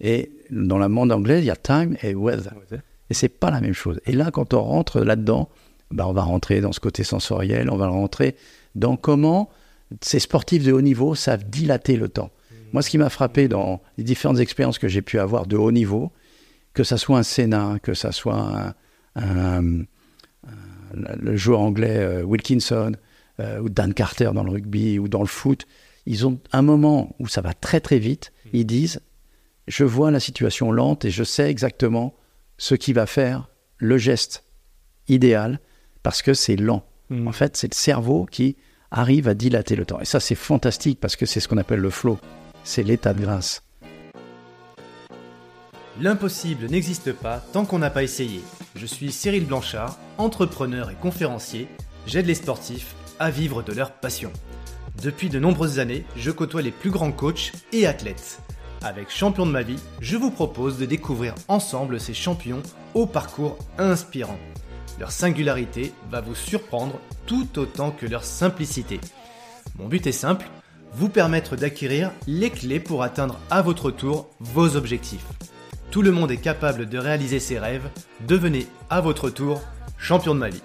Et dans le monde anglais, il y a time et weather. Et c'est pas la même chose. Et là, quand on rentre là-dedans, bah, on va rentrer dans ce côté sensoriel, on va rentrer dans comment ces sportifs de haut niveau savent dilater le temps. Moi, ce qui m'a frappé dans les différentes expériences que j'ai pu avoir de haut niveau, que ça soit un Sénat, que ça soit un, le joueur anglais euh, Wilkinson, euh, ou Dan Carter dans le rugby, ou dans le foot, ils ont un moment où ça va très très vite, ils disent, je vois la situation lente et je sais exactement ce qui va faire le geste idéal, parce que c'est lent. Hmm. En fait, c'est le cerveau qui arrive à dilater le temps. Et ça, c'est fantastique, parce que c'est ce qu'on appelle le flow c'est l'état de grâce. L'impossible n'existe pas tant qu'on n'a pas essayé. Je suis Cyril Blanchard, entrepreneur et conférencier. J'aide les sportifs à vivre de leur passion. Depuis de nombreuses années, je côtoie les plus grands coachs et athlètes. Avec Champion de ma vie, je vous propose de découvrir ensemble ces champions au parcours inspirant. Leur singularité va vous surprendre tout autant que leur simplicité. Mon but est simple, vous permettre d'acquérir les clés pour atteindre à votre tour vos objectifs. Tout le monde est capable de réaliser ses rêves, devenez à votre tour champion de ma vie.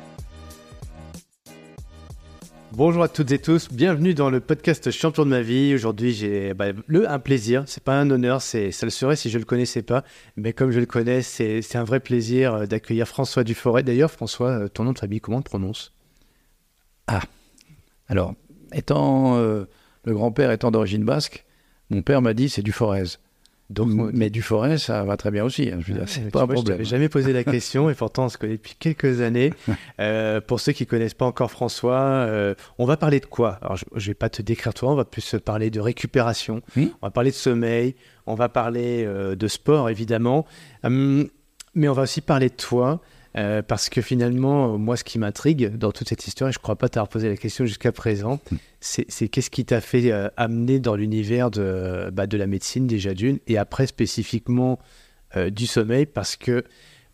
Bonjour à toutes et tous, bienvenue dans le podcast Champion de ma vie. Aujourd'hui, j'ai bah, le un plaisir, c'est pas un honneur, c'est ça le serait si je le connaissais pas, mais comme je le connais, c'est un vrai plaisir euh, d'accueillir François Duforêt. D'ailleurs, François, euh, ton nom de famille, comment on le prononce? Ah, alors, étant euh, le grand-père étant d'origine basque, mon père m'a dit c'est du Donc, mais du Forez, ça va très bien aussi. Hein. Je veux c'est pas un problème. Je jamais posé la question et pourtant on se connaît depuis quelques années. Euh, pour ceux qui connaissent pas encore François, euh, on va parler de quoi? Alors je, ne vais pas te décrire toi, on va plus parler de récupération, on va parler de sommeil, on va parler euh, de sport évidemment, hum, mais on va aussi parler de toi. Euh, parce que finalement, moi, ce qui m'intrigue dans toute cette histoire, et je ne crois pas t'avoir posé la question jusqu'à présent, hmm. c'est qu'est-ce qui t'a fait euh, amener dans l'univers de, bah, de la médecine déjà d'une, et après spécifiquement euh, du sommeil, parce que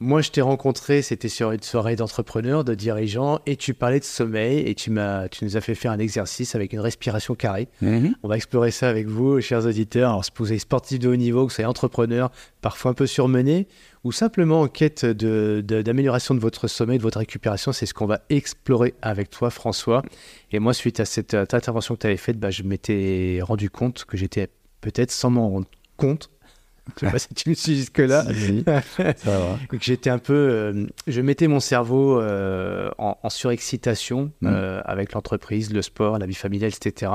moi, je t'ai rencontré, c'était sur une soirée d'entrepreneurs, de dirigeants, et tu parlais de sommeil, et tu, m'as, tu nous as fait faire un exercice avec une respiration carrée. Mhm. On va explorer ça avec vous, chers auditeurs. Alors, si vous êtes sportif de haut niveau, que vous soyez entrepreneur, parfois un peu surmené, ou simplement en quête de, d'amélioration de, votre sommeil, de votre récupération, c'est ce qu'on va explorer avec toi, François. Et moi, suite à cette, intervention que tu avais faite, bah, je m'étais rendu compte que j'étais peut-être sans m'en rendre compte je sais pas si tu me suis jusque-là. que j'étais un peu. Euh, je mettais mon cerveau euh, en, surexcitation mm. euh, avec l'entreprise, le sport, la vie familiale, etc.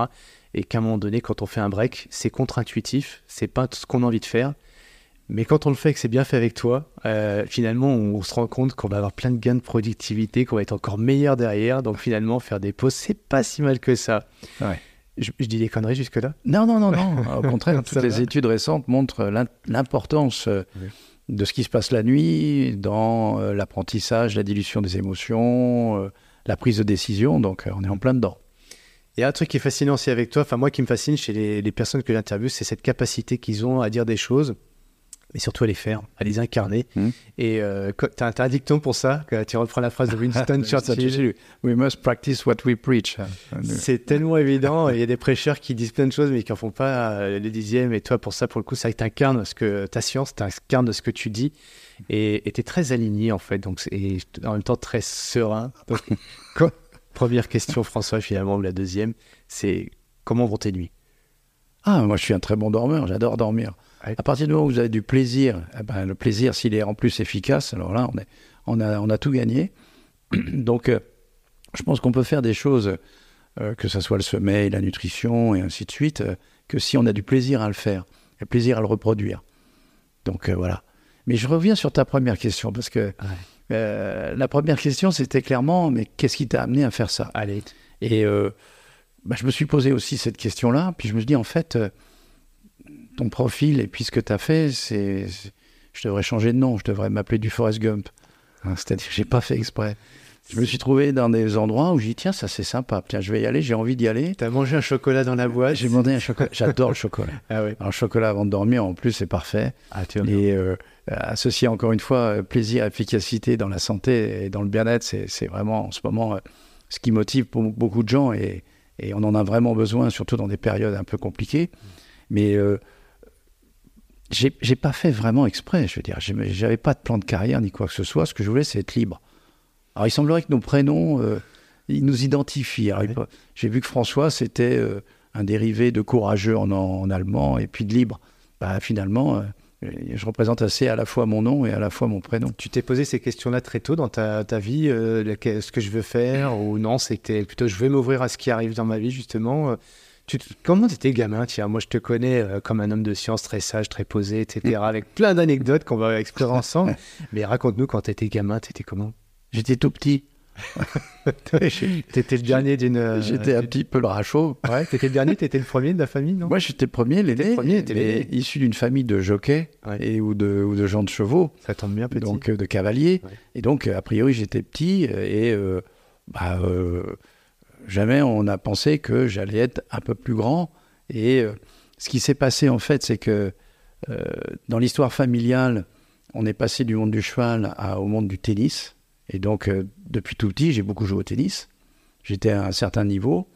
Et qu'à un moment donné, quand on fait un break, c'est contre-intuitif, c'est pas ce qu'on a envie de faire. Mais quand on le fait et que c'est bien fait avec toi, finalement, on, se rend compte qu'on va avoir plein de gains de productivité, qu'on va être encore meilleur derrière. Donc finalement, faire des pauses, c'est pas si mal que ça. Ouais. Je, dis des conneries jusque-là? Non, non, non, non. Au contraire, toutes les études récentes montrent l'importance euh, de ce qui se passe la nuit dans euh, l'apprentissage, la dilution des émotions, euh, la prise de décision. Donc, on est en plein dedans. Il y a un truc qui est fascinant aussi avec toi, enfin moi qui me fascine chez les, les personnes que j'interviewe, c'est cette capacité qu'ils ont à dire des choses mais surtout à les faire, à les incarner. Hmm. Et euh, tu as, un dicton pour ça, que tu reprends la phrase de Winston Churchill? We must practice what we preach. C'est tellement évident. Il y a des prêcheurs qui disent plein de choses, mais qui n'en font pas euh, les dixièmes. Et toi, pour ça, pour le coup, tu incarnes ce que, ta science, tu incarnes ce que tu dis. Et tu es très aligné, en fait. Donc, et en même temps, très serein. première question, François, finalement, ou la deuxième, c'est comment vont tes nuits? Ah, moi, je suis un très bon dormeur. J'adore dormir. À partir du moment où vous avez du plaisir, eh ben, le plaisir, s'il est en plus efficace, alors là, on, est, on, a, on a tout gagné. Donc, euh, je pense qu'on peut faire des choses, euh, que ce soit le sommeil, la nutrition et ainsi de suite, euh, que si on a du plaisir à le faire, et plaisir à le reproduire. Donc, voilà. Mais je reviens sur ta première question, parce que la première question, c'était clairement, mais qu'est-ce qui t'a amené à faire ça? Allez. Et bah, je me suis posé aussi cette question-là, puis je me suis dit, en fait ton profil et puis ce que tu as fait, c'est, je devrais changer de nom, je devrais m'appeler du Forrest Gump. Hein, c'est-à-dire que j'ai pas fait exprès. Je me suis trouvé dans des endroits où j'ai dit tiens ça c'est sympa. Tiens je vais y aller j'ai envie d'y aller. T'as mangé un chocolat dans la boîte? J'ai mangé un chocolat. J'adore le chocolat. Ah oui. alors chocolat avant de dormir en plus c'est parfait. Ah, tu et euh, associer encore une fois euh, plaisir efficacité dans la santé et dans le bien-être c'est vraiment en ce moment euh, ce qui motive beaucoup de gens et, et, on en a vraiment besoin surtout dans des périodes un peu compliquées. Mais j'ai pas fait vraiment exprès, je veux dire. J'avais pas de plan de carrière ni quoi que ce soit. Ce que je voulais, c'est être libre. Alors, il semblerait que nos prénoms, euh, ils nous identifient. J'ai vu que François, c'était euh, un dérivé de courageux en, en, allemand et puis de libre. Bah, finalement, euh, je représente assez à la fois mon nom et à la fois mon prénom. Tu t'es posé ces questions-là très tôt dans ta, ta vie, ce que je veux faire ou non C'était plutôt je veux m'ouvrir à ce qui arrive dans ma vie, justement. Tu comment tu étais gamin Tiens, moi je te connais euh, comme un homme de science très sage, très posé, etc. avec plein d'anecdotes qu'on va explorer ensemble. Mais raconte-nous quand tu étais gamin, tu étais comment? J'étais tout petit. T'étais le dernier d'une. Euh, j'étais un petit peu le rachot. Ouais, t'étais le dernier, t'étais le premier de la famille, non? Moi, j'étais le premier, l'aîné. Mais issu d'une famille de jockeys et ou de ou de gens de chevaux. Ça tombe bien, petit. Donc euh, de cavaliers. Et donc a priori, j'étais petit et bah, jamais on a pensé que j'allais être un peu plus grand. Et euh, ce qui s'est passé en fait, c'est que euh, dans l'histoire familiale, on est passé du monde du cheval au monde du tennis. Et donc, euh, depuis tout petit, j'ai beaucoup joué au tennis. J'étais à un certain niveau.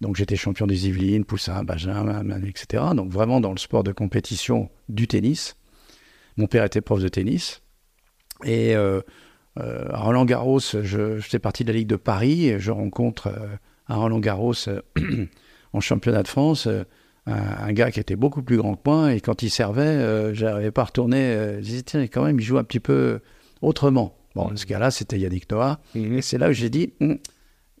Donc, j'étais champion des Yvelines, Poussin, Benjamin, etc. Donc, vraiment dans le sport de compétition du tennis. Mon père était prof de tennis. Et euh, à Roland Garros, je, fais partie de la Ligue de Paris et je rencontre euh, à Roland Garros euh, en championnat de France un, gars qui était beaucoup plus grand que moi et quand il servait, je n'arrivais pas à retourner. je disais, tiens, quand même, il joue un petit peu autrement. Bon, ce gars-là, c'était Yannick Noah. Mhm. Et c'est là où j'ai dit, hum,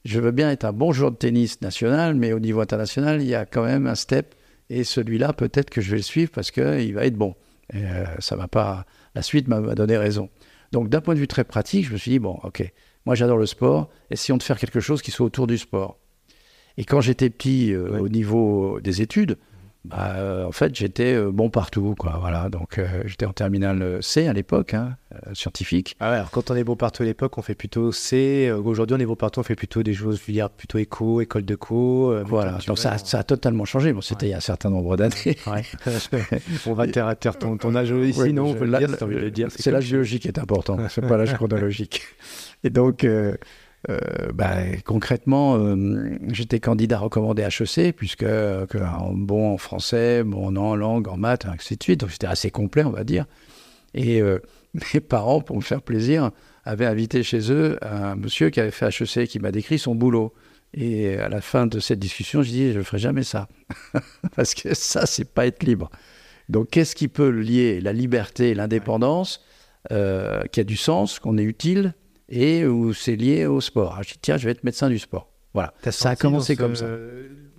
je veux bien être un bon joueur de tennis national, mais au niveau international, il y a quand même un step. Et celui-là, peut-être que je vais le suivre parce qu'il va être bon. Et ça va pas. La suite m'a donné raison. Donc d'un point de vue très pratique, je me suis dit, bon, ok, moi j'adore le sport, essayons de faire quelque chose qui soit autour du sport. Et quand j'étais petit, euh, au niveau des études, bah, euh, en fait, j'étais euh, bon partout, quoi. Voilà, donc euh, j'étais en terminale C à l'époque, hein, scientifique. Ah ouais, alors quand on est bon partout à l'époque, on fait plutôt C. Aujourd'hui, on est bon partout, on fait plutôt des choses, je dire, plutôt éco, école de co. voilà, donc ça, ça, a totalement changé. Bon, c'était il y a un certain nombre d'années. on va terre à terre ton, ton âge ici, non On peut le dire, C'est l'âge biologique qui est important, c'est pas l'âge chronologique. Et donc. Euh, bah, concrètement, euh, j'étais candidat recommandé HEC, puisque euh, bon en français, bon en langue, en maths, ainsi de suite. Donc c'était assez complet, on va dire. Et mes parents, pour me faire plaisir, avaient invité chez eux un monsieur qui avait fait HEC, qui m'a décrit son boulot. Et à la fin de cette discussion, je dis, je ne ferai jamais ça. Parce que ça, c'est pas être libre. Donc, qu'est-ce qui peut lier la liberté et l'indépendance, qui a du sens, qu'on est utile, et où c'est lié au sport. je dis, tiens, je vais être médecin du sport. Voilà. Ça a commencé comme ça.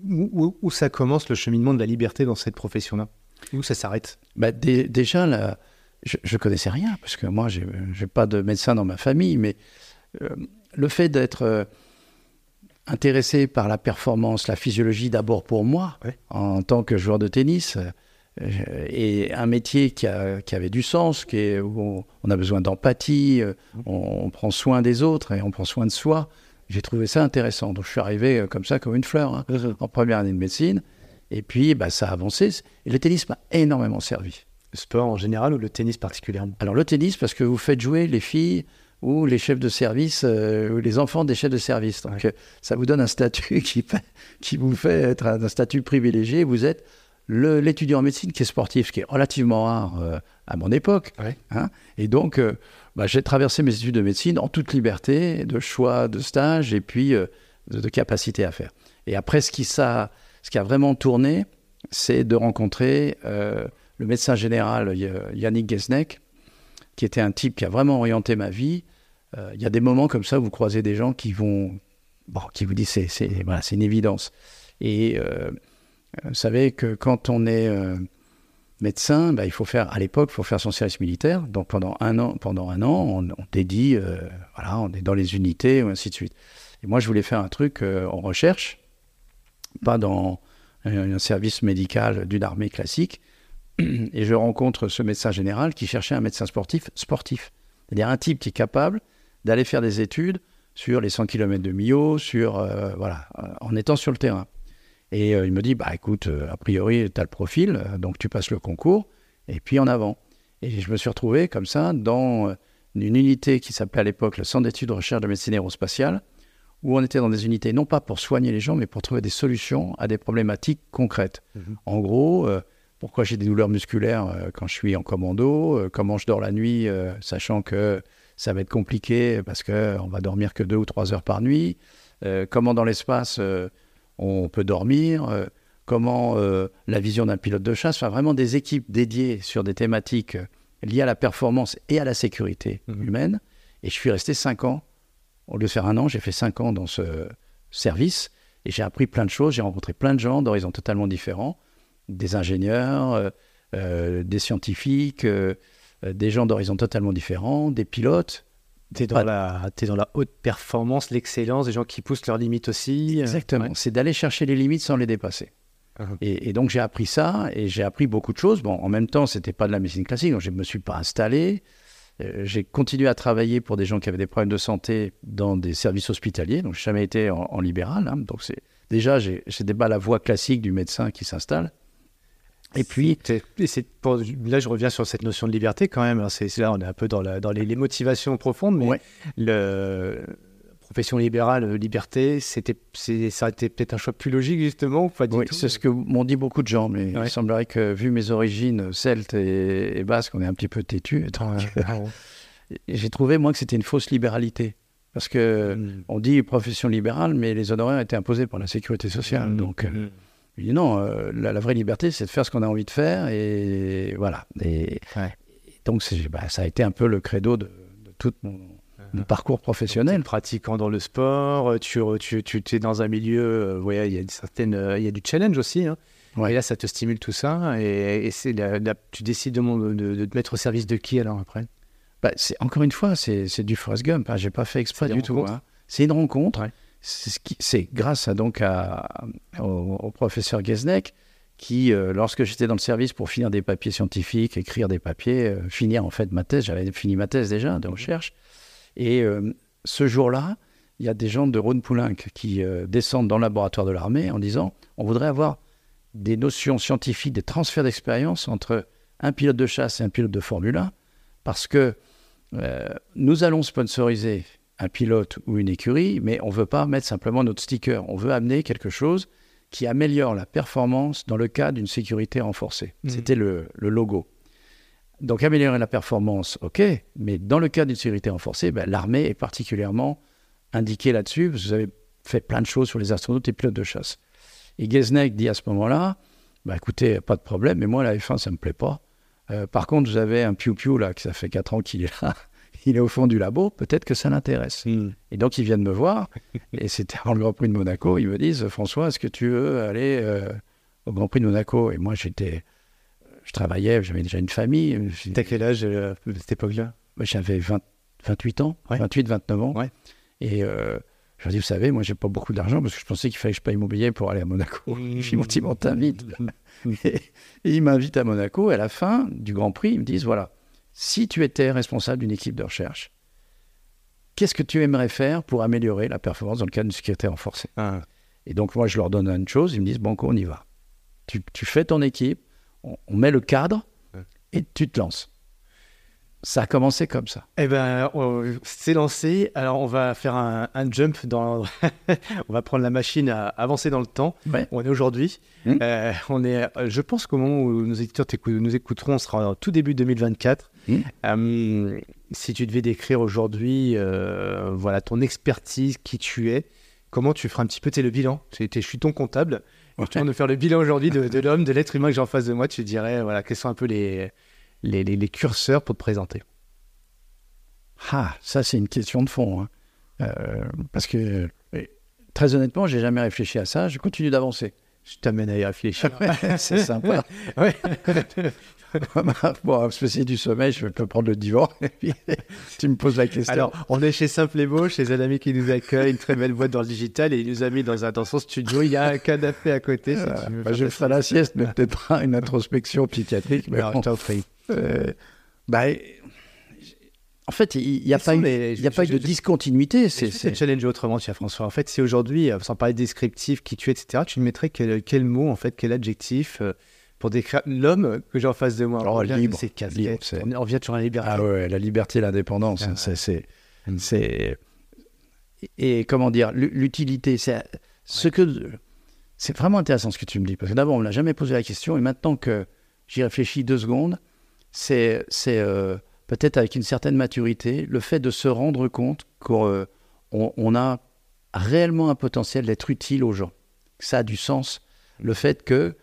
Où, ça commence le cheminement de la liberté dans cette profession-là? Où ça s'arrête? Bah, Déjà, là, je ne connaissais rien, parce que moi, je n'ai pas de médecin dans ma famille, mais euh, le fait d'être euh, intéressé par la performance, la physiologie d'abord pour moi, en tant que joueur de tennis, euh, et un métier qui, avait du sens, qui est, où on, a besoin d'empathie, euh, on, prend soin des autres et on prend soin de soi. J'ai trouvé ça intéressant. Donc je suis arrivé euh, comme ça, comme une fleur, hein, en première année de médecine. Et puis bah, ça a avancé. Et le tennis m'a énormément servi. Le sport en général ou le tennis particulièrement? Alors le tennis, parce que vous faites jouer les filles ou les chefs de service ou les enfants des chefs de service. Donc ça vous donne un statut qui, qui vous fait être un statut privilégié. Vous êtes l'étudiant en médecine qui est sportif, ce qui est relativement rare euh, à mon époque. Hein. et donc, euh, bah, j'ai traversé mes études de médecine en toute liberté, de choix de stage et puis euh, de, capacité à faire. Et après, ce qui, ça, ce qui a vraiment tourné, c'est de rencontrer le médecin général Yannick Gesnek, qui était un type qui a vraiment orienté ma vie. Il y a des moments comme ça où vous croisez des gens qui vont, bon, qui vous disent c'est, voilà, c'est une évidence. Et vous euh, savez que quand on est euh, médecin, bah, il faut faire, à l'époque, il faut faire son service militaire. Donc pendant un an, pendant un an on, dédie, euh, on est dans les unités, et ainsi de suite. Et moi, je voulais faire un truc en recherche, pas dans un, service médical d'une armée classique. Et je rencontre ce médecin général qui cherchait un médecin sportif, sportif. C'est-à-dire un type qui est capable d'aller faire des études sur les 100 km de Millau, sur, voilà, en étant sur le terrain. Et euh, il me dit, bah écoute, euh, a priori, tu as le profil, euh, donc tu passes le concours, et puis en avant. Et je me suis retrouvé comme ça dans une unité qui s'appelait à l'époque le Centre d'études de recherche de médecine aérospatiale, où on était dans des unités non pas pour soigner les gens, mais pour trouver des solutions à des problématiques concrètes. Mhm. En gros, pourquoi j'ai des douleurs musculaires euh, quand je suis en commando, euh, comment je dors la nuit, sachant que ça va être compliqué parce qu'on va dormir que deux ou trois heures par nuit, comment dans l'espace on peut dormir, comment la vision d'un pilote de chasse, enfin vraiment des équipes dédiées sur des thématiques liées à la performance et à la sécurité Mhm. humaine. Et je suis resté cinq ans. Au lieu de faire un an, j'ai fait cinq ans dans ce service et j'ai appris plein de choses. J'ai rencontré plein de gens d'horizons totalement différents, des ingénieurs, euh, euh, des scientifiques, euh, euh, des gens d'horizons totalement différents, des pilotes. T'es dans, la, t'es dans la haute performance, l'excellence, des gens qui poussent leurs limites aussi. Exactement. ouais. C'est d'aller chercher les limites sans les dépasser. Mhm. Et, et donc j'ai appris ça et j'ai appris beaucoup de choses. Bon, en même temps, c'était pas de la médecine classique, donc je ne me suis pas installé. Euh, j'ai continué à travailler pour des gens qui avaient des problèmes de santé dans des services hospitaliers. Donc, j'ai jamais été en, en libéral. hein. Donc, c'est déjà, j'ai j'ai pas la voie classique du médecin qui s'installe. Et puis, C'est- pour- là, je reviens sur cette notion de liberté quand même. C'est c'est là, on est un peu dans, la- dans les, les motivations profondes, mais Ouais. le profession libérale, euh, liberté, c'était, c'est- ça a été peut-être un choix plus logique justement, ou pas du oui, tout? c'est ce que m'ont dit beaucoup de gens. Mais Ouais. il semblerait que, vu mes origines celtes et, et basques, on est un petit peu têtu. Donc, et j'ai trouvé, moi, que c'était une fausse libéralité. Parce que Mm. on dit profession libérale, mais les honoraires étaient imposés par la sécurité sociale. Mm. Donc, euh, Mm. Je dis non, euh, la, la vraie liberté, c'est de faire ce qu'on a envie de faire. Et voilà. Et, Ouais. et donc, bah, ça a été un peu le credo de, de tout mon, mon parcours professionnel. pratiquant dans le sport, euh, tu, re- tu, tu es dans un milieu, euh, ouais, il y a une certaine, il y a du challenge aussi. hein. Ouais. Et là, ça te stimule tout ça. Et, et c'est la- la- tu décides de, mon- de- de te mettre au service de qui alors après? Bah, encore une fois, c'est, du Forrest Gump. Hein. J'ai pas fait exprès du tout. hein. C'est une rencontre. Ouais. C'est, grâce à, donc à, au, au professeur Gesneck qui, euh, lorsque j'étais dans le service pour finir des papiers scientifiques, écrire des papiers, euh, finir en fait ma thèse, j'avais fini ma thèse déjà de recherche. Et euh, ce jour-là, il y a des gens de Rhône-Poulenc qui descendent dans le laboratoire de l'armée en disant on voudrait avoir des notions scientifiques, des transferts d'expérience entre un pilote de chasse et un pilote de Formule 1, parce que nous allons sponsoriser un pilote ou une écurie, mais on ne veut pas mettre simplement notre sticker. On veut amener quelque chose qui améliore la performance dans le cadre d'une sécurité renforcée. Mhm. C'était le, le logo. Donc améliorer la performance, ok, mais dans le cadre d'une sécurité renforcée, ben, l'armée est particulièrement indiquée là-dessus, parce que vous avez fait plein de choses sur les astronautes et pilotes de chasse. Et Gesneck dit à ce moment-là, bah, écoutez, pas de problème, mais moi la F1, ça ne me plaît pas. Euh, par contre, vous avez un piou-piou là, qui ça fait 4 ans qu'il est là, il est au fond du labo, peut-être que ça l'intéresse. Et donc, ils viennent me voir, et c'était avant le Grand Prix de Monaco. Ils me disent François, est-ce que tu veux aller euh, au Grand Prix de Monaco? Et moi, j'étais. Je travaillais, j'avais déjà une famille. T'as quel âge euh, à cette époque-là? J'avais 20 28 ans, Ouais. 28, 29 ans. Ouais. Et euh, je leur dis Vous savez, moi, j'ai pas beaucoup d'argent parce que je pensais qu'il fallait que je paye mon billet pour aller à Monaco. Puis mon petit t'invite. Et, et ils m'invitent à Monaco. Et à la fin du Grand Prix, ils me disent Voilà, si tu étais responsable d'une équipe de recherche, qu'est-ce que tu aimerais faire pour améliorer la performance dans le cadre d'une sécurité renforcée Ah. Et donc, moi, je leur donne une chose ils me disent Banco, on y va. Tu, tu fais ton équipe, on, on met le cadre et tu te lances. Ça a commencé comme ça. Eh ben, on- c'est lancé. Alors, on va faire un, un jump dans. on va prendre la machine à avancer dans le temps. Ouais. On est aujourd'hui. Hmm. Euh, on est. euh, Je pense qu'au moment où nos éditeurs nous écouteront, on sera en tout début 2024. Hmm. Euh, si tu devais décrire aujourd'hui, euh, voilà, ton expertise, qui tu es, comment tu feras un petit peu t'es le bilan? Es- Je suis ton comptable. Je te demande de faire le bilan aujourd'hui de, de l'homme, de l'être humain que j'ai en face de moi. Tu dirais, voilà, quels sont un peu les, les, les- les curseurs pour te présenter Ah, ça, c'est une question de fond. hein. Euh, parce que, très honnêtement, j'ai jamais réfléchi à ça. Je continue d'avancer. Je t'amène à y réfléchir. c'est sympa. Ouais. bon, spécial du sommeil, je peux prendre le divan. Et puis, tu me poses la question. Alors, on est chez Simple et Beau, chez un ami qui nous accueille, une très belle boîte dans le digital, et il nous a mis dans, un, dans son studio. Il y a un canapé à côté. si Voilà. tu veux Bah, faire je ferai la sieste, mais peut-être pas une introspection psychiatrique. Mais Alors, bon. je. Euh, bah, en fait, il n'y a pas eu, les- il y a je- pas eu je- de je- discontinuité. C'est te challenger autrement, tiens, François. En fait, si aujourd'hui, euh, sans parler descriptif, qui tu es, etc., tu me mettrais quel, quel mot, en fait, quel adjectif euh, pour décrire l'homme que j'ai en face de moi? Oh, revient à libre. C'est- on revient sur la liberté. Ah ouais, la liberté et l'indépendance, Ah c'est, Mm. et comment dire, l'u- l'utilité, c'est ce que c'est vraiment intéressant ce que tu me dis parce que d'abord on ne l'a jamais posé la question et maintenant que j'y réfléchis deux secondes, c'est euh, peut-être avec une certaine maturité, le fait de se rendre compte qu'on on a réellement un potentiel d'être utile aux gens. Ça a du sens. Le fait que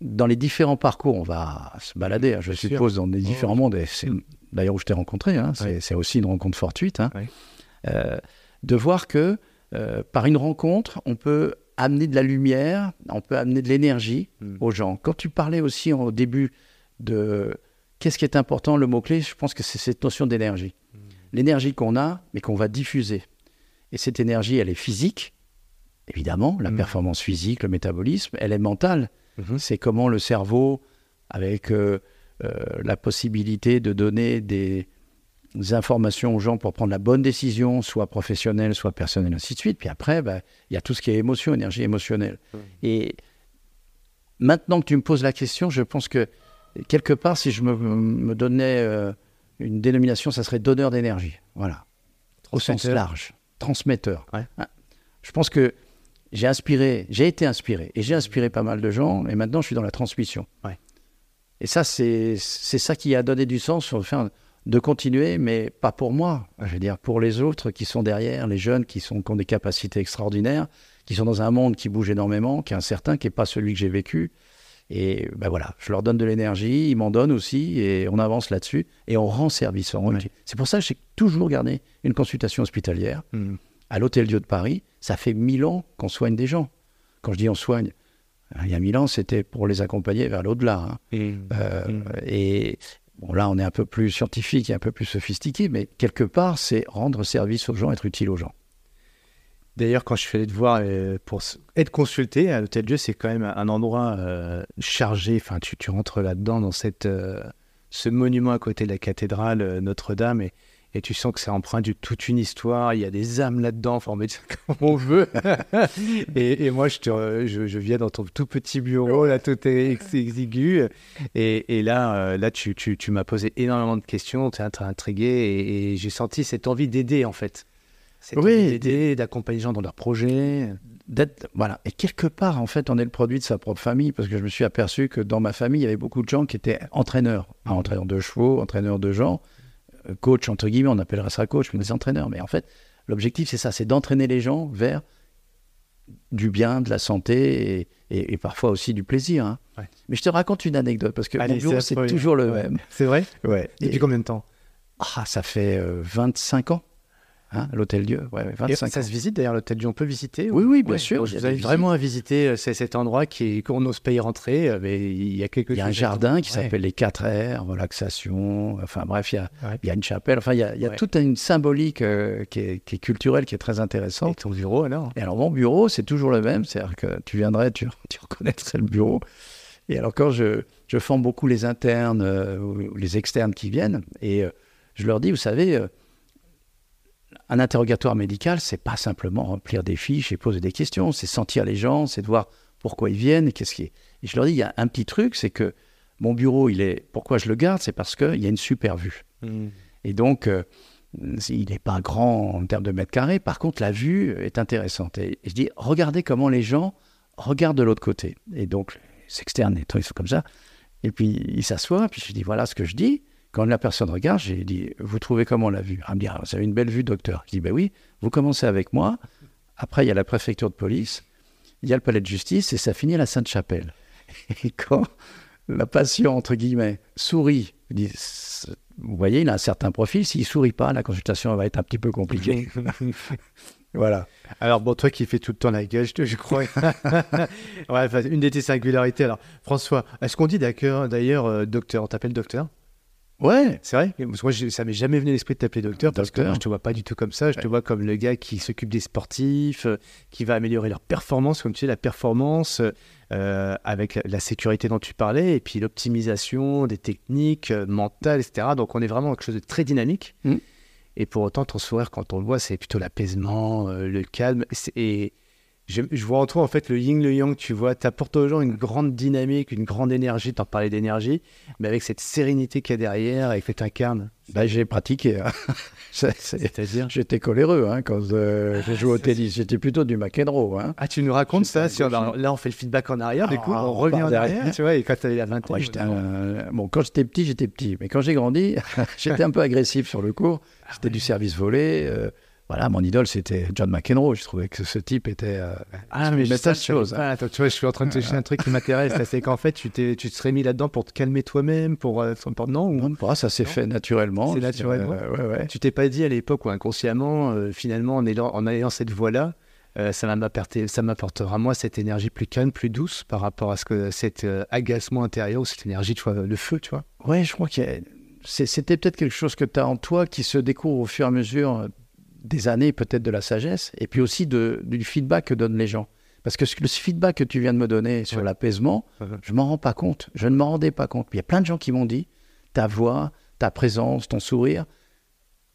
dans les différents parcours, on va se balader, hein, je suppose, dans les différents mondes, et c'est d'ailleurs où je t'ai rencontré, hein, c'est aussi une rencontre fortuite, hein, euh, de voir que euh, par une rencontre, on peut amener de la lumière, on peut amener de l'énergie hmm. aux gens. Quand tu parlais aussi au début de qu'est-ce qui est important, le mot-clé, je pense que c'est cette notion d'énergie. Hmm. L'énergie qu'on a, mais qu'on va diffuser. Et cette énergie, elle est physique, évidemment, la mm. performance physique, le métabolisme, elle est mentale. Mm-hmm. C'est comment le cerveau, avec euh, euh, la possibilité de donner des, informations aux gens pour prendre la bonne décision, soit professionnelle, soit personnelle, ainsi de suite. Puis après, bah, il y a tout ce qui est émotion, énergie émotionnelle. Mm. Et maintenant que tu me poses la question, je pense que quelque part, si je me, donnais euh, une dénomination, ça serait donneur d'énergie. Voilà. Au sens large transmetteur. Hein? Je pense que j'ai inspiré, j'ai été inspiré et j'ai inspiré pas mal de gens et maintenant je suis dans la transmission. Et ça, c'est ça qui a donné du sens enfin, de continuer, mais pas pour moi. Je veux dire, pour les autres qui sont derrière, les jeunes qui, sont, qui ont des capacités extraordinaires, qui sont dans un monde qui bouge énormément, qui est incertain, qui n'est pas celui que j'ai vécu. Et ben voilà, je leur donne de l'énergie, ils m'en donnent aussi, et on avance là-dessus, et on rend service. C'est pour ça que j'ai toujours gardé une consultation hospitalière hmm. à l'Hôtel Dieu de Paris. Ça fait mille ans qu'on soigne des gens. Quand je dis on soigne, il y a mille ans, c'était pour les accompagner vers l'au-delà. Hein. Hmm. Euh, hmm. Et bon, là, on est un peu plus scientifique et un peu plus sophistiqué, mais quelque part, c'est rendre service aux gens, être utile aux gens. D'ailleurs, quand je suis allé te voir euh, pour être consulté à l'Hôtel Dieu, c'est quand même un endroit euh, chargé. Enfin, tu, tu rentres là-dedans, dans cette, euh, ce monument à côté de la cathédrale Notre-Dame, et, et, tu sens que c'est empreint de toute une histoire. Il y a des âmes là-dedans, formées comme on veut. et, et, moi, je, te, je, je, viens dans ton tout petit bureau, là, tout est exigu. Et, et là, là tu, tu, tu m'as posé énormément de questions, tu es intrigué, et j'ai senti cette envie d'aider, en fait oui, d'aider, d'accompagner les gens dans leurs projets. D'être, voilà. Et quelque part, en fait, on est le produit de sa propre famille, parce que je me suis aperçu que dans ma famille, il y avait beaucoup de gens qui étaient entraîneurs, entraîneurs de chevaux, entraîneurs de gens, euh, coach entre guillemets, on appellerait ça coach, mais des entraîneurs. Mais en fait, l'objectif, c'est ça, c'est d'entraîner les gens vers du bien, de la santé et, et, parfois aussi du plaisir. Hein. Mais je te raconte une anecdote, parce que mon c'est toujours le même. C'est vrai? Ouais. Depuis combien de temps? Ah, ça fait 25 euh, ans. Hein, l'Hôtel Dieu, ouais, 25 ça se visite d'ailleurs, l'Hôtel Dieu, on peut visiter Oui, oui, bien sûr. Vous avez vraiment à visiter euh, cet endroit qui qu'on n'ose pas y rentrer, euh, mais il y a quelque Il y a un jardin qui s'appelle les 4 R, relaxation, enfin bref, il y a, il y a une chapelle, enfin il y a, il y a toute une symbolique euh, qui, est, qui, est, culturelle, qui est très intéressante. Et ton bureau alors? Et alors mon bureau, c'est toujours le même, c'est-à-dire que tu viendrais, tu, tu reconnaîtrais le bureau. Et alors quand je, je forme beaucoup les internes ou les externes qui viennent, et je leur dis, vous savez un interrogatoire médical, c'est pas simplement remplir des fiches et poser des questions, c'est sentir les gens, c'est de voir pourquoi ils viennent, qu'est-ce qui est. Et je leur dis, il y a un petit truc, c'est que mon bureau, il est. Pourquoi je le garde C'est parce qu'il y a une super vue. Hmm. Et donc, euh, il n'est pas grand en termes de mètres carrés. Par contre, la vue est intéressante. Et, je dis, regardez comment les gens regardent de l'autre côté. Et donc, les externes, les trucs comme ça. Et puis, ils s'assoient, puis je dis, voilà ce que je dis. Quand la personne regarde, j'ai dit Vous trouvez comment la vue? Elle me dit ah, Vous avez une belle vue, docteur. Je dis Ben oui, vous commencez avec moi. Après, il y a la préfecture de police, il y a le palais de justice et ça finit à la Sainte-Chapelle. Et quand la patient, entre guillemets, sourit, dit Vous voyez, il a un certain profil. S'il ne sourit pas, la consultation va être un petit peu compliquée. voilà. Alors, bon, toi qui fais tout le temps la gueule, je, crois. ouais, une de tes singularités. Alors, François, est-ce qu'on dit d'ailleurs, euh, docteur On t'appelle docteur? Ouais, c'est vrai. Moi, ça m'est jamais venu à l'esprit de t'appeler docteur, parce que je te vois pas du tout comme ça. Je te vois comme le gars qui s'occupe des sportifs, euh, qui va améliorer leur performance, comme tu sais, la performance euh, avec la, sécurité dont tu parlais, et puis l'optimisation des techniques euh, mentales, etc. Donc, on est vraiment quelque chose de très dynamique. Mm. Et pour autant, ton sourire, quand on le voit, c'est plutôt l'apaisement, le calme. Et je, vois en toi en fait le yin, le yang, tu vois, tu apportes aux gens une grande dynamique, une grande énergie, t'en parlais d'énergie, mais avec cette sérénité qu'il y a derrière et que tu incarnes. Bah, j'ai pratiqué. Hein. C'est-à-dire J'étais coléreux hein, quand euh, j'ai joué au tennis. J'étais plutôt du McEnroe. Hein. Ah, tu nous racontes ça sur, Là, on fait le feedback en arrière, du coup, ah, on, revient en arrière, tu vois, et quand tu avais la vingtaine. bon, quand j'étais petit, j'étais petit. Mais quand j'ai grandi, j'étais un peu agressif sur le cours. C'était ah du service volé. Euh, voilà, mon idole, c'était John McEnroe. Je trouvais que ce type était. Euh, ah, mais ça, chose. Hein. attends, tu vois, je suis en train de te dire un truc qui m'intéresse. c'est qu'en fait, tu, tu te serais mis là-dedans pour te calmer toi-même, pour. Euh, non, ou... non ça s'est fait naturellement. C'est naturellement. Euh, ouais, ouais. Tu t'es pas dit à l'époque ou inconsciemment, finalement, en ayant, en ayant cette voie-là, ça, m'apportera, ça m'apportera moi cette énergie plus calme, plus douce par rapport à ce que cet agacement intérieur ou cette énergie, tu vois, le feu, tu vois. Ouais, je crois que c'était peut-être quelque chose que tu as en toi qui se découvre au fur et à mesure des années peut-être de la sagesse, et puis aussi de, du feedback que donnent les gens. Parce que le feedback que tu viens de me donner sur l'apaisement, je m'en rends pas compte. Je ne m'en rendais pas compte. Il y a plein de gens qui m'ont dit, ta voix, ta présence, ton sourire,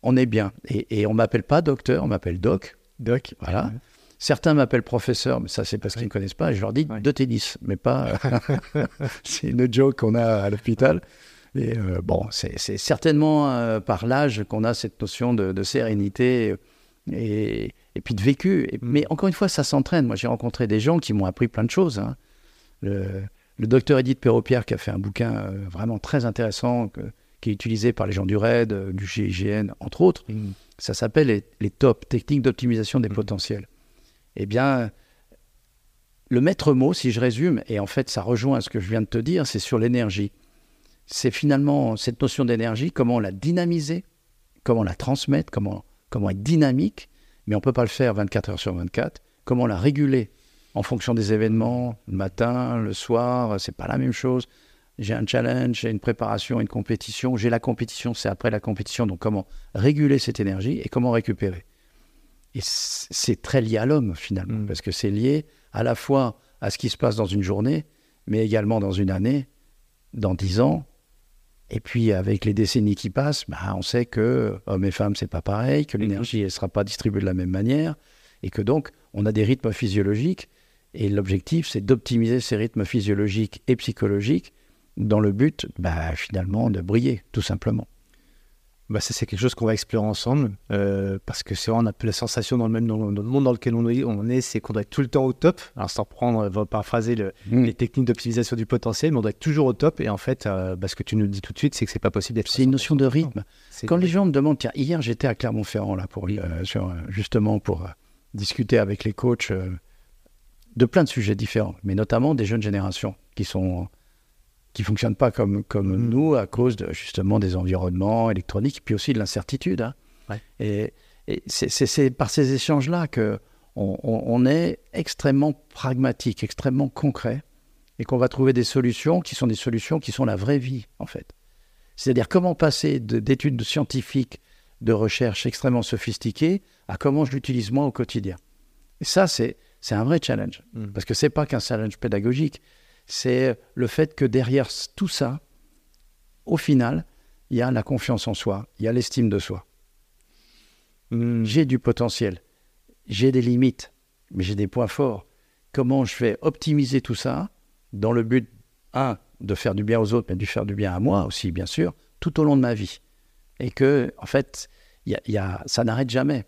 on est bien. Et, et on m'appelle pas docteur, on m'appelle doc. Doc. Voilà. Certains m'appellent professeur, mais ça c'est parce qu'ils ne connaissent pas. Et je leur dis de tennis, mais pas. c'est une joke qu'on a à l'hôpital. Et euh, bon, c'est certainement euh, par l'âge qu'on a cette notion de, sérénité et, et, puis de vécu. Mm. Mais encore une fois, ça s'entraîne. Moi, j'ai rencontré des gens qui m'ont appris plein de choses. Hein. Le, docteur Edith Perropierre qui a fait un bouquin euh, vraiment très intéressant qui est utilisé par les gens du RAID, du GIGN, entre autres. Mm. Ça s'appelle les, les, TOP, techniques d'optimisation des mm. potentiels. Eh bien, le maître mot, si je résume, et en fait ça rejoint ce que je viens de te dire, c'est sur l'énergie c'est finalement cette notion d'énergie, comment la dynamiser, comment la transmettre, comment, comment être dynamique, mais on ne peut pas le faire 24 heures sur 24, comment la réguler en fonction des événements, le matin, le soir, c'est pas la même chose. J'ai un challenge, j'ai une préparation, une compétition, j'ai la compétition, c'est après la compétition, donc comment réguler cette énergie et comment récupérer? Et c'est très lié à l'homme finalement, mm. parce que c'est lié à la fois à ce qui se passe dans une journée, mais également dans une année, dans dix ans, et puis, avec les décennies qui passent, bah, on sait que hommes et femmes, c'est pas pareil, que l'énergie ne sera pas distribuée de la même manière, et que donc, on a des rythmes physiologiques. Et l'objectif, c'est d'optimiser ces rythmes physiologiques et psychologiques dans le but, bah, finalement, de briller, tout simplement bah ça, c'est quelque chose qu'on va explorer ensemble euh, parce que c'est vrai, on a la sensation dans le même dans le, monde dans lequel on est, on est c'est qu'on doit être tout le temps au top. Alors, sans prendre, va paraphraser le, mmh. les techniques d'optimisation du potentiel, mais on doit être toujours au top. Et en fait, euh, bah, ce que tu nous dis tout de suite, c'est que c'est pas possible d'être. C'est une notion de rythme. Quand les gens me demandent, tiens, hier j'étais à Clermont-Ferrand là pour euh, sur, justement pour discuter avec les coachs de plein de sujets différents, mais notamment des jeunes générations qui sont qui ne fonctionnent pas comme, comme mm. nous à cause de, justement des environnements électroniques, puis aussi de l'incertitude. Hein. Et, c'est par ces échanges-là qu'on on, est extrêmement pragmatique, extrêmement concret, et qu'on va trouver des solutions qui sont des solutions qui sont la vraie vie, en fait. C'est-à-dire comment passer d'études scientifiques, de recherche extrêmement sophistiquées, à comment je l'utilise moi au quotidien. Et ça, c'est un vrai challenge, mm. parce que ce n'est pas qu'un challenge pédagogique, c'est le fait que derrière tout ça, au final, il y a la confiance en soi, il y a l'estime de soi. Hmm. J'ai du potentiel, j'ai des limites, mais j'ai des points forts. Comment je vais optimiser tout ça dans le but, un, de faire du bien aux autres, mais de faire du bien à moi aussi, bien sûr, tout au long de ma vie. Et que, en fait, y a, ça n'arrête jamais.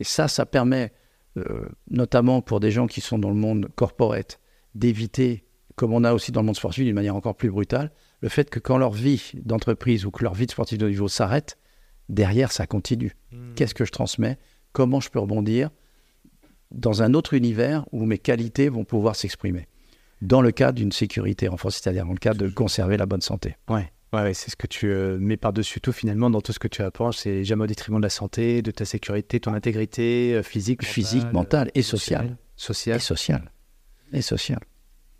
Et ça, ça permet, euh, notamment pour des gens qui sont dans le monde corporate, d'éviter comme on a aussi dans le monde sportif d'une manière encore plus brutale, le fait que quand leur vie d'entreprise ou que leur vie de sportif de niveau s'arrête, derrière, ça continue. Hmm. Qu'est-ce que je transmets? Comment je peux rebondir dans un autre univers où mes qualités vont pouvoir s'exprimer? Dans le cadre d'une sécurité renforcée, c'est-à-dire dans le cadre de conserver la bonne santé. Ouais. Ouais, c'est ce que tu euh, mets par-dessus tout finalement dans tout ce que tu apprends, c'est jamais au détriment de la santé, de ta sécurité, ton intégrité euh, physique, physique, mentale et sociale. Sociale. Et sociale. Et sociale.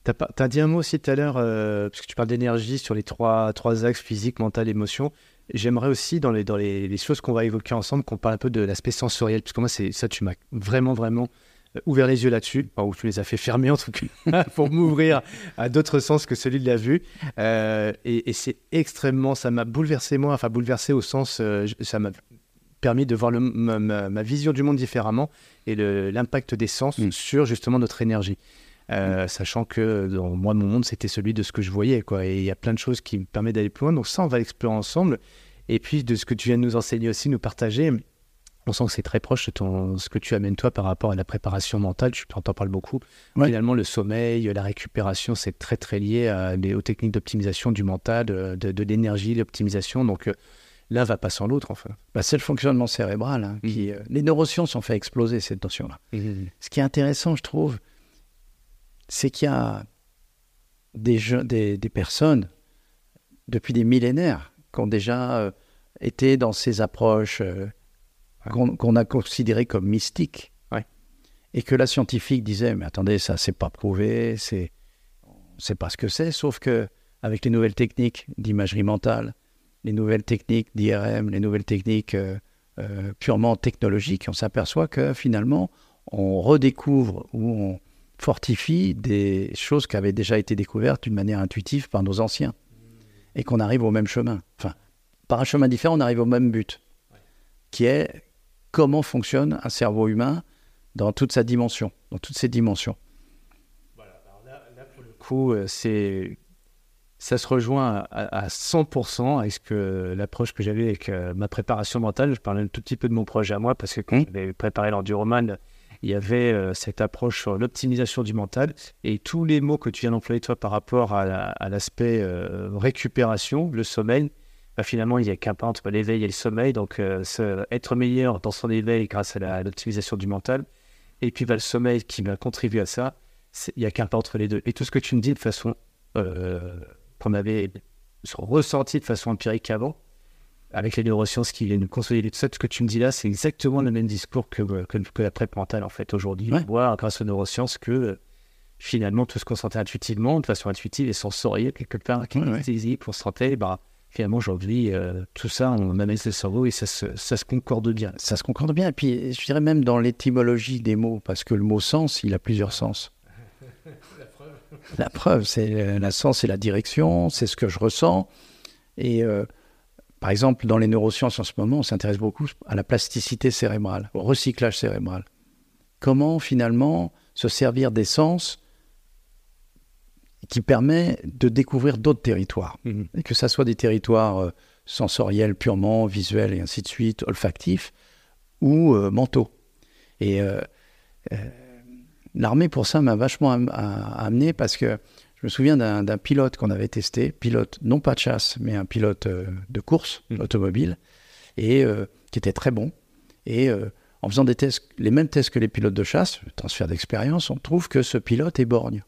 Tu as, dit un mot aussi tout à l'heure, euh, parce que tu parles d'énergie sur les trois, trois axes physique, mental, émotion. J'aimerais aussi, dans les, dans les, choses qu'on va évoquer ensemble, qu'on parle un peu de l'aspect sensoriel, parce que moi, ça, tu m'as vraiment, vraiment euh, ouvert les yeux là-dessus, ou tu les as fait fermer en tout cas, pour m'ouvrir à d'autres sens que celui de la vue. Euh, et, c'est extrêmement, ça m'a bouleversé moi, enfin bouleversé au sens, ça m'a permis de voir le, ma, vision du monde différemment et l'impact des sens mm. sur justement notre énergie. Euh. Sachant que dans moi, mon monde, c'était celui de ce que je voyais. Quoi. Et il y a plein de choses qui me permettent d'aller plus loin. Donc ça, on va l'explorer ensemble. Et puis de ce que tu viens de nous enseigner aussi, nous partager, on sent que c'est très proche de ton, ce que tu amènes toi par rapport à la préparation mentale. Tu t'en parles beaucoup. Finalement, le sommeil, la récupération, c'est très très lié à aux techniques d'optimisation du mental, de, de, l'énergie, l'optimisation. Donc euh, l'un va pas sans l'autre, enfin. Bah, c'est le fonctionnement cérébral. Hein, qui, mmh. euh, les neurosciences ont fait exploser cette notion-là. Mmh. Ce qui est intéressant, je trouve, c'est qu'il y a des, des, des, personnes, depuis des millénaires, qui ont déjà euh, été dans ces approches qu'on a considéré comme mystique. Et que la scientifique disait, mais attendez, ça, c'est pas prouvé, c'est, sait pas ce que c'est, sauf que avec les nouvelles techniques d'imagerie mentale, les nouvelles techniques d'IRM, les nouvelles techniques euh, euh, purement technologiques, on s'aperçoit que finalement, on redécouvre ou on fortifie des choses qui avaient déjà été découvertes d'une manière intuitive par nos anciens. Et qu'on arrive au même chemin. Enfin, par un chemin différent, on arrive au même but, qui est comment fonctionne un cerveau humain dans toute sa dimension, dans toutes ses dimensions. Voilà, là, pour le coup, euh, c'est ça se rejoint à, 100% avec que l'approche que j'avais avec euh, ma préparation mentale. Je parlais un tout petit peu de mon projet à moi parce que quand mmh. j'avais préparé l'enduroman, il y avait euh, cette approche sur l'optimisation du mental et tous les mots que tu viens d'employer toi par rapport à, l'aspect récupération, le sommeil, bah, finalement, il n'y a qu'un pas entre l'éveil et le sommeil. Donc, euh, être meilleur dans son éveil grâce à l'optimisation du mental, et puis bah, le sommeil qui va contribuer à ça, il n'y a qu'un pas entre les deux. Et tout ce que tu me dis de façon euh, qu'on avait ressenti de façon empirique avant, avec les neurosciences qui viennent consolider tout ça, ce que tu me dis là, c'est exactement le même discours que, que, la prep mentale en fait aujourd'hui. On voit grâce aux neurosciences que finalement tout ce qu'on sentait intuitivement, de façon intuitive et sensorielle quelque part, qui ouais, pour se sentir, bah, finalement, aujourd'hui, euh, tout ça, on amène le cerveau et ça se, ça se, concorde bien. Ça se concorde bien. Et puis, je dirais même dans l'étymologie des mots, parce que le mot sens, il a plusieurs sens. la preuve. La preuve, c'est la sens, c'est la direction, c'est ce que je ressens. Et euh, par exemple, dans les neurosciences en ce moment, on s'intéresse beaucoup à la plasticité cérébrale, au recyclage cérébral. Comment finalement se servir des sens qui permet de découvrir d'autres territoires. Et que ce soit des territoires euh, sensoriels purement, visuels et ainsi de suite, olfactifs, ou euh, mentaux. Et euh, l'armée, pour ça, m'a vachement amené parce que je me souviens d'un pilote qu'on avait testé, pilote non pas de chasse, mais un pilote de course mhm. automobile, et qui était très bon. Et en faisant des tests, les mêmes tests que les pilotes de chasse, transfert d'expérience, on trouve que ce pilote est borgne.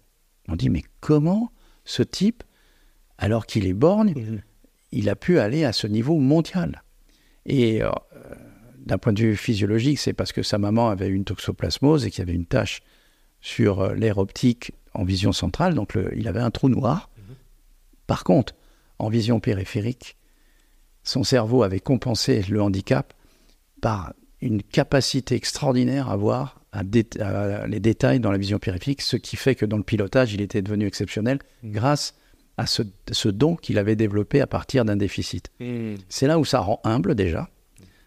On dit, mais comment ce type, alors qu'il est borgne, mhm. il a pu aller à ce niveau mondial? Et euh, d'un point de vue physiologique, c'est parce que sa maman avait une toxoplasmose et qu'il y avait une tache sur euh, l'air optique en vision centrale, donc il avait un trou noir. Mhm. Par contre, en vision périphérique, son cerveau avait compensé le handicap par une capacité extraordinaire à voir les détails dans la vision périphérique, ce qui fait que dans le pilotage, il était devenu exceptionnel mmh. grâce à ce, don qu'il avait développé à partir d'un déficit. Mmh. C'est là où ça rend humble déjà,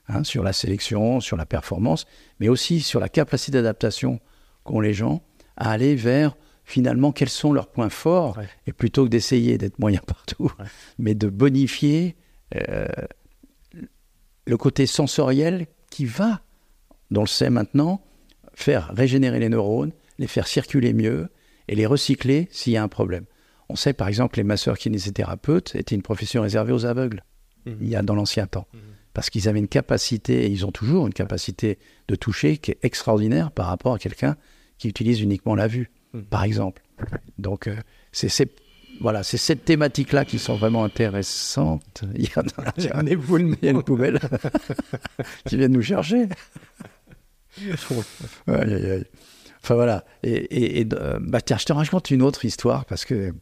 hein, sur la sélection, sur la performance, mais aussi sur la capacité d'adaptation qu'ont les gens à aller vers finalement quels sont leurs points forts, et plutôt que d'essayer d'être moyen partout, mais de bonifier euh, le côté sensoriel qui va, dont on le sait maintenant, faire régénérer les neurones, les faire circuler mieux et les recycler s'il y a un problème. On sait par exemple que les masseurs kinésithérapeutes étaient une profession réservée aux aveugles, mhm. il y a dans l'ancien temps. Mhm. Parce qu'ils avaient une capacité, et ils ont toujours une capacité de toucher qui est extraordinaire par rapport à quelqu'un qui utilise uniquement la vue, mhm. par exemple. Donc, euh, c'est voilà, c'est cette thématique-là qui sont vraiment intéressantes. Il y a, il y a, il y a une poubelle qui vient nous chercher. Enfin voilà. Et, et, euh, bah, tiens, je te raconte une autre histoire parce que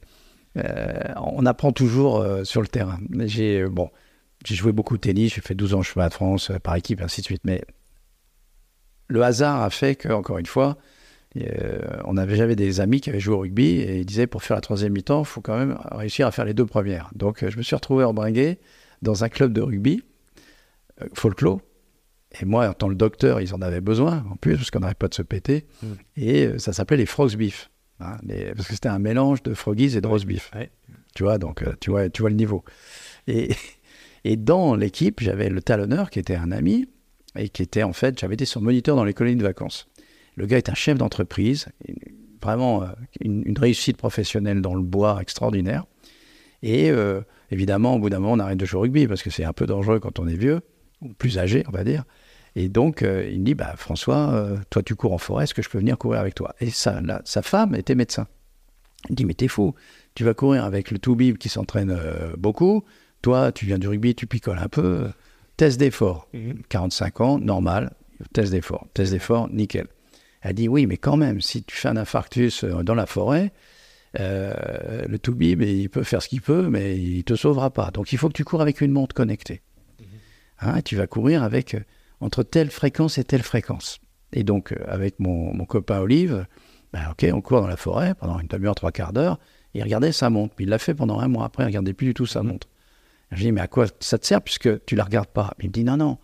euh, on apprend toujours euh, sur le terrain. J'ai bon, j'ai joué beaucoup de tennis, j'ai fait 12 ans chemin de France par équipe, ainsi de suite. Mais le hasard a fait que, encore une fois, on avait, j'avais des amis qui avaient joué au rugby et ils disaient pour faire la troisième mi-temps, il faut quand même réussir à faire les deux premières. Donc je me suis retrouvé en bringué dans un club de rugby, folklore, Et moi, en tant que docteur, ils en avaient besoin, en plus, parce qu'on n'arrête pas de se péter. Mm. Et euh, ça s'appelait les frogs beef. hein, les- parce que c'était un mélange de froggies et de roast beef. Ouais. Tu vois, donc euh, tu vois, tu vois le niveau. Et, et dans l'équipe, j'avais le talonneur qui était un ami et qui était en fait, j'avais été son moniteur dans les colonies de vacances. Le gars est un chef d'entreprise, vraiment euh, une, une réussite professionnelle dans le bois extraordinaire. Et euh, évidemment, au bout d'un moment, on arrête de jouer au rugby parce que c'est un peu dangereux quand on est vieux, ou plus âgé, on va dire. Et donc, euh, il me dit, bah, François, euh, toi, tu cours en forêt, est-ce que je peux venir courir avec toi? Et ça, là, sa femme était médecin. Il me dit, mais t'es fou, tu vas courir avec le Toubib qui s'entraîne beaucoup, toi, tu viens du rugby, tu picoles un peu, test d'effort, 45 ans, normal, test d'effort, test d'effort, nickel. Elle dit, oui, mais quand même, si tu fais un infarctus euh, dans la forêt, euh, le Toubib, il peut faire ce qu'il peut, mais il te sauvera pas. Donc, il faut que tu cours avec une montre connectée. Hein, tu vas courir avec euh, entre telle fréquence et telle fréquence. Et donc, avec mon, mon copain Olive, ben, ok, on court dans la forêt pendant une demi-heure, trois quarts d'heure. Il regardait sa montre. Puis il l'a fait pendant un mois après, il regardait plus du tout sa montre. Je lui dis, mais à quoi ça te sert puisque tu la regardes pas? Il me dit, non, non.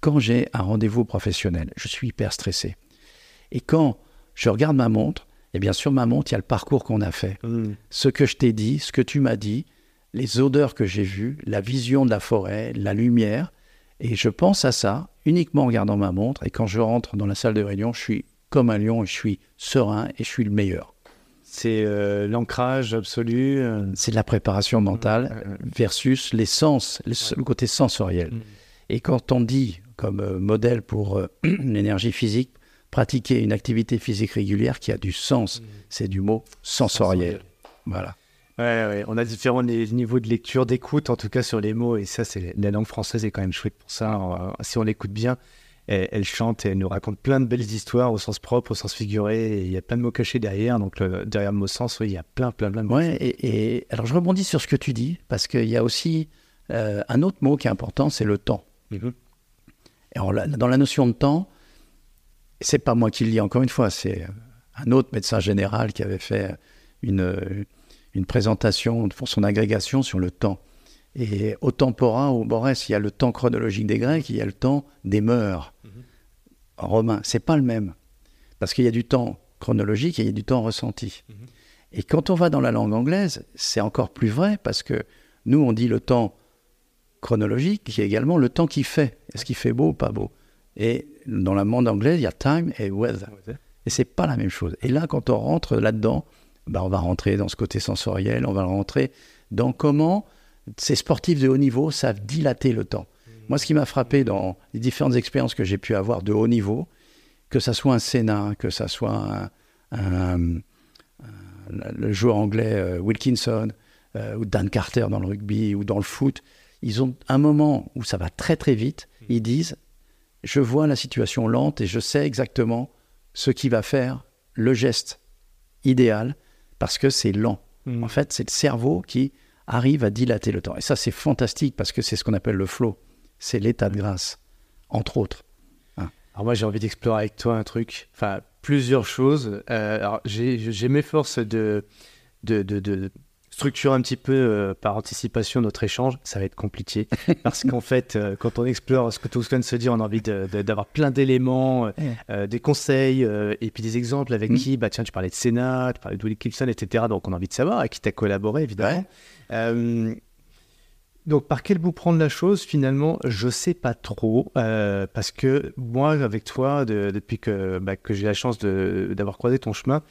Quand j'ai un rendez-vous professionnel, je suis hyper stressé. Et quand je regarde ma montre, et bien sur ma montre, il y a le parcours qu'on a fait Mm. ce que je t'ai dit, ce que tu m'as dit, les odeurs que j'ai vues, la vision de la forêt, la lumière. Et je pense à ça uniquement en regardant ma montre. Et quand je rentre dans la salle de réunion, je suis comme un lion et je suis serein et je suis le meilleur. C'est euh, l'ancrage absolu. euh, C'est de la préparation mentale versus les sens, le, côté sensoriel. Mm. Et quand on dit, comme euh, modèle pour l'énergie physique, pratiquer une activité physique régulière qui a du sens, c'est du mot sensoriel. Voilà. Ouais, ouais, on a différents niveaux de lecture, d'écoute, en tout cas sur les mots, et ça, c'est la langue française est quand même chouette pour ça. Euh, Si on l'écoute bien, elle, elle chante et elle nous raconte plein de belles histoires au sens propre, au sens figuré, il y a plein de mots cachés derrière. Donc le- derrière le mot sens, oui, il y a plein, plein, plein de mots. Ouais, et, et- alors je rebondis sur ce que tu dis, parce qu'il y a aussi euh, un autre mot qui est important, c'est le temps. Mhm. Et dans la notion de temps, c'est pas moi qui le dis encore une fois, c'est un autre médecin général qui avait fait une, une présentation pour son agrégation sur le temps. Et au tempora, au Borès, il y a le temps chronologique des Grecs, il y a le temps des mœurs. En romain, c'est pas le même. Parce qu'il y a du temps chronologique et il y a du temps ressenti. Et quand on va dans la langue anglaise, c'est encore plus vrai parce que nous, on dit le temps chronologique qui est également le temps qui fait. Est-ce qu'il fait beau ou pas beau? Et dans la monde anglaise, il y a time et weather. Et c'est pas la même chose. Et là, quand on rentre là-dedans, bah, on va rentrer dans ce côté sensoriel, on va rentrer dans comment ces sportifs de haut niveau savent dilater le temps. Moi, ce qui m'a frappé dans les différentes expériences que j'ai pu avoir de haut niveau, que ça soit un Sénat, que ça soit un, un- un- le joueur anglais euh, Wilkinson, euh, ou Dan Carter dans le rugby, ou dans le foot, ils ont un moment où ça va très très vite, ils disent, je vois la situation lente et je sais exactement ce qui va faire le geste idéal, parce que c'est lent. Mhm. En fait, c'est le cerveau qui arrive à dilater le temps. Et ça, c'est fantastique parce que c'est ce qu'on appelle le flow. C'est l'état de grâce, entre autres. Alors moi, j'ai envie d'explorer avec toi un truc, enfin plusieurs choses. Euh, alors j'ai j'ai mes forces de, de, de, de structurer un petit peu euh, par anticipation notre échange. Ça va être compliqué parce qu'en fait, euh, quand on explore ce que de se dire, on a envie d'avoir plein d'éléments, euh, des conseils et puis des exemples avec Mm. qui, bah tiens, tu parlais de Sénat, tu parlais de Willie Gibson, etc. Donc on a envie de savoir avec qui tu as collaboré évidemment. Donc, par quel bout prendre la chose Finalement, je sais pas trop, parce que moi, avec toi, de- depuis que, bah, que j'ai la chance d'avoir croisé ton chemin,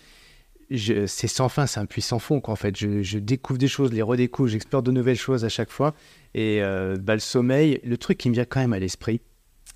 c'est sans fin, c'est un puits sans fond, quoi, en fait. Je, découvre des choses, les redécouvre, j'explore de nouvelles choses à chaque fois. Et euh, bah, le sommeil, le truc qui me vient quand même à l'esprit,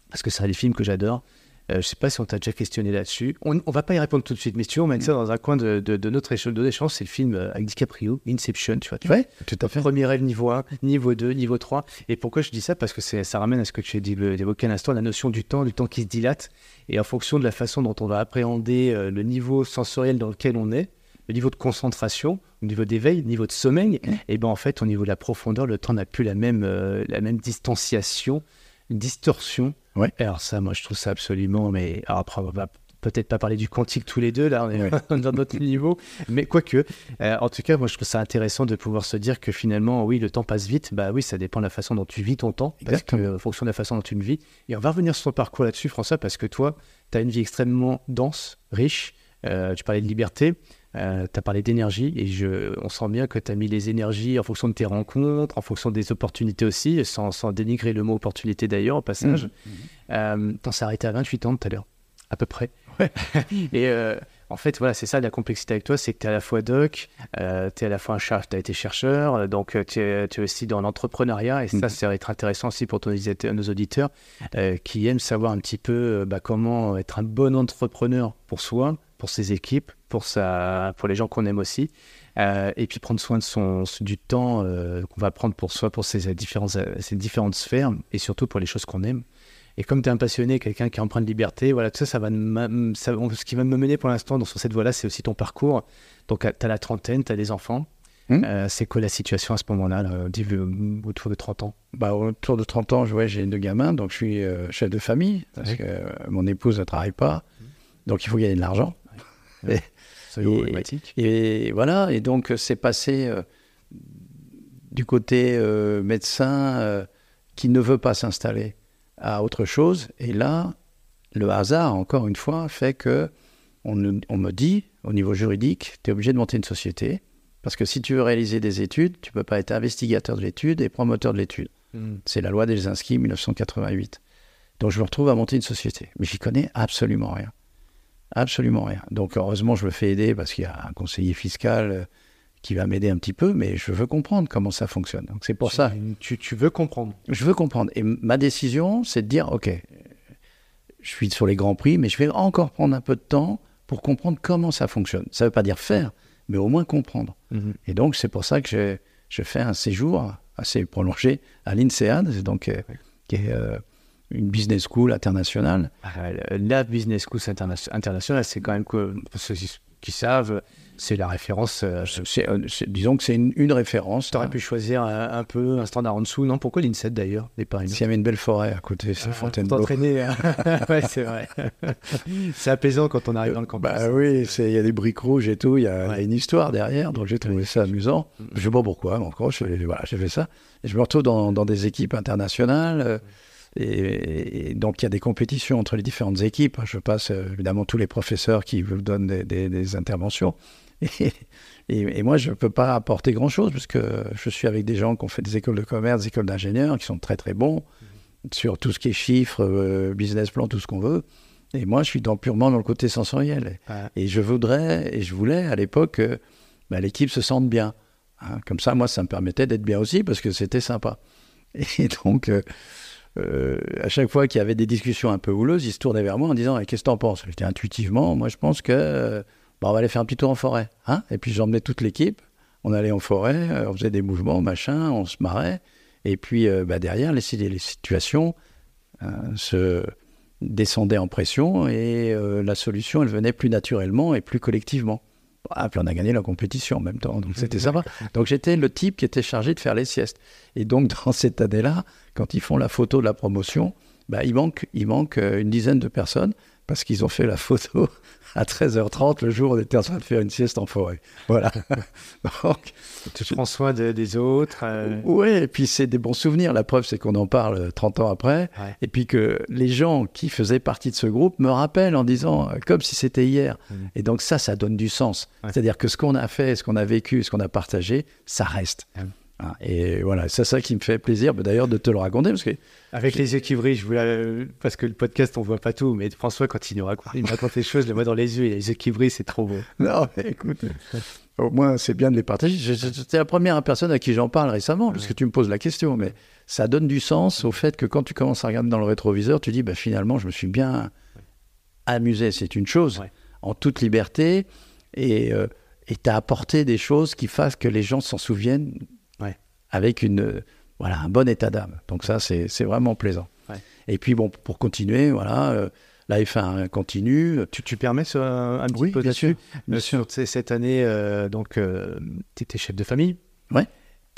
parce que c'est un des films que j'adore. Euh, je sais pas si on t'a déjà questionné là-dessus. On, on va pas y répondre tout de suite, mais si tu veux, on met ça dans un coin de, de- de notre échange, de l'échange, c'est le film euh, avec DiCaprio, Inception, tu vois. tu Ouais, tout à fait. Premier rêve niveau 1, niveau 2, niveau 3. Et pourquoi je dis ça? Parce que ça ramène à ce que tu as dit- évoqué à l'instant, la notion du temps, du temps qui se dilate. Et en fonction de la façon dont on va appréhender euh, le niveau sensoriel dans lequel on est, le niveau de concentration, le niveau d'éveil, le niveau de sommeil, et ben en fait, au niveau de la profondeur, le temps n'a plus la même, euh, la même distanciation, une distorsion. Ouais. Et alors ça, moi, je trouve ça absolument, mais alors après, on va peut-être pas parler du quantique tous les deux, là, on est dans notre niveau, mais quoique, euh, en tout cas, moi je trouve ça intéressant de pouvoir se dire que finalement, oui, le temps passe vite, bah oui, ça dépend de la façon dont tu vis ton temps, parce que, en fonction de la façon dont tu le vis. Et on va revenir sur ton parcours là-dessus, François, parce que toi, tu as une vie extrêmement dense, riche, euh, tu parlais de liberté, euh, tu as parlé d'énergie et je, on sent bien que tu as mis les énergies en fonction de tes rencontres, en fonction des opportunités aussi, sans, sans dénigrer le mot opportunité d'ailleurs au passage. Mmh, mmh. Euh, T'en s'est arrêté à 28 ans tout à l'heure, à peu près. et euh, en fait, voilà, c'est ça la complexité avec toi, c'est que tu es à la fois doc, euh, tu es à la fois un chercheur, tu as été chercheur, donc tu es, tu es, aussi dans l'entrepreneuriat et ça, mmh. ça va être intéressant aussi pour ton, nos auditeurs qui aiment savoir un petit peu bah, comment être un bon entrepreneur pour soi, pour ses équipes, pour, sa, pour les gens qu'on aime aussi. Euh, et puis prendre soin de son, du temps euh, qu'on va prendre pour soi, pour ces différentes, ces différentes sphères, et surtout pour les choses qu'on aime. Et comme tu es un passionné, quelqu'un qui est empreint de liberté, voilà, tout ça, ça va ça, ce qui va me mener pour l'instant sur cette voie-là, c'est aussi ton parcours. Donc, tu as la trentaine, tu as des enfants. Mmh. Euh, c'est quoi la situation à ce moment-là, autour de 30 ans? Bah, Autour de 30 ans, j'ai deux gamins, donc je suis chef de famille, parce que mon épouse ne travaille pas, mmh. donc il faut gagner de l'argent. Et, voilà, et donc c'est passé euh, du côté euh, médecin euh, qui ne veut pas s'installer à autre chose. Et là, le hasard, encore une fois, fait que on, on me dit, au niveau juridique, tu es obligé de monter une société. Parce que si tu veux réaliser des études, tu ne peux pas être investigateur de l'étude et promoteur de l'étude. Hmm. C'est la loi des inscrits 1988. Donc je me retrouve à monter une société. Mais j'y connais absolument rien. Absolument rien. Donc heureusement, je me fais aider parce qu'il y a un conseiller fiscal euh, qui va m'aider un petit peu, mais je veux comprendre comment ça fonctionne. Donc c'est pour ça. Tu, tu, veux comprendre. Je veux comprendre. Et ma décision, c'est de dire, OK, je suis sur les grands prix, mais je vais encore prendre un peu de temps pour comprendre comment ça fonctionne. Ça ne veut pas dire faire, mais au moins comprendre. Mhm. Et donc c'est pour ça que je, fais un séjour assez prolongé à l'INSEAD, donc euh, qui est euh, une business school internationale. Ah, la business school internationale, c'est quand même que ceux qui savent, c'est la référence. Euh, euh, disons que c'est une, référence. Tu aurais pu choisir un, peu un standard en dessous, non? Pourquoi l'INSET d'ailleurs S'il y avait une belle forêt à côté, c'est ah, Fontainebleau. T'entraîner, hein. ouais, c'est vrai. c'est apaisant quand on arrive dans le campus. Bah oui, il y a des briques rouges et tout, il y, a une histoire derrière, donc j'ai trouvé ça amusant. Mm. Je ne sais pas pourquoi, encore, voilà, j'ai fait ça. Et je me retrouve dans, dans des équipes internationales. Euh, et, donc il y a des compétitions entre les différentes équipes. Je passe euh, évidemment tous les professeurs qui vous donnent des, interventions. Et, moi, je ne peux pas apporter grand-chose parce que je suis avec des gens qui ont fait des écoles de commerce, des écoles d'ingénieurs, qui sont très très bons sur tout ce qui est chiffres, euh, business plan, tout ce qu'on veut. Et moi, je suis dans, purement dans le côté sensoriel. Et je voudrais, et je voulais à l'époque que bah, l'équipe se sente bien. Hein. Comme ça, moi, ça me permettait d'être bien aussi parce que c'était sympa. Et donc, euh, euh, à chaque fois qu'il y avait des discussions un peu houleuses, il se tournait vers moi en disant Qu'est-ce que t'en penses? J'étais intuitivement, moi je pense que bah, on va aller faire un petit tour en forêt. Hein et puis j'emmenais toute l'équipe, on allait en forêt, euh, on faisait des mouvements, machin, on se marrait. Et puis euh, bah, derrière, les, les situations se descendaient en pression et la solution, elle venait plus naturellement et plus collectivement. Ah, puis on a gagné la compétition en même temps, donc c'était sympa. Donc j'étais le type qui était chargé de faire les siestes. Et donc dans cette année-là, quand ils font la photo de la promotion, bah, il, manque, il manque euh, une dizaine de personnes parce qu'ils ont fait la photo à 13h30 le jour où on était en train de faire une sieste en forêt. Voilà. Donc, tu prends soin des autres. Euh. Oui, et puis c'est des bons souvenirs. La preuve, c'est qu'on en parle 30 ans après. Et puis que les gens qui faisaient partie de ce groupe me rappellent en disant euh, comme si c'était hier. Mmh. Et donc ça, ça donne du sens. C'est-à-dire que ce qu'on a fait, ce qu'on a vécu, ce qu'on a partagé, ça reste. Et voilà, c'est ça qui me fait plaisir bah, d'ailleurs de te le raconter. Parce que Avec les yeux qui brillent, je voulais, parce que le podcast, on voit pas tout, mais François, quand il nous raconte, il me raconte les choses, je le vois dans les yeux, et les yeux qui brillent, c'est trop beau. Non, mais écoute, au moins c'est bien de les partager. C'était la première personne à qui j'en parle récemment, parce que tu me poses la question, mais ça donne du sens au fait que quand tu commences à regarder dans le rétroviseur, tu dis, bah, finalement, je me suis bien amusé, c'est une chose, en toute liberté, et euh, tu as apporté des choses qui fassent que les gens s'en souviennent avec une, voilà, un bon état d'âme. Donc ça, c'est vraiment plaisant. Et puis, bon, pour continuer, voilà, euh, la F1 continue. Tu, tu permets ce, un petit oui, peu. Bien sûr. Cette année, euh, donc, euh, tu étais chef de famille. Ouais.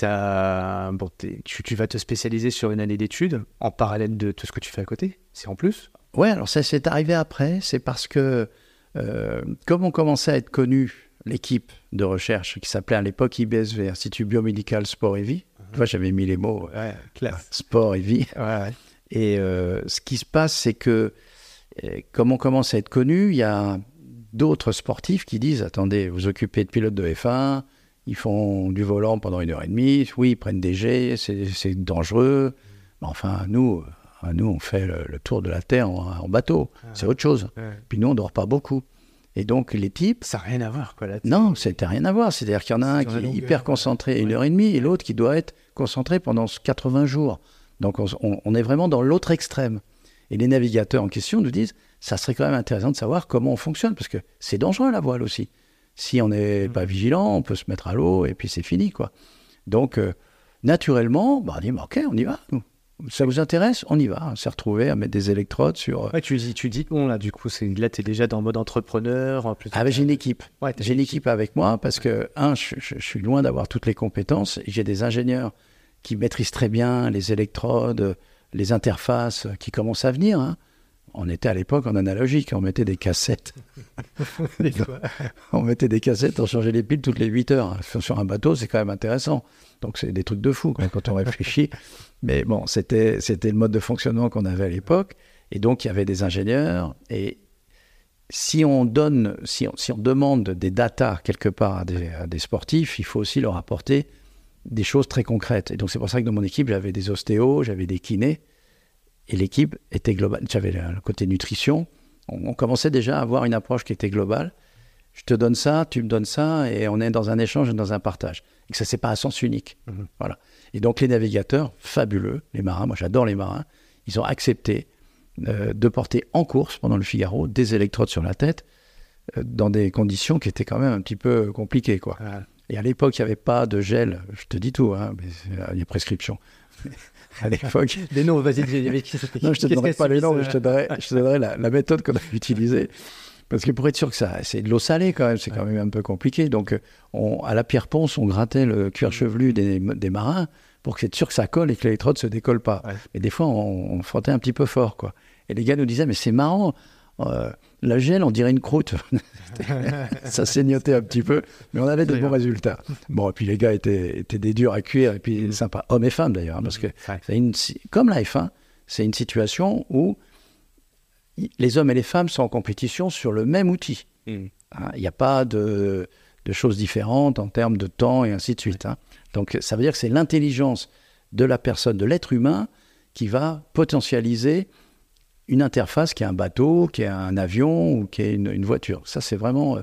As, bon, tu, tu, vas te spécialiser sur une année d'études en parallèle de tout ce que tu fais à côté. C'est en plus Ouais, alors ça s'est arrivé après. C'est parce que, euh, comme on commençait à être connu, l'équipe de recherche qui s'appelait à l'époque IBSV, Institut Biomédical Sport et Vie. Tu vois, j'avais mis les mots Ouais, classe. sport et vie. Ouais. Et euh, ce qui se passe, c'est que, euh, comme on commence à être connu, il y a d'autres sportifs qui disent Attendez, vous occupez de pilote de F1, ils font du volant pendant une heure et demie, oui, ils prennent des jets, c'est dangereux. Mais enfin, nous, euh, nous, on fait le, le tour de la Terre en, en bateau, c'est autre chose. Ouais. Puis nous, on dort pas beaucoup. Et donc, les types, Ça n'a rien à voir, quoi, là. non, c'était rien à voir. C'est-à-dire qu'il y en a un qui est hyper concentré une heure et demie et l'autre qui doit être concentré pendant 80 jours. Donc on, on- on est vraiment dans l'autre extrême. Et les navigateurs en question nous disent, ça serait quand même intéressant de savoir comment on fonctionne, parce que c'est dangereux la voile aussi. Si on n'est pas vigilant, on peut se mettre à l'eau et puis c'est fini, quoi. Donc, euh, naturellement, bah, on dit, bah, ok, on y va. nous. Ça vous intéresse? On y va. On s'est retrouvé à mettre des électrodes sur... euh, Ouais, tu dis, tu dis, bon, là, du coup, c'est, là, t'es déjà dans le mode entrepreneur, en plus. Ah, j'ai une équipe. Ouais, J'ai une équipe avec moi parce que, un, je, je- je suis loin d'avoir toutes les compétences. J'ai des ingénieurs qui maîtrisent très bien les électrodes, les interfaces qui commencent à venir. hein. On était à l'époque en analogique, on mettait des cassettes. on mettait des cassettes, on changeait les piles toutes les 8 heures. Sur- Sur un bateau, c'est quand même intéressant. Donc c'est des trucs de fou quand on réfléchit. Mais bon, c'était c'était le mode de fonctionnement qu'on avait à l'époque. Et donc il y avait des ingénieurs. Et si on donne, si on, si on demande des datas quelque part à des, à des sportifs, il faut aussi leur apporter des choses très concrètes. Et donc c'est pour ça que dans mon équipe, j'avais des ostéos, j'avais des kinés. Et l'équipe était globale. J'avais le côté nutrition. On, on commençait déjà à avoir une approche qui était globale. Je te donne ça, tu me donnes ça, et on est dans un échange et dans un partage. Et que ça, c'est pas à sens unique. Mhm. Voilà. Et donc, les navigateurs, fabuleux, les marins, moi j'adore les marins, ils ont accepté euh, de porter en course pendant le Figaro des électrodes sur la tête euh, dans des conditions qui étaient quand même un petit peu compliquées. Quoi. Ouais. Et à l'époque, il n'y avait pas de gel, je te dis tout, hein, mais c'est- il y a prescription. à l'époque, Des noms, vas-y, avec qui non, je te donnerai pas les noms, mais je te donnerai, je te donnerai la, la méthode qu'on a utilisée. Parce que pour être sûr que ça, c'est de l'eau salée quand même, c'est quand même un peu compliqué. Donc, euh, on, à la pierre ponce, on grattait le cuir chevelu des, des marins pour c'est sûr que ça colle et que l'électrode se décolle pas. Ouais. Mais des fois, on, on frottait un petit peu fort, quoi. Et les gars nous disaient, mais c'est marrant, euh, la gel, on dirait une croûte. ça saignotait un petit peu, mais on avait de bons résultats. Bon, et puis les gars étaient, étaient des durs à cuire, et puis sympas, hommes et femmes d'ailleurs, hein, parce que Ouais. une, comme la F1, c'est une situation où les hommes et les femmes sont en compétition sur le même outil. Mm. hein. Il n'y a pas de, de choses différentes en termes de temps et ainsi de suite. hein. Donc ça veut dire que c'est l'intelligence de la personne, de l'être humain, qui va potentialiser une interface qui est un bateau, qui est un avion ou qui est une, une voiture. Ça, c'est vraiment euh,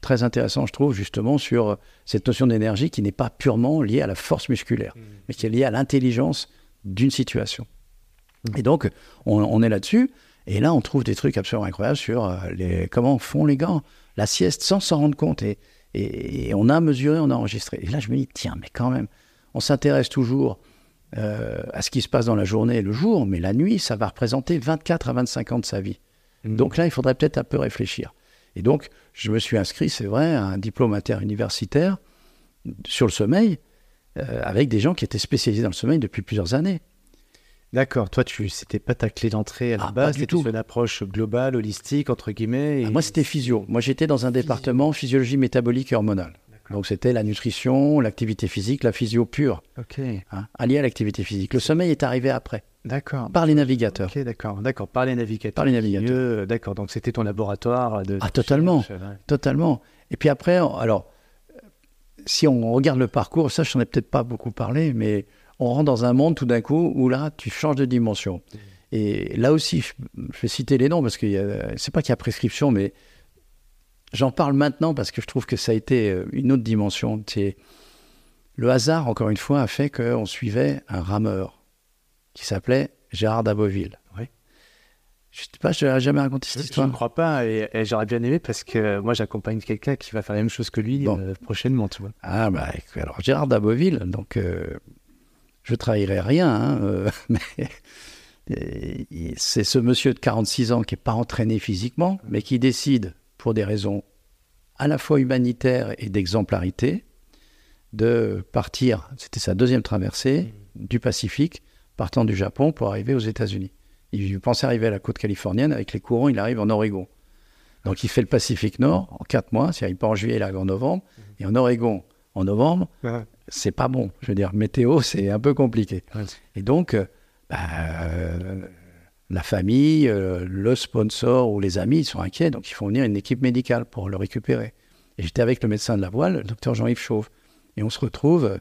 très intéressant, je trouve, justement, sur euh, cette notion d'énergie qui n'est pas purement liée à la force musculaire, mais qui est liée à l'intelligence d'une situation. Et donc, on, on est là-dessus. Et là, on trouve des trucs absolument incroyables sur euh, les, comment font les gars la sieste sans s'en rendre compte. Et, et- et on a mesuré, on a enregistré. Et là, je me dis, tiens, mais quand même, on s'intéresse toujours euh, à ce qui se passe dans la journée et le jour, mais la nuit, ça va représenter 24 à 25 ans de sa vie. Mm. Donc là, il faudrait peut-être un peu réfléchir. Et donc, je me suis inscrit, c'est vrai, à un diplôme interuniversitaire sur le sommeil, euh, avec des gens qui étaient spécialisés dans le sommeil depuis plusieurs années. D'accord, toi, tu, c'était pas ta clé d'entrée à la Ah, base, c'était une approche globale, holistique, entre guillemets. et- Ah, moi, c'était physio. Moi, j'étais dans un département physiologie métabolique et hormonale. Donc, c'était la nutrition, l'activité physique, la physio pure, Ok, hein, alliée à l'activité physique. Le sommeil est arrivé après, d'accord. par les navigateurs. Ok, d'accord, d'accord. Par les navigateurs. Par les navigateurs. Mieux, D'accord, donc c'était ton laboratoire de. Ah, totalement. ouais. Totalement. Et puis après, alors, si on regarde le parcours, ça, je n'en ai peut-être pas beaucoup parlé, mais on rentre dans un monde tout d'un coup où là, tu changes de dimension. Et là aussi, je, je vais citer les noms parce que c'est pas qu'il y a prescription, mais j'en parle maintenant parce que je trouve que ça a été euh, une autre dimension. C'est le hasard, encore une fois, a fait qu'on suivait un rameur qui s'appelait Gérard Daboville. Oui. Je sais pas, je n'ai jamais raconté cette Je histoire. ne crois pas, et, et j'aurais bien aimé parce que moi j'accompagne quelqu'un qui va faire la même chose que lui Bon. euh, prochainement, tu vois. Ah, bah, alors Gérard Daboville, donc euh, je trahirai rien, hein, euh, mais c'est ce monsieur de 46 ans qui n'est pas entraîné physiquement, mais qui décide, pour des raisons à la fois humanitaires et d'exemplarité, de partir, c'était sa deuxième traversée du Pacifique, partant du Japon pour arriver aux États-Unis. Il pensait arriver à la côte californienne. Avec les courants, il arrive en Oregon. Donc il fait le Pacifique Nord en quatre mois. C'est-à-dire, il part en juillet, il arrive en novembre. Et en Oregon, en novembre, c'est pas bon. Je veux dire, météo, c'est un peu compliqué. Et donc, euh, bah, euh, la famille, euh, le sponsor ou les amis, ils sont inquiets. Donc ils font venir une équipe médicale pour le récupérer. Et j'étais avec le médecin de la voile, le docteur Jean-Yves Chauve. Et on se retrouve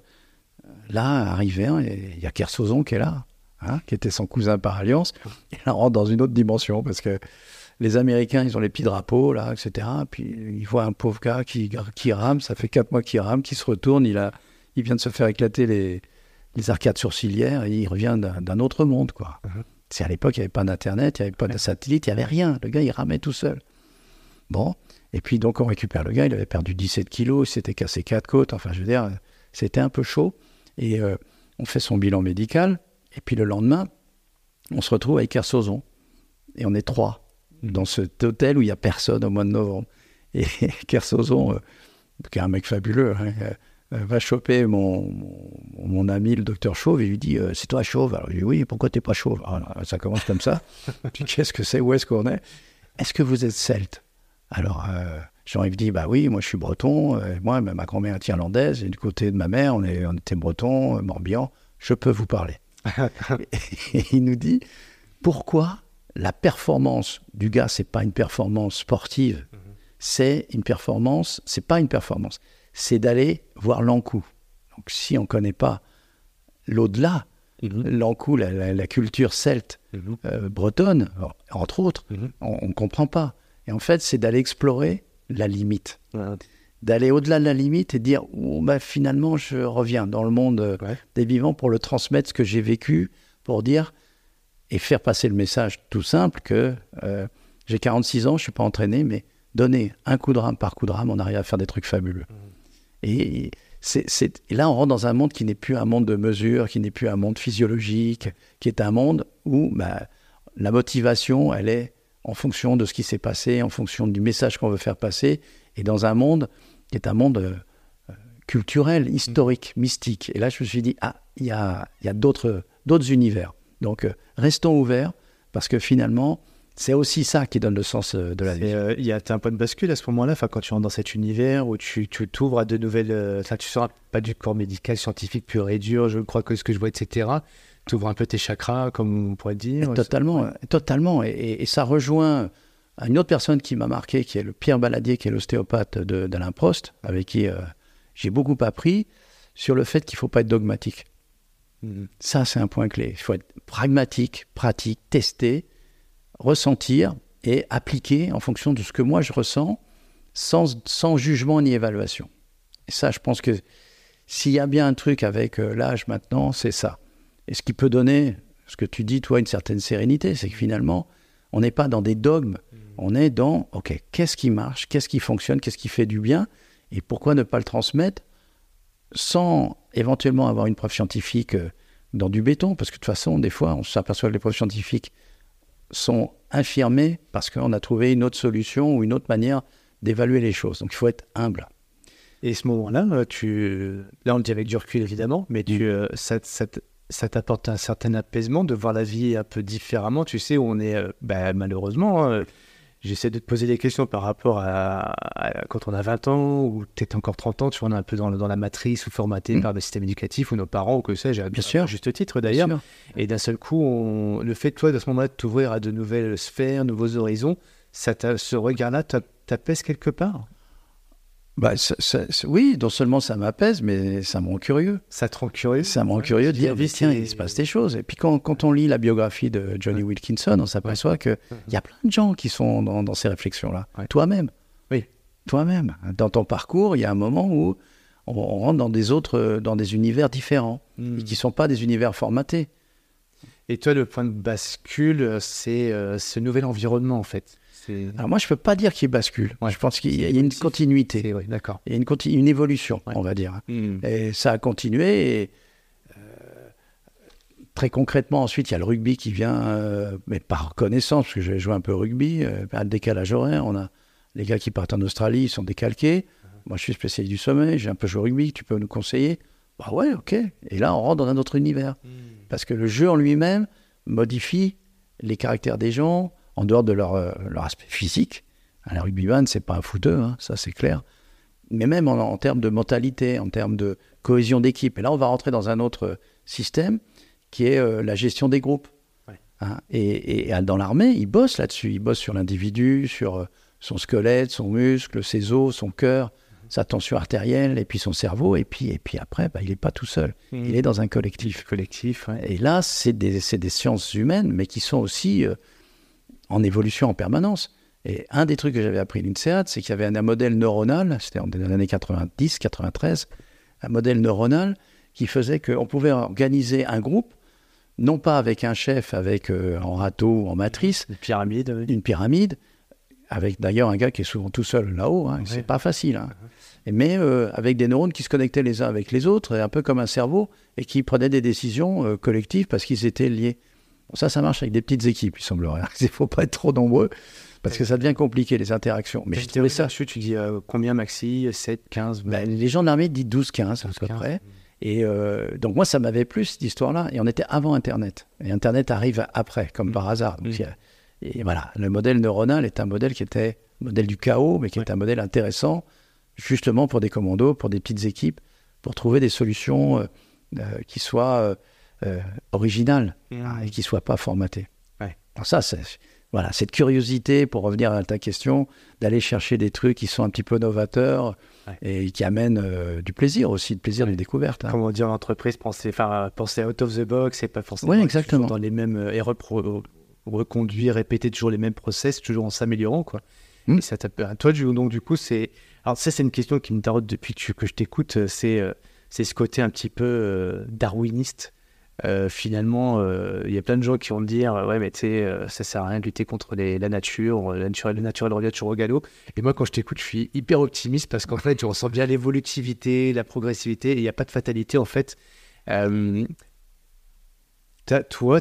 là, arrivé, il y a Kersozon qui est là. Hein, qui était son cousin par alliance, on rentre dans une autre dimension parce que les Américains, ils ont les petits drapeaux, là, etc. Puis ils voient un pauvre gars qui, qui rame, ça fait quatre mois qu'il rame, qui se retourne, il, a, il vient de se faire éclater les, les arcades sourcilières et il revient d'un autre monde, quoi. Uh-huh. C'est à l'époque, il n'y avait pas d'Internet, il n'y avait pas de satellite, il n'y avait rien. Le gars, il ramait tout seul. Bon, et puis donc on récupère le gars, il avait perdu 17 kilos, il s'était cassé quatre côtes, enfin je veux dire, c'était un peu chaud. Et euh, on fait son bilan médical, et puis le lendemain, on se retrouve avec Kersozon. Et on est trois dans cet hôtel où il n'y a personne au mois de novembre. Et Kersozon, euh, qui est un mec fabuleux, hein, euh, va choper mon, mon, ami, le docteur Chauve, et lui dit C'est toi Chauve? Alors il dit Oui, pourquoi t'es pas Chauve? Alors, Ça commence comme ça. puis qu'est-ce que c'est? Où est-ce qu'on est? Est-ce que vous êtes celte? Alors Jean-Yves dit Bah oui, moi je suis breton, moi ma grand-mère est irlandaise, et du côté de ma mère, on, est, on était breton, morbihan, je peux vous parler. et il nous dit pourquoi la performance du gars, c'est pas une performance sportive, mhm. c'est une performance, c'est pas une performance, c'est d'aller voir l'encou. Donc si on connaît pas l'au-delà, mhm. l'encou, la, culture celte mhm. euh, bretonne, entre autres, on ne comprend pas. Et en fait, c'est d'aller explorer la limite d'aller au-delà de la limite et dire oh, bah, finalement je reviens dans le monde euh, des vivants pour le transmettre ce que j'ai vécu, pour dire et faire passer le message tout simple que euh, j'ai 46 ans, je suis pas entraîné, mais donner un coup de rame par coup de rame, on arrive à faire des trucs fabuleux. Mmh. Et, c'est, là, on rentre dans un monde qui n'est plus un monde de mesure, qui n'est plus un monde physiologique, qui est un monde où bah, la motivation, elle est en fonction de ce qui s'est passé, en fonction du message qu'on veut faire passer, et dans un monde qui est un monde euh, culturel, historique, mm. mystique. Et là, je me suis dit, ah, il y a, y a d'autres univers. Donc, euh, restons ouverts, parce que finalement, c'est aussi ça qui donne le sens euh, de la vie. Il y a un point de bascule à ce moment-là, quand tu rentres dans cet univers où tu t'ouvres à de nouvelles. ça tu ne seras pas du corps médical, scientifique pur et dur, je crois que ce que je vois, etc. Tu ouvres un peu tes chakras, comme on pourrait dire. totalement, totalement. et, ça rejoint une autre personne qui m'a marqué, qui est le Pierre Baladier, qui est l'ostéopathe d'Alain Prost, avec qui euh, j'ai beaucoup appris sur le fait qu'il ne faut pas être dogmatique. Mhm. Ça, c'est un point clé. Il faut être pragmatique, pratique, tester, ressentir et appliquer en fonction de ce que moi je ressens, sans, sans jugement ni évaluation. Et ça, je pense que s'il y a bien un truc avec euh, l'âge maintenant, c'est ça. Et ce qui peut donner, ce que tu dis, toi, une certaine sérénité, c'est que finalement, on n'est pas dans des dogmes, on est dans, OK, qu'est-ce qui marche, qu'est-ce qui fonctionne, qu'est-ce qui fait du bien, et pourquoi ne pas le transmettre sans éventuellement avoir une preuve scientifique euh, dans du béton, parce que de toute façon, des fois, on s'aperçoit que les preuves scientifiques sont infirmées parce qu'on a trouvé une autre solution ou une autre manière d'évaluer les choses. Donc il faut être humble. Et ce moment-là, euh, tu... là on le dit avec du recul évidemment, mais tu, euh, ça t'apporte un certain apaisement de voir la vie un peu différemment. Tu sais, où on est, euh, bah, malheureusement, hein, j'essaie de te poser des questions par rapport à, quand on a 20 ans ou peut-être encore 30 ans, tu vois, on est un peu dans, dans la matrice ou formaté mm. par le système éducatif ou nos parents ou que sais-je, bien sûr, juste titre d'ailleurs. Et d'un seul coup, on, le fait, toi, de ce moment-là, de t'ouvrir à de nouvelles sphères, nouveaux horizons, ça ce regard-là t'apaise quelque part? Bah, oui, non seulement ça m'apaise, mais ça me rend curieux. Ça te rend curieux Ça me rend curieux de dire, tiens, il se passe des choses. Et puis quand, quand on lit la biographie de Johnny Wilkinson, on s'aperçoit qu'il y a plein de gens qui sont dans, dans ces réflexions-là. Toi-même. Oui. Toi-même. Dans ton parcours, il y a un moment où on, rentre dans des autres, dans des univers différents, et qui ne sont pas des univers formatés. Et toi, le point de bascule, c'est euh, ce nouvel environnement, en fait. Alors moi, je ne peux pas dire qu'il bascule. je pense qu'il y, a une continuité. d'accord. Il y a une, une évolution, on va dire. Hmm. Et ça a continué. Et, euh, très concrètement, ensuite, il y a le rugby qui vient, euh, mais par reconnaissance, parce que j'ai joué un peu au rugby, euh, à décalage horaire. On a les gars qui partent en Australie, ils sont décalqués. Uh-huh. Moi, je suis spécialiste du sommeil, j'ai un peu joué au rugby, tu peux nous conseiller? Bah ouais, ok. Et là, on rentre dans un autre univers. Hmm. Parce que le jeu en lui-même modifie les caractères des gens, en dehors de leur, euh, leur aspect physique. Un rugbyman, c'est pas un footeux, hein, ça c'est clair. Mais même en, termes de mentalité, en termes de cohésion d'équipe. Et là, on va rentrer dans un autre système qui est euh, la gestion des groupes. Hein. et, et, dans l'armée, ils bossent là-dessus. Ils bossent sur l'individu, sur euh, son squelette, son muscle, ses os, son cœur sa tension artérielle et puis son cerveau. Et puis, et puis après, bah, il n'est pas tout seul. Hmm. Il est dans un collectif. collectif Et là, c'est des, des, sciences humaines, mais qui sont aussi euh, en évolution en permanence. Et un des trucs que j'avais appris à l'INSEAD, c'est qu'il y avait un, modèle neuronal, c'était dans les années 90, 93, un modèle neuronal qui faisait qu'on pouvait organiser un groupe, non pas avec un chef, avec euh, en râteau, en matrice, une pyramide, une pyramide, avec d'ailleurs un gars qui est souvent tout seul là-haut, hein, c'est pas facile. Hein. Uh-huh. Mais euh, avec des neurones qui se connectaient les uns avec les autres, un peu comme un cerveau, et qui prenaient des décisions euh, collectives parce qu'ils étaient liés. Ça, ça marche avec des petites équipes, il semblerait. Il ne faut pas être trop nombreux, parce que ça devient compliqué, les interactions. Mais je trouvais ça... Tu dis euh, combien maxi? 7, 15 ben, Les gens de l'armée disent 12, 15 à peu près. Et donc moi, ça m'avait plu, cette histoire-là. Et on était avant Internet. Et Internet arrive après, comme mm. par hasard. Donc, mm. Et voilà, le modèle neuronal est un modèle qui était modèle du chaos, mais qui est un modèle intéressant, justement pour des commandos, pour des petites équipes, pour trouver des solutions euh, euh, qui soient euh, originales mmh. hein, et qui ne soient pas formatées. ça, c'est voilà, cette curiosité, pour revenir à ta question, d'aller chercher des trucs qui sont un petit peu novateurs et qui amènent du plaisir aussi, du plaisir de découverte. Hein. Comment dire, l'entreprise, penser, penser out of the box et pas forcément exactement. dans les mêmes erreurs reconduire, répéter toujours les mêmes process, toujours en s'améliorant, quoi. Hmm. Et ça Toi, donc, du coup, c'est. Alors, ça, c'est une question qui me taraude depuis que, je t'écoute. Euh, c'est, euh, c'est ce côté un petit peu euh, darwiniste. Finalement, il y a plein de gens qui vont me dire Ouais, mais tu sais, ça sert à rien de lutter contre les, la nature. La nature, le naturel revient toujours au galop. Et moi, quand je t'écoute, je suis hyper optimiste parce qu'en fait, je ressens bien l'évolutivité, la progressivité. Il n'y a pas de fatalité, en fait toi,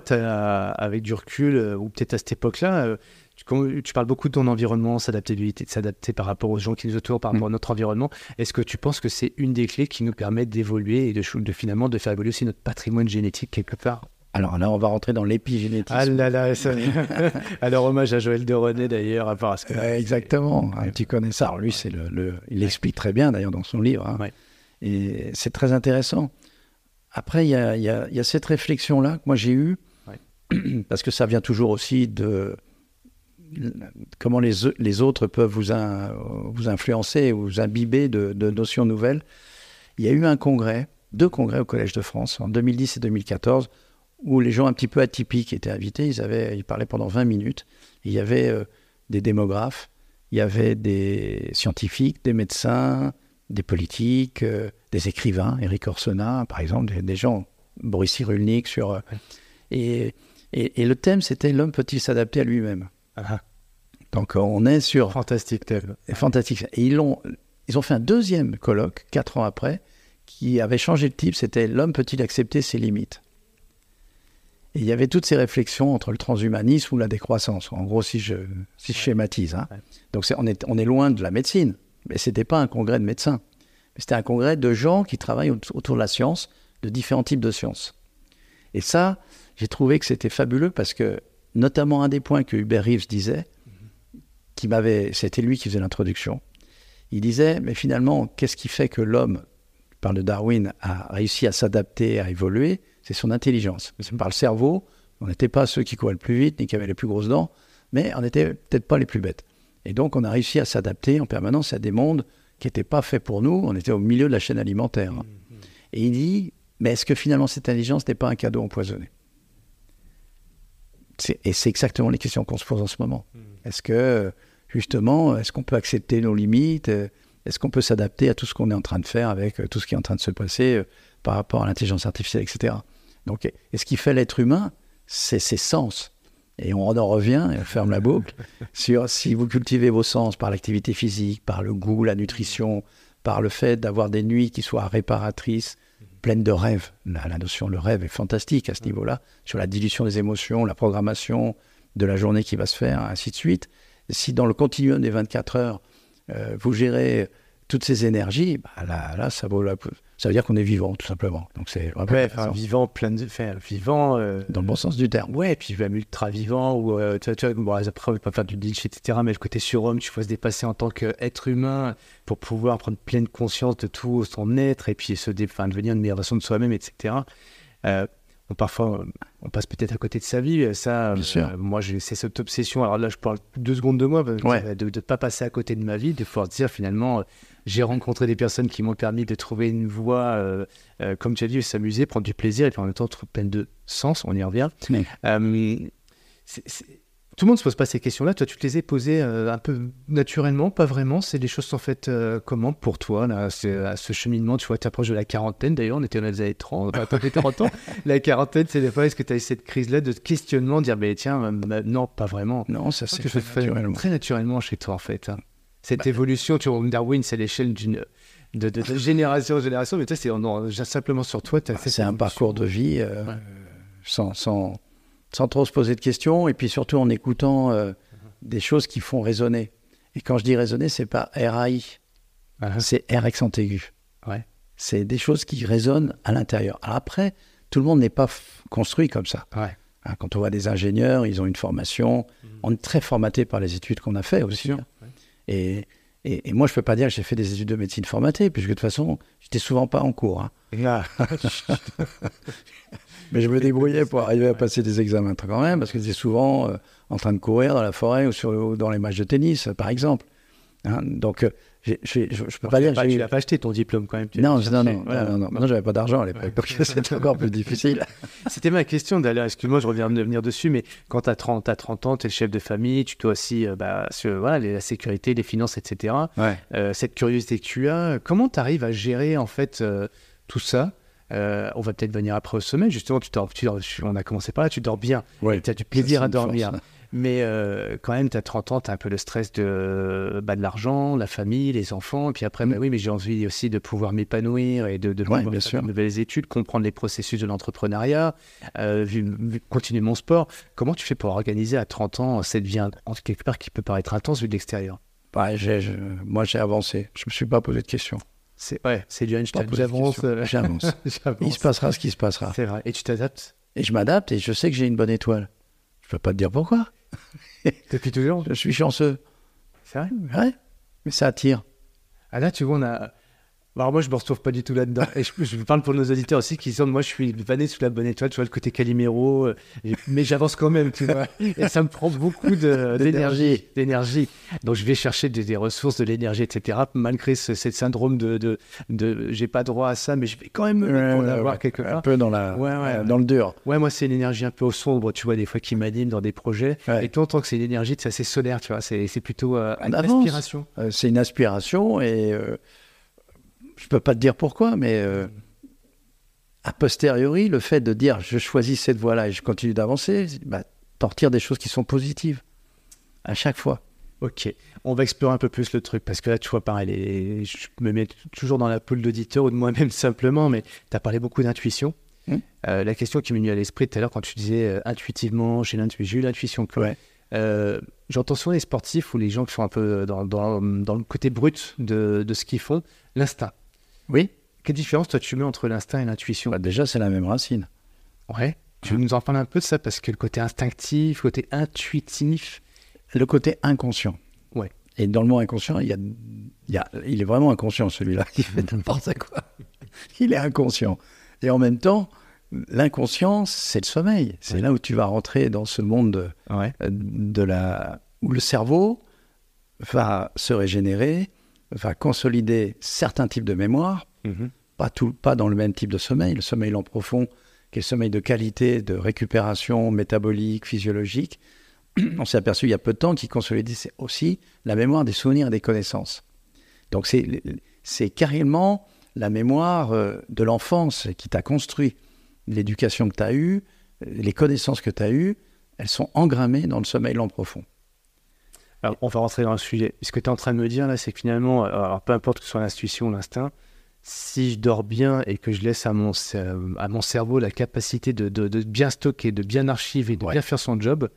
avec du recul, euh, ou peut-être à cette époque-là, tu, parles beaucoup de ton environnement, s'adaptabilité, de s'adapter par rapport aux gens qui nous entourent, par rapport à mm. notre environnement. Est-ce que tu penses que c'est une des clés qui nous permet d'évoluer et de, de, finalement de faire évoluer aussi notre patrimoine génétique quelque part? Alors là, on va rentrer dans l'épigénétisme. Ah là là, alors hommage à Joël de René d'ailleurs, à part que... exactement, hein, tu connais ça. Alors lui, c'est le, il l'explique très bien d'ailleurs dans son livre. Hein. Et c'est très intéressant. Après, il y a, cette réflexion-là que moi j'ai eue, parce que ça vient toujours aussi de comment les, les autres peuvent vous, vous influencer, vous imbiber de, notions nouvelles. Il y a eu un congrès, deux congrès au Collège de France, en 2010 et 2014, où les gens un petit peu atypiques étaient invités. Ils, avaient, ils parlaient pendant 20 minutes. il y avait euh, des démographes, il y avait des scientifiques, des médecins, des politiques, euh, des écrivains, Eric Orsena, par exemple, des, gens, Boris Cyrulnik, sur. Euh, et, et, le thème, c'était L'homme peut-il s'adapter à lui-même? Ah. Donc on est sur. Fantastique. Fantastique. Et ils ont, ils ont fait un deuxième colloque, quatre ans après, qui avait changé de type c'était L'homme peut-il accepter ses limites? Et il y avait toutes ces réflexions entre le transhumanisme ou la décroissance, en gros, si je, si je schématise. Hein. Donc on, est, on est loin de la médecine. Mais ce n'était pas un congrès de médecins. C'était un congrès de gens qui travaillent autour de la science, de différents types de sciences. Et ça, j'ai trouvé que c'était fabuleux parce que, notamment un des points que Hubert Reeves disait, qui m'avait, c'était lui qui faisait l'introduction. Il disait, mais finalement, qu'est-ce qui fait que l'homme, par le Darwin, a réussi à s'adapter, à évoluer? C'est son intelligence. Par le cerveau, on n'était pas ceux qui couraient le plus vite, ni qui avaient les plus grosses dents, mais on n'était peut-être pas les plus bêtes. Et donc, on a réussi à s'adapter en permanence à des mondes qui n'étaient pas faits pour nous. On était au milieu de la chaîne alimentaire. Et il dit, mais est-ce que finalement cette intelligence n'est pas un cadeau empoisonné? Et c'est exactement les questions qu'on se pose en ce moment. Mmh. Est-ce que, justement, est-ce qu'on peut accepter nos limites? Est-ce qu'on peut s'adapter à tout ce qu'on est en train de faire avec euh, tout ce qui est en train de se passer euh, par rapport à l'intelligence artificielle, etc. Donc, et ce qui fait l'être humain, c'est ses sens. Et on en revient, et on ferme la boucle, sur si vous cultivez vos sens par l'activité physique, par le goût, la nutrition, par le fait d'avoir des nuits qui soient réparatrices, pleines de rêves. La, notion, le rêve est fantastique à ce niveau-là, sur la dilution des émotions, la programmation de la journée qui va se faire, ainsi de suite. Si dans le continuum des 24 heures, euh, vous gérez toutes ces énergies, bah là, là, ça vaut ça veut dire qu'on est vivant, tout simplement. Donc c'est Ouais, enfin, vivant, plein de. Enfin, vivant. euh, dans le bon sens du terme. Ouais, puis même ultra vivant, ou euh, tu vois, tu vois, bon, après, on va pas faire du Nietzsche, etc., mais le côté surhomme, tu faut se dépasser en tant qu'être humain pour pouvoir prendre pleine conscience de tout son être et puis se dé- enfin, devenir une meilleure version de soi-même, etc. Euh, bon, parfois, on passe peut-être à côté de sa vie, ça. Bien sûr. moi, j'ai c'est cette obsession. Alors là, je parle deux secondes de moi, Ouais. euh, de ne pas passer à côté de ma vie, de pouvoir dire finalement, euh, j'ai rencontré des personnes qui m'ont permis de trouver une voie, euh, euh, comme tu as dit, s'amuser, prendre du plaisir et puis en même temps, trouver pleine de sens. On y revient. Mais- Euh, Tout le monde se pose pas ces questions-là. Toi, tu te les as posées euh, un peu naturellement, pas vraiment. C'est des choses sont faites euh, comment pour toi là, c'est- à ce cheminement? Tu vois, tu approches de la quarantaine. D'ailleurs, on était dans les années 30, enfin, t'avais 40 ans. La quarantaine, c'est des fois, est-ce que tu as eu cette crise-là de questionnement, de dire, mais tiens, euh, non, pas vraiment? Non, ça c'est que fait naturellement. très naturellement chez toi, en fait. hein. Cette Bah, évolution, tu vois, Darwin, c'est l'échelle d'une de, de- de génération en génération, mais toi, c'est en- en- simplement sur toi. cette C'est un parcours de vie euh, Ouais. sans, sans, sans trop se poser de questions et puis surtout en écoutant euh, des choses qui font résonner. Et quand je dis résonner, c'est pas RAI, Ah, c'est R accent aigu. Ouais. C'est des choses qui résonnent à l'intérieur. Alors après, tout le monde n'est pas construit comme ça. Ouais. Hein, Quand on voit des ingénieurs, ils ont une formation. On est très formaté par les études qu'on a fait aussi. sûr, hein. Et, et, et moi, je peux pas dire que j'ai fait des études de médecine formatées, puisque de toute façon, j'étais souvent pas en cours. hein. Ah. Mais je me débrouillais pour arriver à passer des examens quand même, parce que j'étais souvent euh, en train de courir dans la forêt ou, sur, ou dans les matchs de tennis, par exemple. Hein, donc, euh, je ne peux pas dire Pas- tu l'as pas acheté ton diplôme quand même. Non, non, cherché. non, Voilà. non, non, non, j'avais pas d'argent à l'époque, donc c'était encore plus difficile. C'était ma question d'ailleurs, excuse-moi, je reviens de venir dessus, mais quand tu as 30, t'as 30 ans, tu es le chef de famille, tu dois aussi, euh, bah, sur, voilà, les- la sécurité, les finances, etc. Ouais. Euh, cette curiosité que tu as, comment tu arrives à gérer en fait tout ça? Euh, On va peut-être venir après au sommet, justement, tu dors, tu dors- on a commencé par là, tu dors bien, Ouais. tu as du plaisir à dormir. force. Mais euh, quand même, tu as 30 ans, tu as un peu le stress de, bah, de l'argent, la famille, les enfants. Et puis après, Mm. bah oui, mais j'ai envie aussi de pouvoir m'épanouir et de, de bien sûr. de nouvelles études, comprendre les processus de l'entrepreneuriat, euh, continuer mon sport. Comment tu fais pour organiser à 30 ans cette vie en quelque part qui peut paraître intense vu de l'extérieur? Ouais, moi, j'ai avancé. Je me suis pas posé de questions. C'est ouais, c'est du Einstein. Euh, J'avance. j'avance. Il se passera ce qui se passera. C'est vrai. Et tu t'adaptes Et je m'adapte et je sais que j'ai une bonne étoile. Je peux pas te dire pourquoi. depuis toujours. Je suis chanceux. C'est vrai? Ouais. Mais ça attire. Ah là, tu vois, on a. Alors moi, je me retrouve pas du tout là-dedans. Et je, je parle pour nos auditeurs aussi qui sont, moi, je suis vanné sous la bonne étoile, tu vois, le côté Calimero, euh, mais j'avance quand même, tu vois. Et ça me prend beaucoup d'énergie, d'énergie. Donc je vais chercher des, des ressources, de l'énergie, etc. Malgré ce, syndrome de, de, de j'ai pas droit à ça, mais je vais quand même me mettre pour Ouais, l'avoir ouais. quelque Un part. peu dans, la, Ouais, ouais, euh, ouais. dans le dur. Ouais, moi, c'est une énergie un peu au sombre, tu vois, des fois qui m'anime dans des projets. Ouais. Et toi, en tant que c'est une énergie, c'est assez solaire, tu vois, c'est plutôt euh, une avance. inspiration. Euh, c'est une aspiration et je peux pas te dire pourquoi, mais euh, a posteriori, le fait de dire je choisis cette voie-là et je continue d'avancer, bah, t'en retires des choses qui sont positives à chaque fois. Ok, on va explorer un peu plus le truc parce que là, tu vois, pareil, les- je me mets toujours dans la poule d'auditeur ou de moi-même simplement, mais tu as parlé beaucoup d'intuition. Hmm. Euh, la question qui m'est venue à l'esprit tout à l'heure quand tu disais euh, intuitivement, j'ai eu l'intuition. que- Ouais. Euh, J'entends souvent les sportifs ou les gens qui sont un peu dans, dans- dans le côté brut de, de ce qu'ils font, l'instinct. Oui. Quelle différence toi tu mets entre l'instinct et l'intuition Bah, déjà, c'est la même racine. Ouais. Tu veux nous en parler un peu de ça? Parce que le côté instinctif, le côté intuitif. Le côté inconscient. Ouais. Et dans le mot inconscient, il, y a, il, y a- il est vraiment inconscient celui-là qui fait n'importe quoi. Il est inconscient. Et en même temps, l'inconscient, c'est le sommeil. C'est Ouais. là où tu vas rentrer dans ce monde Ouais. de la, où le cerveau va se régénérer, va consolider certains types de mémoire, pas, tout, pas dans le même type de sommeil. Le sommeil lent profond, qui est le sommeil de qualité, de récupération métabolique, physiologique, on s'est aperçu il y a peu de temps qu'il consolidait aussi la mémoire des souvenirs et des connaissances. Donc c'est, carrément la mémoire euh, de l'enfance qui t'a construit, l'éducation que tu as eue, les connaissances que tu as eues, elles sont engrammées dans le sommeil lent profond. Alors, on va rentrer dans le sujet. Ce que tu es en train de me dire là, c'est que finalement, alors, peu importe que ce soit l'intuition ou l'instinct, si je dors bien et que je laisse à mon, à mon cerveau la capacité de, de- de bien stocker, de bien archiver, de Ouais. bien faire son job,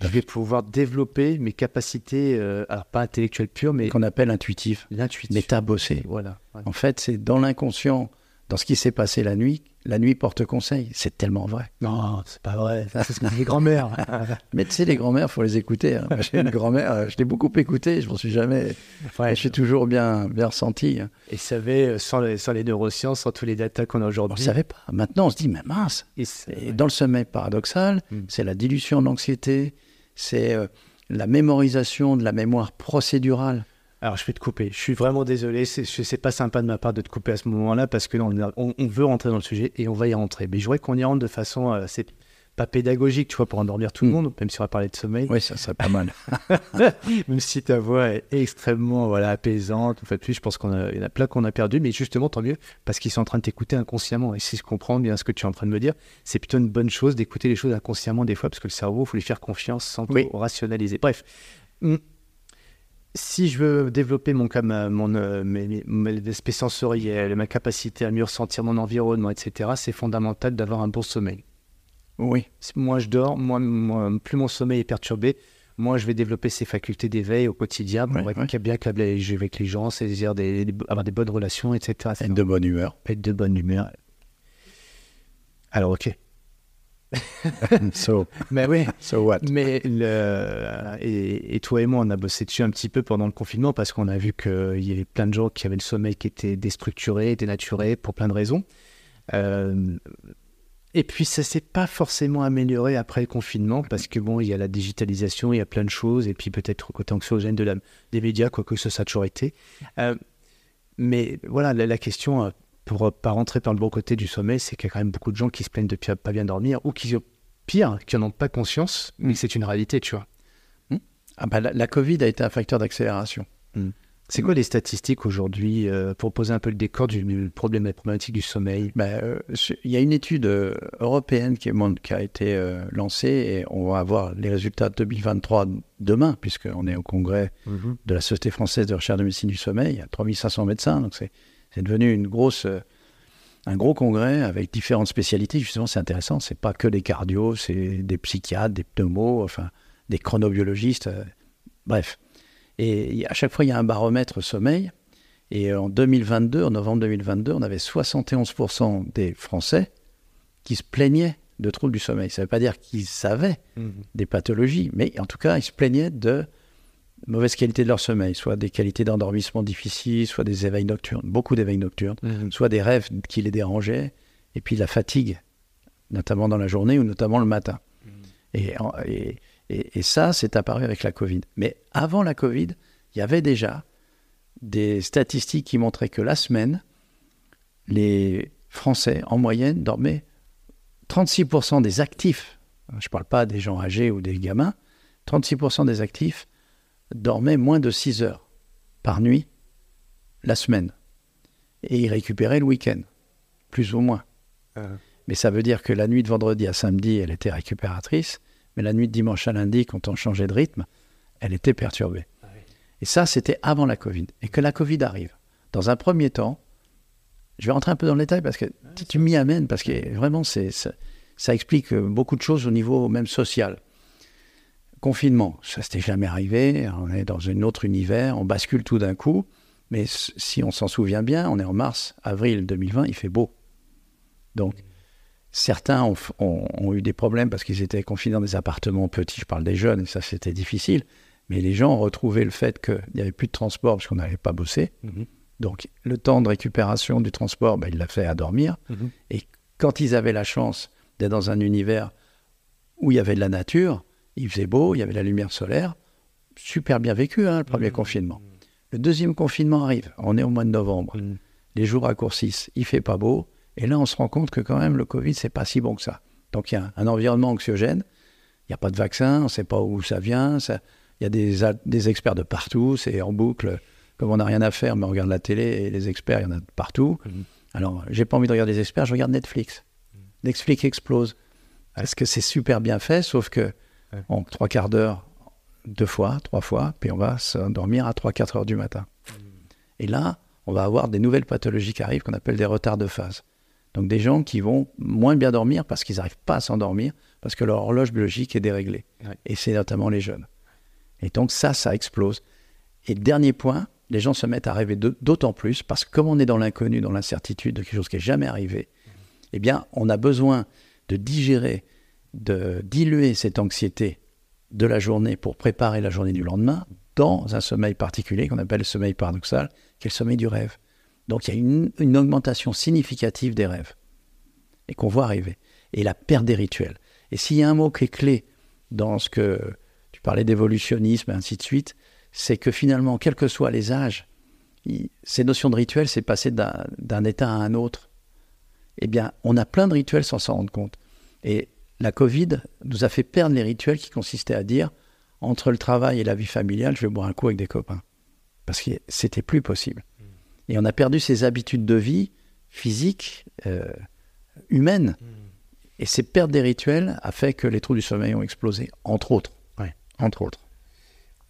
je vais pouvoir développer mes capacités, euh, alors pas intellectuelles pures, mais qu'on appelle intuitif. l'intuition. Mais t'as bossé. Voilà. Ouais. En fait, c'est dans l'inconscient dans ce qui s'est passé la nuit, la nuit porte conseil. C'est tellement vrai. Non, c'est pas vrai. C'est ce que les grands-mères. Mais tu sais, les grands-mères, faut les écouter. hein. J'ai une grand-mère, euh, je l'ai beaucoup écouté. Je m'en suis jamais. Ouais, je suis toujours bien, bien ressenti. hein. Et savez, euh, sans les, sans les neurosciences, sans tous les datas qu'on a On ne aujourd'hui. savait pas. Maintenant, on se dit, mais mince. Et dans le sommeil paradoxal, Mm. c'est la dilution de l'anxiété, c'est euh, la mémorisation de la mémoire procédurale. Alors, je vais te couper. Je suis vraiment désolé. C'est pas sympa de ma part de te couper à ce moment-là parce que là, on, a- veut rentrer dans le sujet et on va y rentrer. Mais je voudrais qu'on y rentre de façon euh, assez pas pédagogique, tu vois, pour endormir tout le Mm. monde, même si on va parler de sommeil. Oui, ça serait pas mal. même si ta voix est extrêmement voilà, apaisante. En fait, je pense qu'il y en a plein qu'on a perdu, mais justement, tant mieux, parce qu'ils sont en train de t'écouter inconsciemment. Et si je comprends bien ce que tu es en train de me dire, c'est plutôt une bonne chose d'écouter les choses inconsciemment des fois, parce que le cerveau, il faut lui faire confiance sans Oui. rationaliser. Bref. Si je veux développer mon, mon, euh, mes, mes- mes aspects sensoriels, ma capacité à mieux ressentir mon environnement, etc., c'est fondamental d'avoir un bon sommeil. Oui, Ouais, être ouais. bien câblé avec les gens, saisir des, des- avoir des bonnes relations, etc. être de bonne humeur. Être de bonne humeur. Alors, ok. So, Mais oui. so what? Mais le, et, et toi et moi, on a bossé dessus un petit peu pendant le confinement parce qu'on a vu qu'il y avait plein de gens qui avaient le sommeil qui était déstructuré, dénaturé pour plein de raisons. Euh, et puis ça s'est pas forcément amélioré après le confinement parce que bon, il y a la digitalisation, il y a plein de choses et puis peut-être côté anxiogène de la, des médias, quoique ça, ça a toujours été. Euh, mais voilà, la, la question, euh, pour pas rentrer par le bon côté du sommeil, c'est qu'il y a quand même beaucoup de gens qui se plaignent de pas bien dormir ou qui, pire, qui n'en ont pas conscience, mais c'est une réalité, tu vois. ah bah, la, la Covid a été un facteur d'accélération. C'est quoi les statistiques aujourd'hui euh, pour poser un peu le décor du du problème, la problématique du sommeil? Ben, euh, Il y a une étude euh, européenne qui, qui a été euh, lancée et on va avoir les résultats de 2023 demain, puisqu'on est au congrès de la Société française de recherche de médecine du sommeil. Il y a 3500 médecins, donc c'est c'est devenu une grosse, euh, un gros congrès avec différentes spécialités. Justement, c'est intéressant. C'est pas que des cardios, c'est des psychiatres, des pneumos, enfin des chronobiologistes. euh, bref. Et à chaque fois, il y a un baromètre sommeil. Et en 2022, en novembre 2022, on avait 71% des Français qui se plaignaient de troubles du sommeil. Ça ne veut pas dire qu'ils savaient des pathologies, mais en tout cas, ils se plaignaient de mauvaise qualité de leur sommeil, soit des qualités d'endormissement difficiles, soit des éveils nocturnes, beaucoup d'éveils nocturnes, soit des rêves qui les dérangeaient, et puis la fatigue, notamment dans la journée ou notamment le matin. Et, en- et- et- et ça, c'est apparu avec la Covid. Mais avant la Covid, il y avait déjà des statistiques qui montraient que la semaine, les Français, en moyenne, dormaient 36% des actifs, je ne parle pas des gens âgés ou des gamins, 36% des actifs dormaient moins de 6 heures par nuit la semaine. Et ils récupéraient le week-end, plus ou moins. Mais ça veut dire que la nuit de vendredi à samedi, elle était récupératrice, mais la nuit de dimanche à lundi, quand on changeait de rythme, elle était perturbée. Et ça, c'était avant la Covid. Et que la Covid arrive. Dans un premier temps, je vais rentrer un peu dans le détail parce que tu- tu m'y amènes, parce que vraiment, c'est, ça, ça explique beaucoup de choses au niveau même social. Confinement, ça s'était jamais arrivé, on est dans un autre univers, on bascule tout d'un coup, mais si on s'en souvient bien, on est en mars, avril 2020, il fait beau. Donc, certains ont, f- ont- ont eu des problèmes parce qu'ils étaient confinés dans des appartements petits, je parle des jeunes, et ça c'était difficile, mais les gens ont retrouvé le fait qu'il n'y avait plus de transport parce qu'on n'avait pas bossé. Donc, le temps de récupération du transport, ben, il l'a fait à dormir. Et quand ils avaient la chance d'être dans un univers où il y avait de la nature, il faisait beau, il y avait la lumière solaire, super bien vécu, hein, le premier confinement. Le deuxième confinement arrive, on est au mois de novembre, les jours raccourcissent, il fait pas beau, et là on se rend compte que quand même le Covid, c'est pas si bon que ça. Donc il y a un, un environnement anxiogène, il n'y a pas de vaccin, on ne sait pas où ça vient, il y a des, experts de partout, c'est en boucle, comme on n'a rien à faire, mais on regarde la télé et les experts, il y en a de partout. Alors, j'ai pas envie de regarder des experts, je regarde Netflix. Netflix explose. Parce que c'est super bien fait, sauf que Ouais. en trois quarts d'heure, deux fois, trois fois, puis on va s'endormir à 3-4 heures du matin. Et là, on va avoir des nouvelles pathologies qui arrivent qu'on appelle des retards de phase. Donc des gens qui vont moins bien dormir parce qu'ils n'arrivent pas à s'endormir, parce que leur horloge biologique est déréglée. Ouais. Et c'est notamment les jeunes. Et donc ça, ça explose. Et dernier point, les gens se mettent à rêver d'autant plus parce que comme on est dans l'inconnu, dans l'incertitude de quelque chose qui n'est jamais arrivé, eh bien, on a besoin de digérer, de diluer cette anxiété de la journée pour préparer la journée du lendemain dans un sommeil particulier qu'on appelle le sommeil paradoxal, qui est le sommeil du rêve. Donc il y a une, augmentation significative des rêves et qu'on voit arriver. Et la perte des rituels. Et s'il y a un mot qui est clé dans ce que tu parlais d'évolutionnisme et ainsi de suite, c'est que finalement, quels que soient les âges, ces notions de rituels, c'est passer d'un état à un autre. Eh bien, on a plein de rituels sans s'en rendre compte. Et la Covid nous a fait perdre les rituels qui consistaient à dire entre le travail et la vie familiale, je vais boire un coup avec des copains. Parce que c'était plus possible. Et on a perdu ces habitudes de vie physiques, euh, humaines. Et ces pertes des rituels a fait que les trous du sommeil ont explosé, entre autres. Ouais. Entre autres.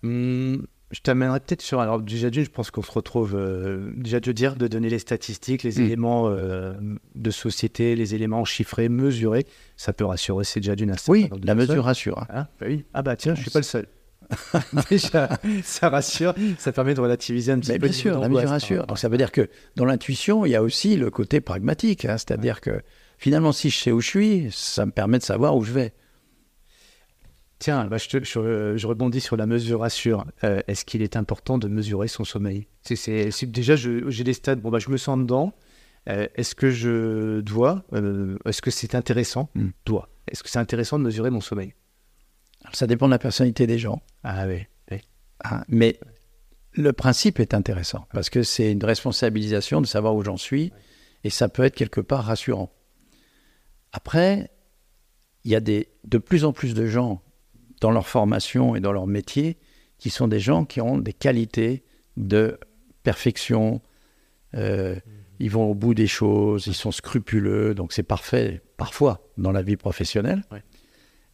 Hum, je t'amènerai peut-être sur. Alors, déjà, je pense qu'on se retrouve. Euh, déjà, de dire, de donner les statistiques, les mm. éléments euh, de société, les éléments chiffrés, mesurés, ça peut rassurer. C'est déjà d'une Oui, la mesure rassure. Hein. Ah, bah oui. ah, bah tiens, je suis pas le seul. déjà, ça rassure, ça permet de relativiser un petit peu. Bien sûr, la mesure rassure. Donc, ça veut dire que dans l'intuition, il y a aussi le côté pragmatique. Hein, C'est-à-dire que finalement, si je sais où je suis, ça me permet de savoir où je vais. Tiens, bah, je, rebondis sur la mesuration. Euh, est-ce qu'il est important de mesurer son sommeil? C'est, Déjà, j'ai des stades, bon, bah, je me sens dedans. Euh, est-ce que je dois, euh, est-ce que c'est intéressant? Dois. Est-ce que c'est intéressant de mesurer mon sommeil? Ça dépend de la personnalité des gens. Ah oui. Ah, mais le principe est intéressant parce que c'est une responsabilisation de savoir où j'en suis et ça peut être quelque part rassurant. Après, il y a des, de plus en plus de gens dans leur formation et dans leur métier, qui sont des gens qui ont des qualités de perfection. Euh, ils vont au bout des choses, ils sont scrupuleux, donc c'est parfait parfois dans la vie professionnelle.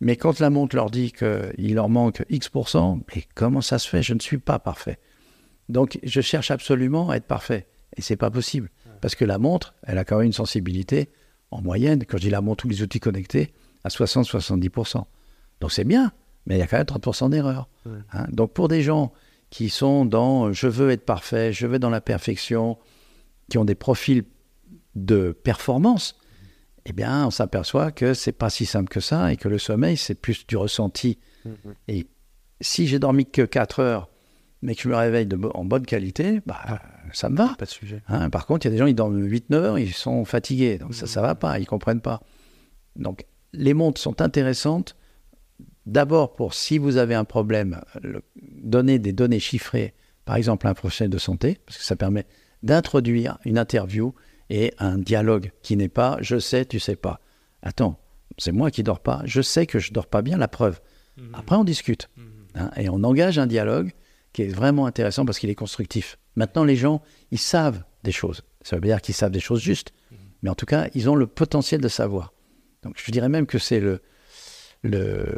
Mais quand la montre leur dit qu'il leur manque X%, mais comment ça se fait? Je ne suis pas parfait. Donc je cherche absolument à être parfait. Et c'est pas possible. Parce que la montre, elle a quand même une sensibilité, en moyenne, quand je dis la montre, tous les outils connectés, à 60-70%. Donc c'est bien mais il y a quand même 30% d'erreurs. Hein. Donc pour des gens qui sont dans je veux être parfait, je veux dans la perfection, qui ont des profils de performance, eh bien on s'aperçoit que c'est pas si simple que ça et que le sommeil c'est plus du ressenti. Mm-hmm. Et si j'ai dormi que 4 heures, mais que je me réveille en bonne qualité, bah, ah. ça me va. Pas de sujet. Hein, par contre, il y a des gens, ils dorment 8-9 heures, ils sont fatigués. Donc ça, ça va pas, ils comprennent pas. Donc les montres sont intéressantes D'abord, pour si vous avez un problème, donner des données chiffrées, par exemple à un professionnel de santé, parce que ça permet d'introduire une interview et un dialogue qui n'est pas je sais, tu sais pas. Attends, c'est moi qui dors pas, je sais que je dors pas bien, la preuve. Mhm. Après, on discute mhm. hein, et on engage un dialogue qui est vraiment intéressant parce qu'il est constructif. Maintenant, les gens, ils savent des choses. Ça veut dire qu'ils savent des choses justes, mhm. mais en tout cas, ils ont le potentiel de savoir. Donc, je dirais même que c'est le, le,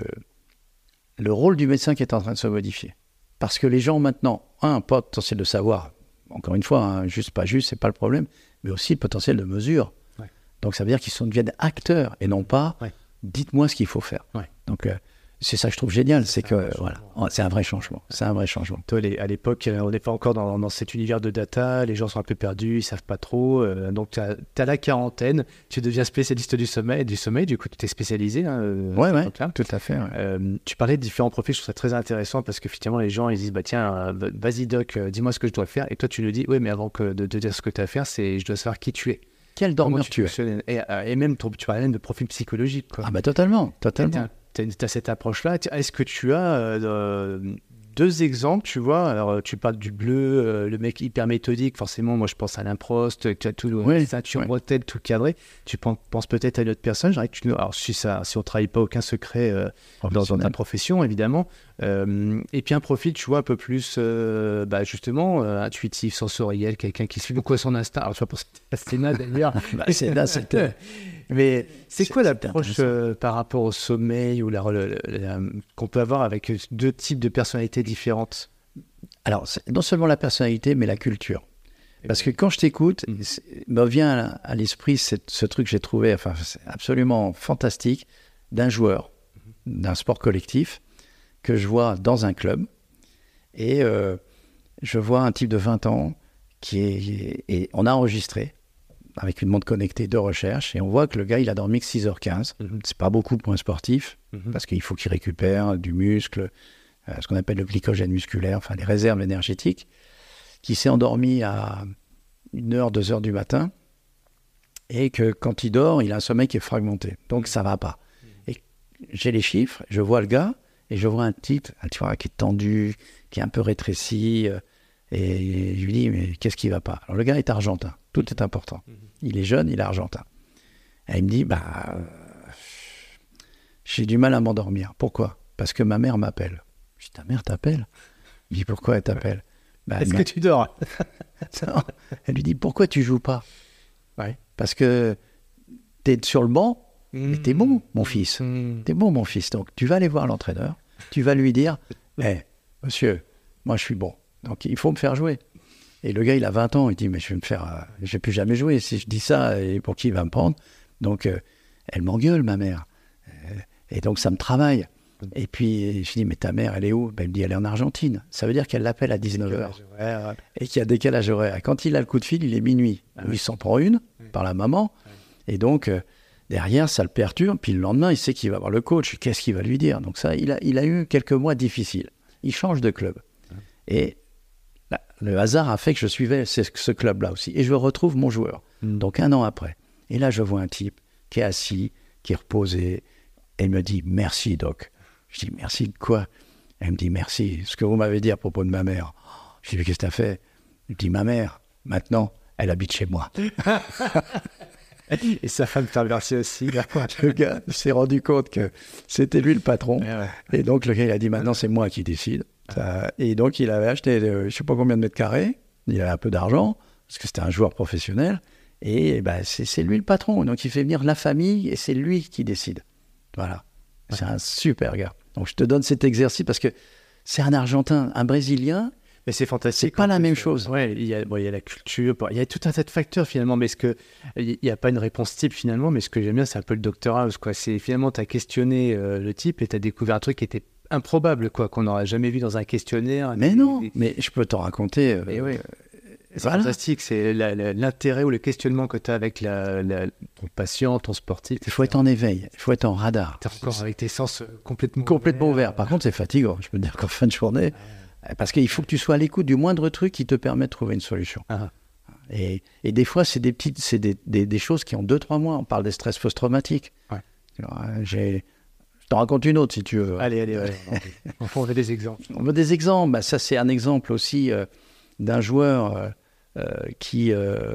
le rôle du médecin qui est en train de se modifier. Parce que les gens maintenant, un, potentiel de savoir, encore une fois, hein, juste pas juste, c'est pas le problème, mais aussi le potentiel de mesure. Donc ça veut dire qu'ils deviennent acteurs et non pas dites-moi ce qu'il faut faire. Donc euh, c'est ça que je trouve génial, c'est que voilà, c'est un vrai changement. C'est un vrai changement. Toi, à l'époque, euh, on n'est pas encore dans, cet univers de data, les gens sont un peu perdus, ils savent pas trop. Euh, donc, tu as, la quarantaine, tu deviens spécialiste du sommeil, du sommeil du coup, tu t'es spécialisé. Hein, euh, ouais, ouais, tout à fait. tu parlais de différents profils, je trouve ça très intéressant parce que finalement, les gens, ils disent, bah tiens, vas-y doc, dis-moi ce que je dois faire. Et toi, tu le dis, oui, mais avant que de, dire ce que tu as à faire, c'est je dois savoir qui tu es. Quel dormeur tu, es. Et, même, tu parlais de profil psychologique. Quoi. Ah bah totalement, totalement tu as, cette approche-là. Est-ce que tu as euh, deux exemples, tu vois? Alors, euh, tu parles du bleu, euh, le mec hyper méthodique. Forcément, moi, je pense à l'improst, tu as tout, ouais, ça, tu ouais. tout cadré. Tu penses, peut-être à une autre personne. Que tu, alors, si, ça, si on ne travaille pas aucun secret dans, ta profession, évidemment. et puis, un profil, tu vois, un peu plus, bah, justement, intuitif, sensoriel, quelqu'un qui suit beaucoup à son instinct. Alors, tu vois, pour Sténa, d'ailleurs. bah, c'était mais c'est quoi l'approche euh, par rapport au sommeil ou la, qu'on peut avoir avec deux types de personnalités différentes? Alors, non seulement la personnalité, mais la culture. Parce que quand je t'écoute, mm. me vient à, l'esprit ce truc que j'ai trouvé enfin, absolument fantastique d'un joueur, mm-hmm. d'un sport collectif, que je vois dans un club. Et euh, je vois un type de 20 ans qui est. Et on a enregistré avec une montre connectée de recherche et on voit que le gars, il a dormi que 6h15. Mhm. C'est pas beaucoup pour un sportif Mhm. parce qu'il faut qu'il récupère du muscle, euh, ce qu'on appelle le glycogène musculaire, enfin les réserves énergétiques, qui s'est endormi à 1h, 2h du matin et que quand il dort, il a un sommeil qui est fragmenté. Donc ça va pas. Et j'ai les chiffres, je vois le gars et je vois un type, tu vois, qui est tendu, qui est un peu rétréci. euh, Et je lui dis, mais qu'est-ce qui va pas? Alors le gars est argentin, tout est important. Il est jeune, il est argentin. Et il me dit, bah, euh, j'ai du mal à m'endormir. Pourquoi? Parce que ma mère m'appelle. Je dis, ta mère t'appelle? Il dit, pourquoi elle t'appelle? Bah, Est-ce que tu dors? Elle lui dit, pourquoi tu joues pas? Ouais. Parce que tu es sur le banc, mais t'es bon, mon fils. Mhm. T'es bon, mon fils. Donc, tu vas aller voir l'entraîneur. Tu vas lui dire Eh, monsieur, moi, je suis bon. Donc, il faut me faire jouer. Et le gars, il a 20 ans. Il dit Mais je vais me faire. euh, je vais plus jamais jouer. Si je dis ça, et pour qui il va me prendre Donc, euh, elle m'engueule, ma mère. Euh, et donc, ça me travaille. Et puis, je dis Mais ta mère, elle est où? Ben, Elle me dit Elle est en Argentine. Ça veut dire qu'elle l'appelle à 19h Ouais, ouais. et qu'il y a décalage horaire. Quand il a le coup de fil, il est minuit. Ah il s'en prend une par la maman. Et donc, euh, derrière, ça le perturbe. Puis le lendemain, il sait qu'il va voir le coach. Qu'est-ce qu'il va lui dire? Donc ça, il a, il a eu quelques mois difficiles. Il change de club. Et là, le hasard a fait que je suivais ce, ce club-là aussi. Et je retrouve mon joueur. Mm. Donc un an après. Et là, je vois un type qui est assis, qui est reposé. Et il me dit, merci, Doc. Je dis, merci de quoi? Elle me dit, merci. Ce que vous m'avez dit à propos de ma mère. Je dis, qu'est-ce que t'as fait? Il me dit, ma mère, maintenant, elle habite chez moi. Et sa femme t'a remercié aussi. Le gars s'est rendu compte que c'était lui le patron. Ouais. Et donc, le gars, il a dit, maintenant, c'est moi qui décide. Ça- et donc, il avait acheté, euh, je sais pas combien de mètres carrés. Il avait un peu d'argent, parce que c'était un joueur professionnel. Et ben, c'est lui le patron. Donc, il fait venir la famille et c'est lui qui décide. Voilà. C'est un super gars. Donc, je te donne cet exercice parce que c'est un Argentin, un Brésilien. Mais c'est fantastique. C'est pas la même chose. Ouais, il y a, bon, il y a la culture, bon, il y a tout un tas de facteurs finalement, mais ce que il n'y a pas une réponse type finalement, mais ce que j'aime bien, c'est un peu le Dr House, quoi. C'est finalement, tu as questionné euh, le type et tu as découvert un truc qui était improbable, quoi, qu'on n'aurait jamais vu dans un questionnaire. Mais non, mais je peux t'en raconter. euh, et ouais. C'est voilà. fantastique, c'est l'intérêt ou le questionnement que tu as avec la, la- ton patient, ton sportif. Il faut être en éveil, il faut être en radar. T'es encore avec tes sens euh, complètement complètement ouvert. Par contre, c'est fatigant. Je peux te dire qu'en fin de journée, parce qu'il faut que tu sois à l'écoute du moindre truc qui te permet de trouver une solution. Ah. Et, et des fois, c'est des petites, c'est des, des- des choses qui ont deux trois mois. On parle des stress post-traumatiques. Ouais. Euh, j'ai, t'en raconte une autre si tu veux. Allez, allez, allez. on fait des exemples. On veut des exemples. Bah, ça, c'est un exemple aussi euh, d'un joueur euh, euh, qui, euh,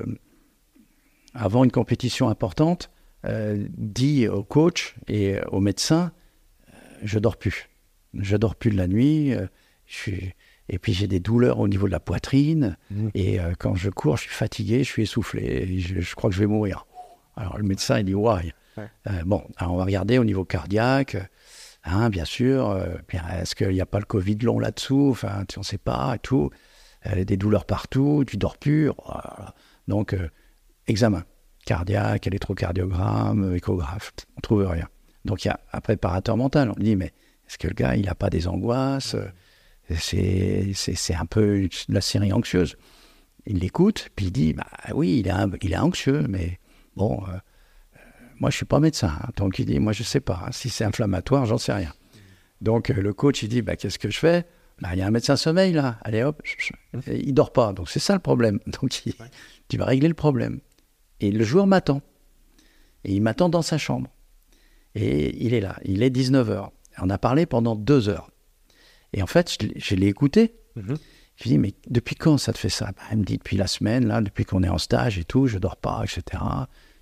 avant une compétition importante, dit au coach et au médecin Je dors plus. Je dors plus de la nuit. je suis- Et puis j'ai des douleurs au niveau de la poitrine. Mhm. Et quand je cours, je suis fatigué, je suis essoufflé. je, je crois que je vais mourir. Alors le médecin, il dit Why? Ouais. Euh, Bon, alors on va regarder au niveau cardiaque. Hein, bien sûr. euh, Est-ce qu'il n'y a pas le Covid long là-dessous? Enfin, tu- on ne sait pas et tout. A des douleurs partout, tu dors voilà. Donc, euh, examen cardiaque, électrocardiogramme, euh, échographe, on trouve rien. Donc, il y a un préparateur mental. On dit, mais est-ce que le gars, il n'a pas des angoisses? Euh, C'est un peu de la série anxieuse. Il l'écoute, puis il dit, bah oui, il est, un- il est anxieux, mais bon, euh, euh, moi, je suis pas médecin. hein. donc, il dit, moi, je sais pas. hein. si c'est inflammatoire, j'en sais rien. Donc, euh, le coach, il dit, bah, qu'est-ce que je fais? Bah, Il y a un médecin sommeil, là. Allez, hop. Et il dort pas. Donc, c'est ça le problème. Donc, il- tu vas régler le problème. Et le joueur m'attend. Et il m'attend dans sa chambre. Et il est là. Il est 19h. On a parlé pendant deux heures. Et en fait, je l'ai- je l'ai écouté. Mhm. Je lui dis, mais depuis quand ça te fait ça? Bah, Elle me dit, depuis la semaine, là, depuis qu'on est en stage et tout, je dors pas, etc.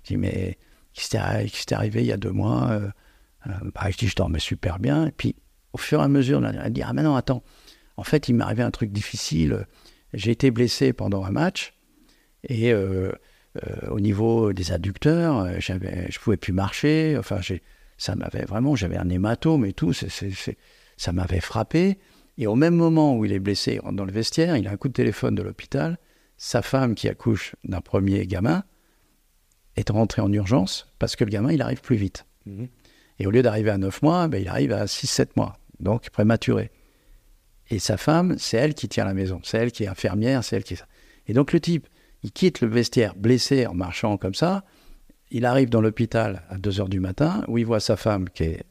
Je dis, mais qui t'est arrivé il y a deux mois euh, euh, bah, Je dis, je dormais super bien. Et puis, au fur et à mesure, elle dit, ah, mais non, attends. En fait, il m'est arrivé un truc difficile. J'ai été blessé pendant un match. Et euh, euh, au niveau des adducteurs, euh, je pouvais plus marcher. Enfin, ça m'avait vraiment, j'avais un hématome et tout. ça m'avait frappé. Et au même moment où il est blessé, il rentre dans le vestiaire, il a un coup de téléphone de l'hôpital. Sa femme, qui accouche d'un premier gamin, est rentrée en urgence parce que le gamin, il arrive plus vite. Mhm. Et au lieu d'arriver à 9 mois, ben, il arrive à 6-7 mois, donc prématuré. Et sa femme, c'est elle qui tient la maison. C'est elle qui est infirmière, c'est elle qui. Et donc le type, il quitte le vestiaire blessé en marchant comme ça. Il arrive dans l'hôpital à 2 heures du matin où il voit sa femme qui est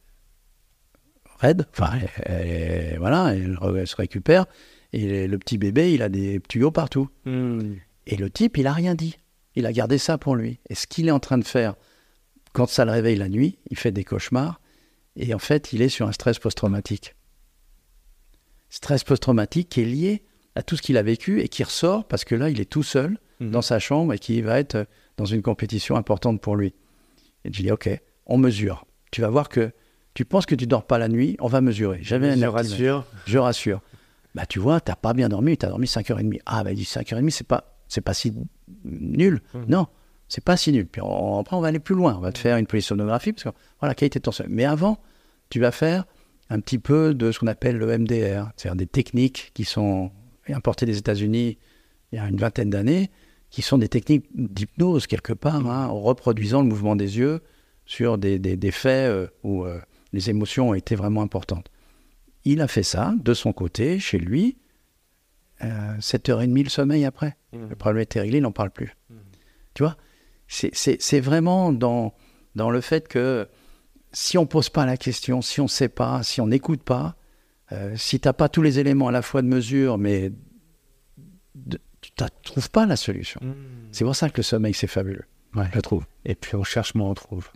raide. Enfin, elle- elle- voilà, elle, elle se récupère. Et le petit bébé, il a des tuyaux partout. Hmm. Et le type, il a rien dit. Il a gardé ça pour lui. Et ce qu'il est en train de faire, quand ça le réveille la nuit, il fait des cauchemars. Et en fait, il est sur un stress post-traumatique. Stress post-traumatique qui est lié à tout ce qu'il a vécu et qui ressort parce que là, il est tout seul Mhm. dans sa chambre et qui va être dans une compétition importante pour lui. Et je dis, OK, on mesure. Tu vas voir que tu penses que tu dors pas la nuit, on va mesurer. J'avais Je rassure. Je rassure. Bah, tu vois, t'as pas bien dormi, tu as dormi 5h30. Ah, bah, il dit 5h30, c'est pas, c'est pas si nul. Mhm. Non, c'est pas si nul. Puis on- après, on va aller plus loin. On va te faire une polysomnographie, parce que, voilà, qualité de ton sommeil. Mais avant, tu vas faire un petit peu de ce qu'on appelle le MDR, c'est-à-dire des techniques qui sont importées des États-Unis il y a une vingtaine d'années, qui sont des techniques d'hypnose, quelque part, hein, en reproduisant le mouvement des yeux sur des, des, des faits euh, où euh, les émotions ont été vraiment importantes. Il a fait ça de son côté, chez lui. Euh, 7h30 le sommeil après. Mhm. Le problème était réglé, il n'en parle plus. Mhm. Tu vois C'est- vraiment dans, dans le fait que si on ne pose pas la question, si on ne sait pas, si on n'écoute pas, euh, si tu n'as pas tous les éléments à la fois de mesure, mais de- tu ne trouves pas la solution. Hmm. C'est pour ça que le sommeil, c'est fabuleux, Ouais. je trouve. Et puis on cherche, mais on trouve.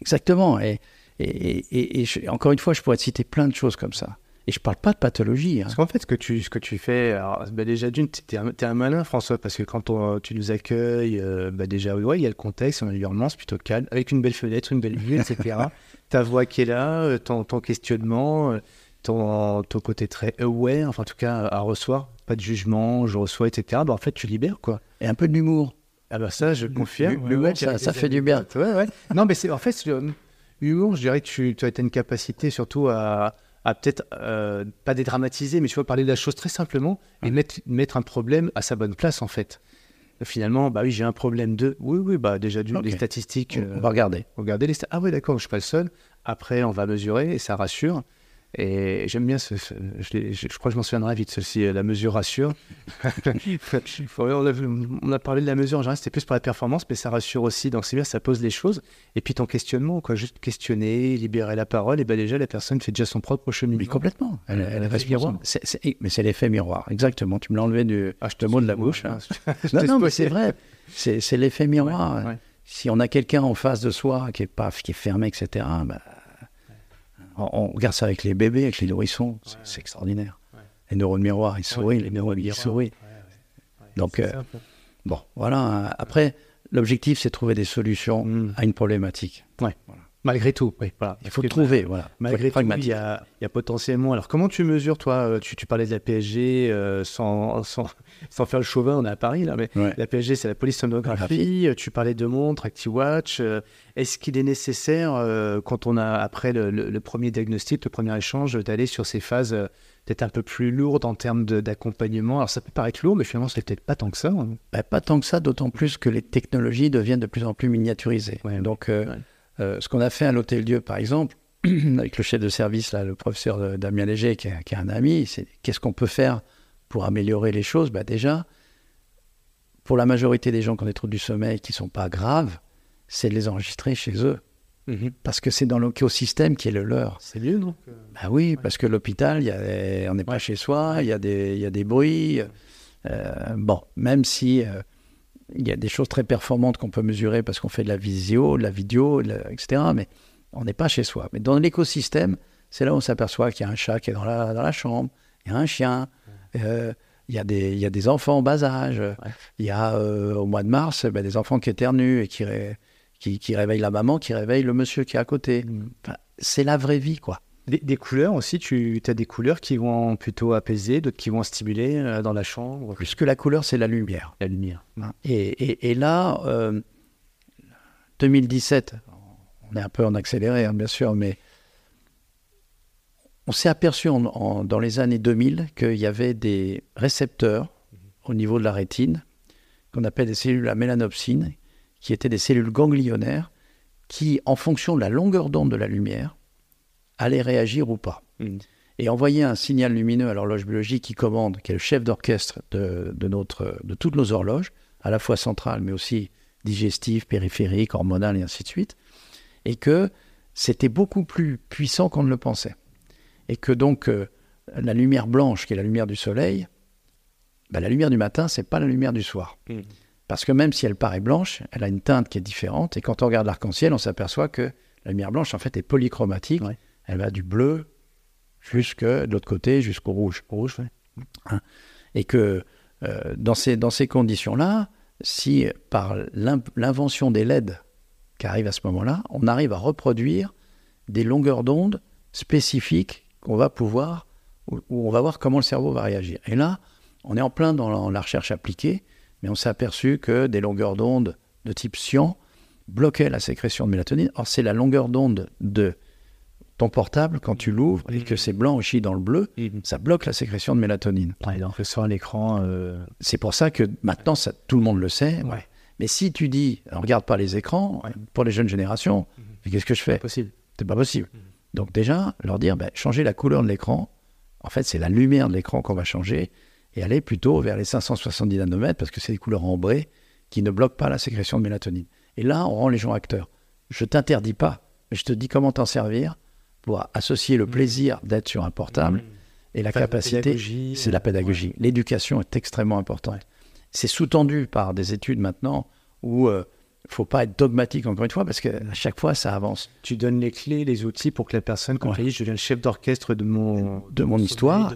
Exactement. Et, et, et- et je- encore une fois, je pourrais te citer plein de choses comme ça. Et je parle pas de pathologie. hein. Parce qu'en fait, ce que tu, ce que tu fais, alors, bah, déjà d'une, t'es un, t'es un malin, François, parce que quand on- tu nous accueilles, euh, bah, déjà, ouais, il y a le contexte, on a l'environnement, c'est plutôt calme, avec une belle fenêtre, une belle vue, etc. Ta voix qui est là, euh, ton, ton questionnement, euh, ton, ton côté très aware, enfin, en tout cas, à recevoir, pas de jugement, je reçois, etc. Bah, en fait, tu libères, quoi. Et un peu de l'humour. Ah bah ça, je confirme. l'humour, Ouais, ça- fait du bien. anecdotes. Ouais, ouais. Non, mais en fait, euh, l'humour, je dirais que tu, tu as une capacité surtout à, à peut-être euh, pas dédramatiser, mais tu vois, parler de la chose très simplement et mettre, mettre un problème à sa bonne place, en fait. Finalement, bah oui, j'ai un problème de. Oui, oui, bah déjà, Ok. les statistiques. On euh, va regarder. Les Ah oui, d'accord, je suis pas le seul. Après, on va mesurer et ça rassure. Et j'aime bien ce. ce- je, l'ai- je- je crois que je m'en souviendrai vite, ceci, euh, la mesure rassure. on, a, on a parlé de la mesure en général, c'était plus pour la performance, mais ça rassure aussi. Donc c'est bien, ça pose les choses. Et puis ton questionnement, quoi, juste questionner, libérer la parole, et ben déjà la personne fait déjà son propre cheminement. Mais complètement. Elle, elle reste miroir. Mais c'est l'effet miroir, exactement. Tu me l'as enlevé du Ah, je le mot de la bouche. hein. Non, te non, mais c'est vrai. C'est c'est l'effet miroir. Ouais, ouais. Si on a quelqu'un en face de soi qui est pas, qui est fermé, etc. bah, on, on regarde ça avec les bébés, avec les nourrissons. C'est c'est extraordinaire. Ouais. Les neurones miroirs, ils sourient. les neurones, ils miroirs. sourient. Ouais, ouais. Donc, euh, simple. Bon, voilà. hein. Après, l'objectif, c'est de trouver des solutions Mm. à une problématique. Malgré tout, oui. Voilà. Il faut Parce que- trouver, voilà. Malgré tout, il y, a, il y a potentiellement. Alors, comment tu mesures, toi euh, tu, tu parlais de la PSG euh, sans, sans, sans faire le chauvin, on est à Paris, là, mais Ouais. la PSG, c'est la police sonographie. euh, Tu parlais de montres, ActiWatch. Est-ce qu'il est nécessaire, euh, quand on a, après le, le- le premier diagnostic, le premier échange, d'aller sur ces phases euh, peut-être un peu plus lourdes en termes d'accompagnement? Alors, ça peut paraître lourd, mais finalement, c'est peut-être pas tant que ça. hein. Bah, pas tant que ça, d'autant plus que les technologies deviennent de plus en plus miniaturisées. Ouais, Donc, ouais. Euh, ce qu'on a fait à l'Hôtel Dieu, par exemple, avec le chef de service, là, le professeur Damien Léger, qui est, qui est un ami, c'est qu'est-ce qu'on peut faire pour améliorer les choses? Bah, Déjà, pour la majorité des gens qui ont des troubles du sommeil qui ne sont pas graves, c'est de les enregistrer chez eux. Parce que c'est dans l'écosystème qui est le leur. C'est mieux, non? Bah oui, parce que l'hôpital, y a on n'est pas chez soi, il y, a des- il y a des bruits. Euh, bon, même si euh, il y a des choses très performantes qu'on peut mesurer parce qu'on fait de la visio, de la vidéo, de la- etc. Mais on n'est pas chez soi. Mais dans l'écosystème, c'est là où on s'aperçoit qu'il y a un chat qui est dans la, dans la chambre, il y a un chien, euh, il, y a des, il y a des enfants en bas âge, il y a euh, au mois de mars ben, des enfants qui éternuent et qui, ré- qui, qui réveillent la maman, qui réveillent le monsieur qui est à côté. Enfin, c'est la vraie vie, quoi. Des, des couleurs aussi, tu as des couleurs qui vont plutôt apaiser, d'autres qui vont stimuler euh, dans la chambre. Plus que la couleur, c'est la lumière. La lumière. Et, et- et là, euh, 2017, on est un peu en accéléré, hein, bien sûr, mais on s'est aperçu en- en- dans les années 2000 qu'il y avait des récepteurs au niveau de la rétine, qu'on appelle des cellules à mélanopsine, qui étaient des cellules ganglionnaires, qui, en fonction de la longueur d'onde de la lumière, allaient réagir ou pas. Mhm. et envoyer un signal lumineux à l'horloge biologique qui commande, qui est le chef d'orchestre de, de, notre, de toutes nos horloges, à la fois centrales, mais aussi digestives, périphériques, hormonales et ainsi de suite, et que c'était beaucoup plus puissant qu'on ne le pensait. Et que donc euh, la lumière blanche, qui est la lumière du soleil, ben, la lumière du matin, c'est pas la lumière du soir. Mmh. Parce que même si elle paraît blanche, elle a une teinte qui est différente. Et quand on regarde l'arc-en-ciel, on s'aperçoit que la lumière blanche, en fait, est polychromatique. Elle va du bleu jusque de l'autre côté, jusqu'au rouge. Hein. Et que euh, dans ces, dans ces conditions-là, si par l'invention des LED qui arrive à ce moment-là, on arrive à reproduire des longueurs d'onde spécifiques qu'on va pouvoir, où, on va voir comment le cerveau va réagir. Et là, on est en plein dans la recherche appliquée, mais on s'est aperçu que des longueurs d'onde de type cyan bloquaient la sécrétion de mélatonine. Or, c'est la longueur d'onde de ton portable, quand tu l'ouvres et que c'est blanc aussi dans le bleu, mhm. ça bloque la sécrétion de mélatonine. Ouais, donc sur un écran. Euh, c'est pour ça que maintenant, ça, tout le monde le sait. Mais si tu dis, on regarde pas les écrans, pour les jeunes générations, mhm. qu'est-ce que je fais? C'est possible. C'est pas possible. Donc déjà, leur dire, ben, changer la couleur de l'écran, en fait, c'est la lumière de l'écran qu'on va changer et aller plutôt vers les 570 nanomètres parce que c'est des couleurs ambrées qui ne bloquent pas la sécrétion de mélatonine. Et là, on rend les gens acteurs. Je t'interdis pas, mais je te dis comment t'en servir pour associer le mmh. plaisir d'être sur un portable mmh. et la capacité, c'est la pédagogie. L'éducation est extrêmement importante. C'est sous-tendu par des études maintenant où il euh, ne faut pas être dogmatique encore une fois parce qu'à chaque fois ça avance. Tu donnes les clés, les outils pour que la personne, quand je deviens le chef d'orchestre de mon, de mon histoire,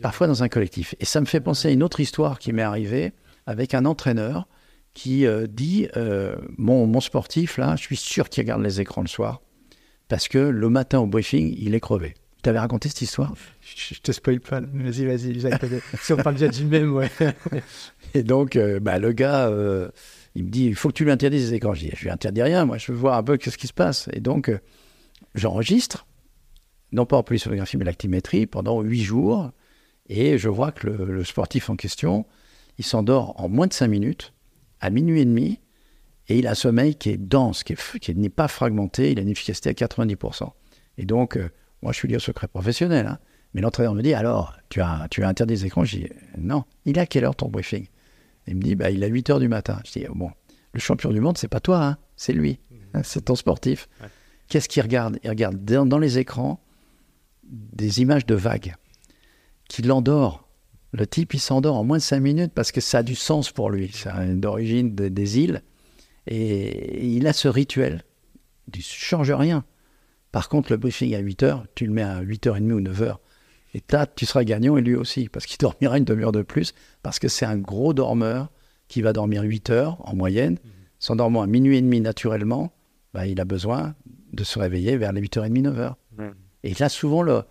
parfois dans un collectif. Et ça me fait penser à une autre histoire qui m'est arrivée avec un entraîneur qui euh, dit euh, mon, mon, sportif, là, je suis sûr qu'il regarde les écrans le soir parce que le matin au briefing, il est crevé. Tu t'avais raconté cette histoire? Je te spoil pas. Vas-y, vas-y. si on parle déjà du même, ouais. Et donc, euh, bah, le gars, euh, il me dit il faut que tu lui interdises les écrans. Je dis je lui interdis rien. Moi, je veux voir un peu ce qui se passe. Et donc, euh, j'enregistre, non pas en polysonographie, mais l'actimétrie pendant huit jours. Et je vois que le, le sportif en question, il s'endort en moins de cinq minutes, à minuit et demi. Et il a un sommeil qui est dense, qui n'est pas fragmenté, il a une efficacité à 90%. Et donc, euh, moi, je suis lié au secret professionnel. Hein. Mais l'entraîneur me dit, alors, tu as, tu as interdit les écrans? Je dis, non. Il est à quelle heure ton briefing? Il me dit, bah, il est à 8 heures du matin. Je dis, bon, le champion du monde, c'est pas toi, hein, c'est lui. Hein, c'est ton sportif. Qu'est-ce qu'il regarde? Il regarde dans, les écrans des images de vagues qui l'endort. Le type, il s'endort en moins de 5 minutes parce que ça a du sens pour lui. C'est d'origine des îles. Et il a ce rituel. Il ne change rien. Par contre, le briefing à 8 heures, tu le mets à 8h30 ou 9h. Et là, tu seras gagnant et lui aussi, parce qu'il dormira une demi-heure de plus, parce que c'est un gros dormeur qui va dormir 8 heures en moyenne. Mmh. S'endormant à minuit et demi naturellement, bah, il a besoin de se réveiller vers les 8h30, 9h. Mmh. Et là, souvent, le,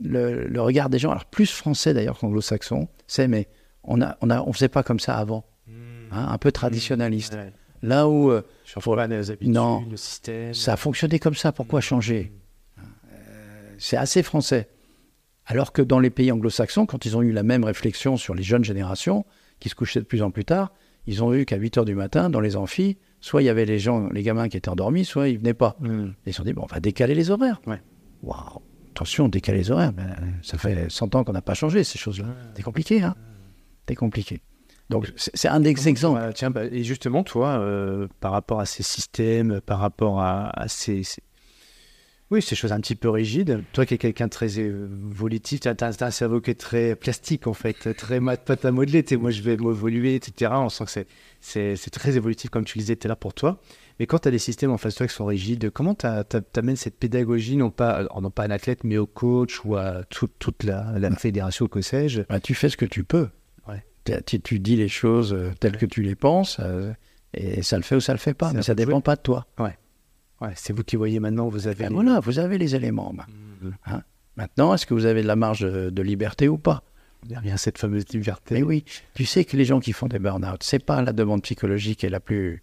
le, regard des gens, alors plus français d'ailleurs qu'anglo-saxon, c'est mais on ne on a, on faisait pas comme ça avant. Mmh. Hein, un peu traditionnaliste. Là où. Euh, non, le système. Ça a fonctionné comme ça, pourquoi mm. changer euh, C'est assez français. Alors que dans les pays anglo-saxons, quand ils ont eu la même réflexion sur les jeunes générations, qui se couchaient de plus en plus tard, ils ont vu qu'à 8 h du matin, dans les amphis, soit il y avait les gens, les gamins qui étaient endormis, soit ils venaient pas. Mm. Ils se sont dit, bon, on va décaler les horaires. Waouh, attention, décaler les horaires. Ben, ça fait 100 ans qu'on n'a pas changé ces choses-là. C'est compliqué, hein C'est compliqué. Donc c'est un des exemples. tiens, bah, et justement, toi, euh, par rapport à ces systèmes, par rapport à, ces, Oui, ces choses un petit peu rigides. Toi qui es quelqu'un de très évolutif, tu as, un cerveau qui est très plastique en fait, très pâte à modeler. Moi, je vais m'évoluer, etc. On sent que c'est très évolutif comme tu le disais tout à l'heure pour toi. Mais quand tu as des systèmes en face de toi qui sont rigides, comment tu amènes cette pédagogie, non pas, non pas à un athlète, mais au coach ou à toute la, la fédération, que sais-je? Bah, Tu fais ce que tu peux tu, dis les choses euh, telles que tu les penses, euh, et ça le fait ou ça le fait pas, mais ça dépend pas de toi. Ouais. ouais c'est vous qui voyez maintenant, vous avez. Ben voilà, vous avez les éléments. Mmh. Hein? maintenant, est-ce que vous avez de la marge de, liberté ou pas? Il y a cette fameuse liberté. Mais oui, tu sais que les gens qui font des burn-out, c'est pas la demande psychologique qui est la plus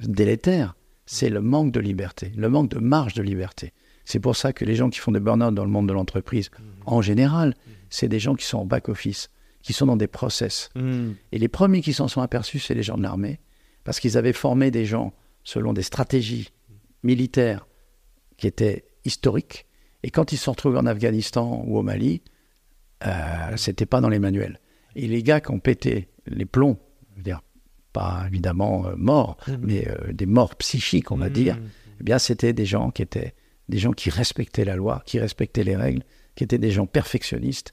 délétère, c'est le manque de liberté, le manque de marge de liberté. C'est pour ça que les gens qui font des burn-out dans le monde de l'entreprise, mmh. en général, mmh. c'est des gens qui sont en back-office qui sont dans des process. Hmm. Et les premiers qui s'en sont aperçus, c'est les gens de l'armée, parce qu'ils avaient formé des gens selon des stratégies militaires qui étaient historiques, Et quand ils se sont retrouvés en Afghanistan ou au Mali, euh, c'était pas dans les manuels. Et les gars qui ont pété les plombs, je veux dire, pas évidemment euh, morts, Mhm. mais euh, des morts psychiques, on va Mhm. dire, eh bien, c'était des gens qui étaient des gens qui respectaient la loi, qui respectaient les règles, qui étaient des gens perfectionnistes.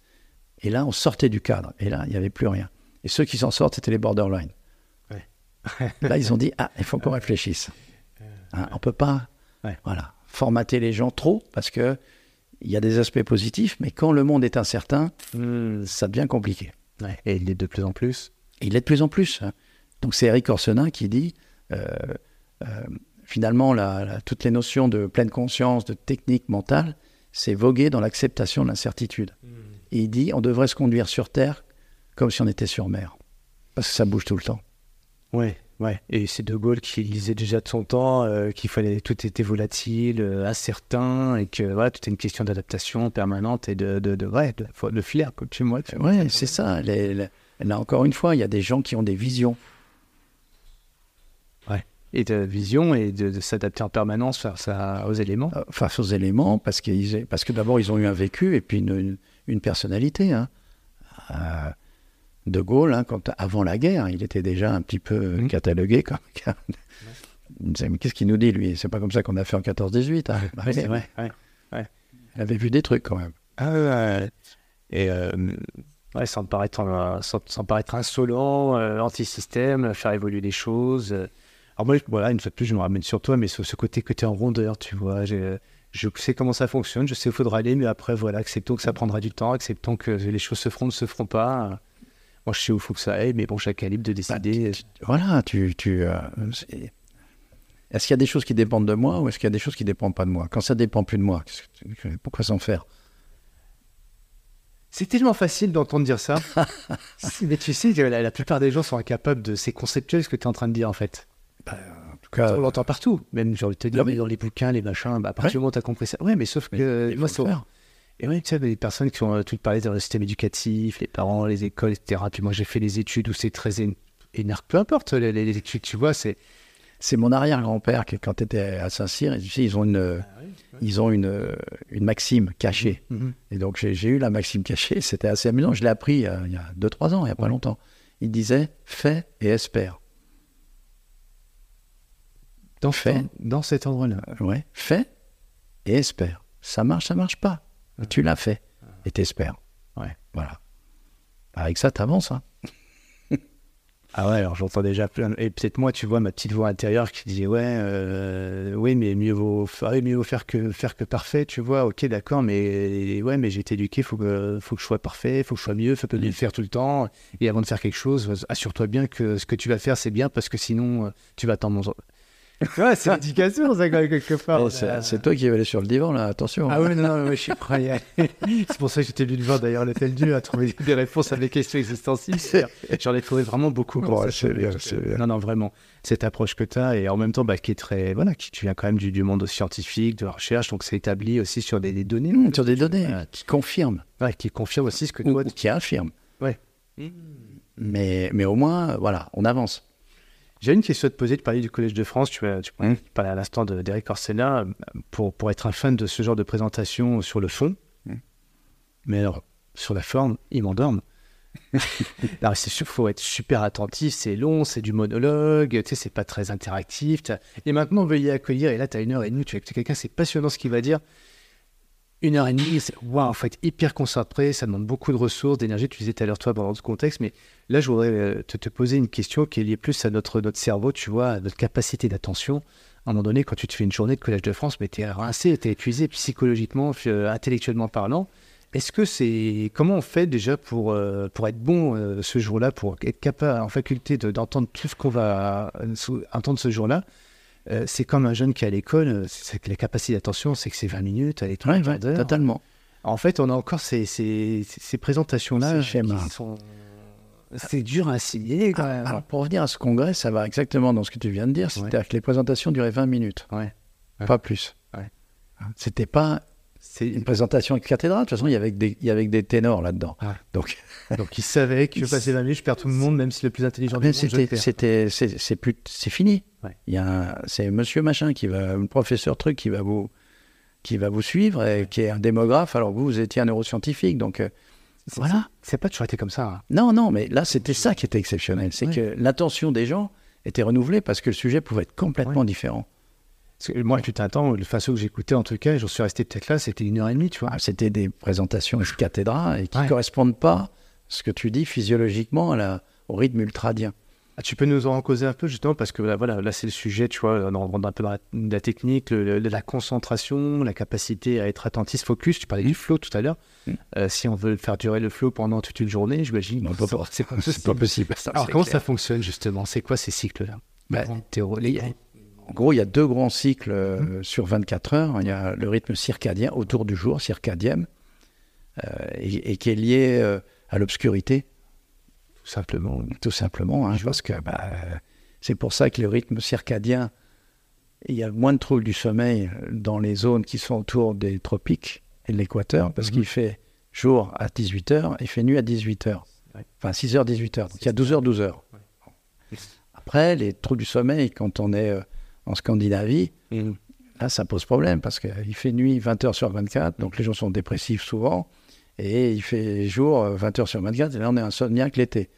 Et là, on sortait du cadre. Et là, il n'y avait plus rien. Et ceux qui s'en sortent, c'était les borderline. Ouais. là, ils ont dit ah, il faut qu'on réfléchisse. Hein, on peut pas, Ouais. voilà, formater les gens trop parce que il y a des aspects positifs, mais quand le monde est incertain, Hmm. ça devient compliqué. Ouais. Et il est de plus en plus. Et il l'est de plus en plus. hein. Donc c'est Eric Orsenin qui dit, euh, euh, finalement, la- la- toutes les notions de pleine conscience, de technique mentale, c'est voguer dans l'acceptation de l'incertitude. Et il dit, on devrait se conduire sur Terre comme si on était sur mer. Parce que ça bouge tout le temps. Ouais, ouais. Et c'est De Gaulle qui disait déjà de son temps euh, qu'il fallait tout était volatile, euh, incertain, et que voilà, tout est une question d'adaptation permanente et de, de, de, ouais, de, de flair, comme tu vois. Ouais, c'est ça. Les- les- là, encore une fois, il y a des gens qui ont des visions. Et de vision et de, de s'adapter en permanence face à- aux éléments. euh, face aux éléments, parce, qu'ils- parce que d'abord, ils ont eu un vécu et puis une, une- une personnalité. hein. Euh, de Gaulle, hein, quand, avant la guerre, il était déjà un petit peu Mhm. catalogué comme. Qu'est-ce qu'il nous dit, lui? C'est pas comme ça qu'on a fait en 14-18. hein. Bah, Ouais, c'est oui, vrai. Ouais. Il avait vu des trucs quand même. Ah ouais. Et euh, ouais, sans, paraître, euh, sans, sans paraître insolent, euh, anti-système, faire évoluer les choses. euh. Alors moi, voilà, une fois de plus, je me ramène sur toi, mais sur ce côté que tu es en rondeur, tu vois. j'ai- Je sais comment ça fonctionne, je sais où il faudra aller, mais après, voilà, acceptons que ça prendra du temps, acceptons que les choses se feront, ne se feront pas. Moi, je sais où il faut que ça aille, mais bon, chacun est libre de décider. Voilà, tu. tu euh, est-ce qu'il y a des choses qui dépendent de moi ou est-ce qu'il y a des choses qui dépendent pas de moi? Quand ça dépend plus de moi, pourquoi s'en faire? C'est tellement facile d'entendre dire ça. mais tu sais, la, la plupart des gens sont incapables de... C'est conceptuel ce que tu es en train de dire, en fait. En tout cas, On l'entend partout, même j'ai envie de te dire, mais- dans les bouquins, les machins, bah, à partir du moment où tu as compris ça. Ouais, mais sauf que moi, c'est-. Et ouais, tu sais, les personnes qui ont euh, tout parlé dans le système éducatif, les parents, les écoles, etc. Puis moi, j'ai fait les études où c'est très é- énervé. Peu importe les, les- les études, tu vois, c'est. C'est mon arrière-grand-père qui, quand était à Saint-Cyr, tu sais, ils ont une, ils ont une, une maxime cachée. Mhm. Et donc j'ai eu la maxime cachée, c'était assez amusant. Je l'ai appris euh, il y a 2-3 ans, il n'y a pas longtemps. Il disait fais et espère. Dans, Fait. dans, cet endroit-là. Euh, Ouais, fais et espère. Ça marche, ça marche pas. Mais tu l'as fait et t'espères. Ouais. Voilà. Avec ça, t'avances. Hein. Ah ouais, alors j'entends déjà plein. Et peut-être moi, tu vois, ma petite voix intérieure qui disait Ouais, euh, oui, mais mieux vaut, ouais, mieux vaut faire, que, faire que parfait, tu vois. Ok, d'accord, mais ouais, mais j'ai été éduqué, faut que, faut que je sois parfait, faut que je sois mieux, faut pas le faire tout le temps. Et avant de faire quelque chose, assure-toi bien que ce que tu vas faire, c'est bien parce que sinon, euh, tu vas t'en manger. Ouais, c'est l'éducation, ça, quand même, quelque part. Eh, c'est c'est toi qui vas aller sur le divan, là, attention. Ah ouais, non, non, mais je suis prêt à y aller. C'est pour ça que j'étais venu le voir d'ailleurs, l'hôtel Dieu, à trouver des réponses à mes questions existentielles. J'en ai trouvé vraiment beaucoup. Bon, comme ça, c'est bien, c'est bien. Non, non, vraiment. Cette approche que tu as et en même temps, bah, qui est très. Voilà, qui tu viens quand même du, du monde scientifique, de la recherche, donc c'est établi aussi sur des, des données. Mmh, sur des données qui confirment Ouais, qui confirme aussi ce que ou, toi. ou qui affirment. Ouais. Mais, mais au moins, voilà, on avance. J'ai une question à te poser. Tu parlais du Collège de France. Tu, parlais à l'instant de- d'Eric Orsena. Pour, pour être un fan de ce genre de présentation sur le fond, mais alors, sur la forme, il m'endorme. Alors, c'est sûr, faut être super attentif. C'est long, c'est du monologue. Tu sais, c'est pas très interactif. Et maintenant, veuillez accueillir. Et là, tu as une heure et demie. Tu es quelqu'un, c'est passionnant ce qu'il va dire. Une heure et demie, c'est waouh, faut être hyper concentré. Ça demande beaucoup de ressources, d'énergie. Tu disais tout à l'heure, toi, dans ce contexte, mais Là, je voudrais euh, te, poser une question qui est liée plus à notre, notre cerveau, tu vois, à notre capacité d'attention. À un moment donné, quand tu te fais une journée de Collège de France, mais tu es rincé, tu es épuisé psychologiquement, euh, intellectuellement parlant. Est-ce que c'est. Comment on fait déjà pour, euh, pour être bon ce jour-là, pour être capable, en faculté de- d'entendre tout ce qu'on va entendre ce jour-là? Euh, C'est comme un jeune qui est à l'école, euh, c'est que la capacité d'attention, c'est que c'est 20 minutes, elle est Ouais, totalement. En fait, on a encore ces, ces, ces présentations-là qui sont. C'est dur à assimiler quand même. Alors, pour revenir à ce congrès, ça va exactement dans ce que tu viens de dire. C'est-à-dire que les présentations duraient 20 minutes, pas plus. Ouais. C'était pas C'est une présentation de cathédrale. De toute façon, il y avait des, il y avait des ténors là-dedans. Ouais. Donc, donc il savait que passer 20 minutes, je perds tout le monde, même si le plus intelligent du monde, je c'était, c'est, plus, c'est fini. Ouais. Il y a, c'est Monsieur machin qui va, le professeur truc qui va vous, qui va vous suivre et qui est un démographe alors que vous, vous étiez un neuroscientifique. Donc euh, voilà. C'est pas toujours été comme ça. hein. Non, non, mais là, c'était ça qui était exceptionnel. C'est Ouais. que l'attention des gens était renouvelée parce que le sujet pouvait être complètement différent. Parce que moi, tout un temps, le façon que j'écoutais, en tout cas, j'en suis resté peut-être là, c'était une heure et demie, tu vois. Ah, C'était des présentations ex cathédra et qui ne Ouais. correspondent pas, ce que tu dis, physiologiquement à la- au rythme ultradien. Ah, tu peux nous en causer un peu, justement, parce que là, voilà, là, c'est le sujet, tu vois, on rentre un peu dans la, la technique, le- le- la concentration, la capacité à être attentif, focus. Tu parlais du flow tout à l'heure. Mm. Euh, si on veut faire durer le flow pendant toute une journée, j'imagine. C'est- pas possible. Alors, comment clair. ça fonctionne, justement? C'est quoi ces cycles-là? Bah, En gros, il y a deux grands cycles euh, sur 24 heures. Il y a le rythme circadien autour du jour, circadien, euh, et, et qui est lié euh, à l'obscurité, Tout simplement. tout simplement. hein, parce que bah, c'est pour ça que le rythme circadien, il y a moins de troubles du sommeil dans les zones qui sont autour des tropiques et de l'équateur, parce Mhm. qu'il fait jour à 18h et fait nuit à 18h. Ouais. Enfin, 6h, 18h. Donc il y a 12h, 12h. Ouais. Après, les troubles du sommeil, quand on est en Scandinavie, Mm. Là, ça pose problème parce qu'il fait nuit 20 heures sur 24, donc les gens sont dépressifs souvent, et il fait jour euh, 20 heures sur 24, et là on est insomniaque l'été.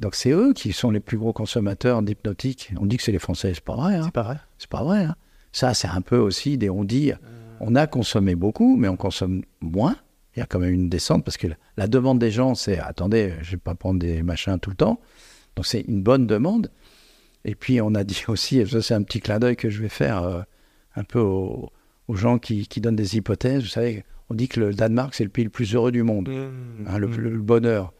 Donc c'est eux qui sont les plus gros consommateurs d'hypnotiques. On dit que c'est les Français, c'est pas vrai. hein. C'est pas vrai C'est pas vrai. hein. Ça, c'est un peu aussi des on-dit. On a consommé beaucoup, mais on consomme moins. Il y a quand même une descente parce que la- la demande des gens, c'est attendez, je vais pas prendre des machins tout le temps. Donc c'est une bonne demande. Et puis on a dit aussi, et ça c'est un petit clin d'œil que je vais faire euh, un peu aux, aux gens qui, qui donnent des hypothèses. Vous savez, on dit que le Danemark c'est le pays le plus heureux du monde. Hein, le, le- le bonheur.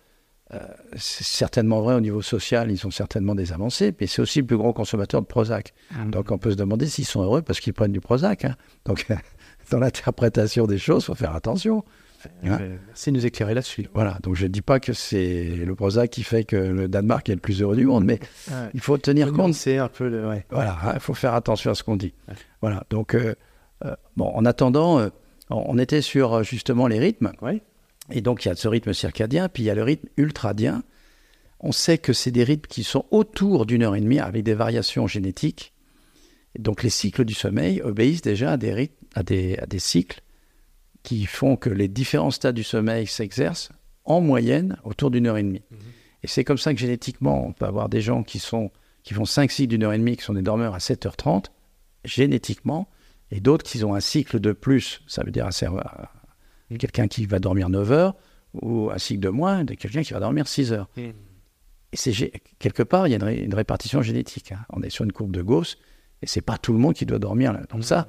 Euh, c'est certainement vrai au niveau social, ils ont certainement des avancées, mais c'est aussi le plus grand consommateur de Prozac. Donc on peut se demander s'ils sont heureux parce qu'ils prennent du Prozac. hein. Donc dans l'interprétation des choses, il faut faire attention. Hein Euh, Merci de nous éclairer là-dessus. Voilà, donc je ne dis pas que c'est le Prozac qui fait que le Danemark est le plus heureux du monde, mais il faut tenir compte C'est un peu le. Ouais. voilà, hein, il faut faire attention à ce qu'on dit. Ouais. Voilà, donc, euh, euh, bon, en attendant, euh, on était sur justement les rythmes. Ouais. Et donc, il y a ce rythme circadien, puis il y a le rythme ultradien. On sait que c'est des rythmes qui sont autour d'une heure et demie avec des variations génétiques. Donc, les cycles du sommeil obéissent déjà à des, rythmes, à des, à des cycles qui font que les différents stades du sommeil s'exercent en moyenne autour d'une heure et demie. Et c'est comme ça que génétiquement, on peut avoir des gens qui, sont, qui font 5 cycles d'une heure et demie, qui sont des dormeurs à 7h30, génétiquement, et d'autres qui ont un cycle de plus, ça veut dire Mm. quelqu'un qui va dormir 9 heures, ou un cycle de moins, de quelqu'un qui va dormir 6 heures. Mm. Et c'est quelque part, il y a une, ré- une répartition génétique. hein. On est sur une courbe de Gauss, et c'est pas tout le monde qui doit dormir. Là. Donc ça,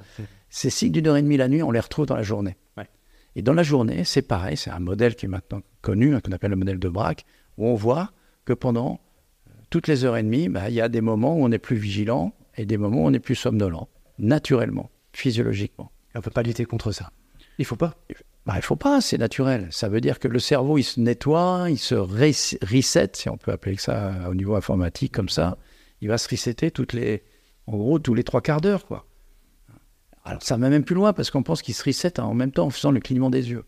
ces cycles d'une heure et demie la nuit, on les retrouve dans la journée. Ouais. Et dans la journée, c'est pareil, c'est un modèle qui est maintenant connu, hein, qu'on appelle le modèle de Braque, où on voit que pendant euh, toutes les heures et demie, bah, il y a des moments où on est plus vigilant et des moments où on est plus somnolent, naturellement, physiologiquement. On peut pas lutter contre ça. Il faut pas. Bah, il faut pas, c'est naturel. Ça veut dire que le cerveau, il se nettoie, il se res- reset, si on peut appeler ça au niveau informatique comme ça. Il va se resetter toutes les, en gros, tous les trois quarts d'heure, quoi. Alors ça va même plus loin parce qu'on pense qu'il se reset en même temps en faisant le clignement des yeux.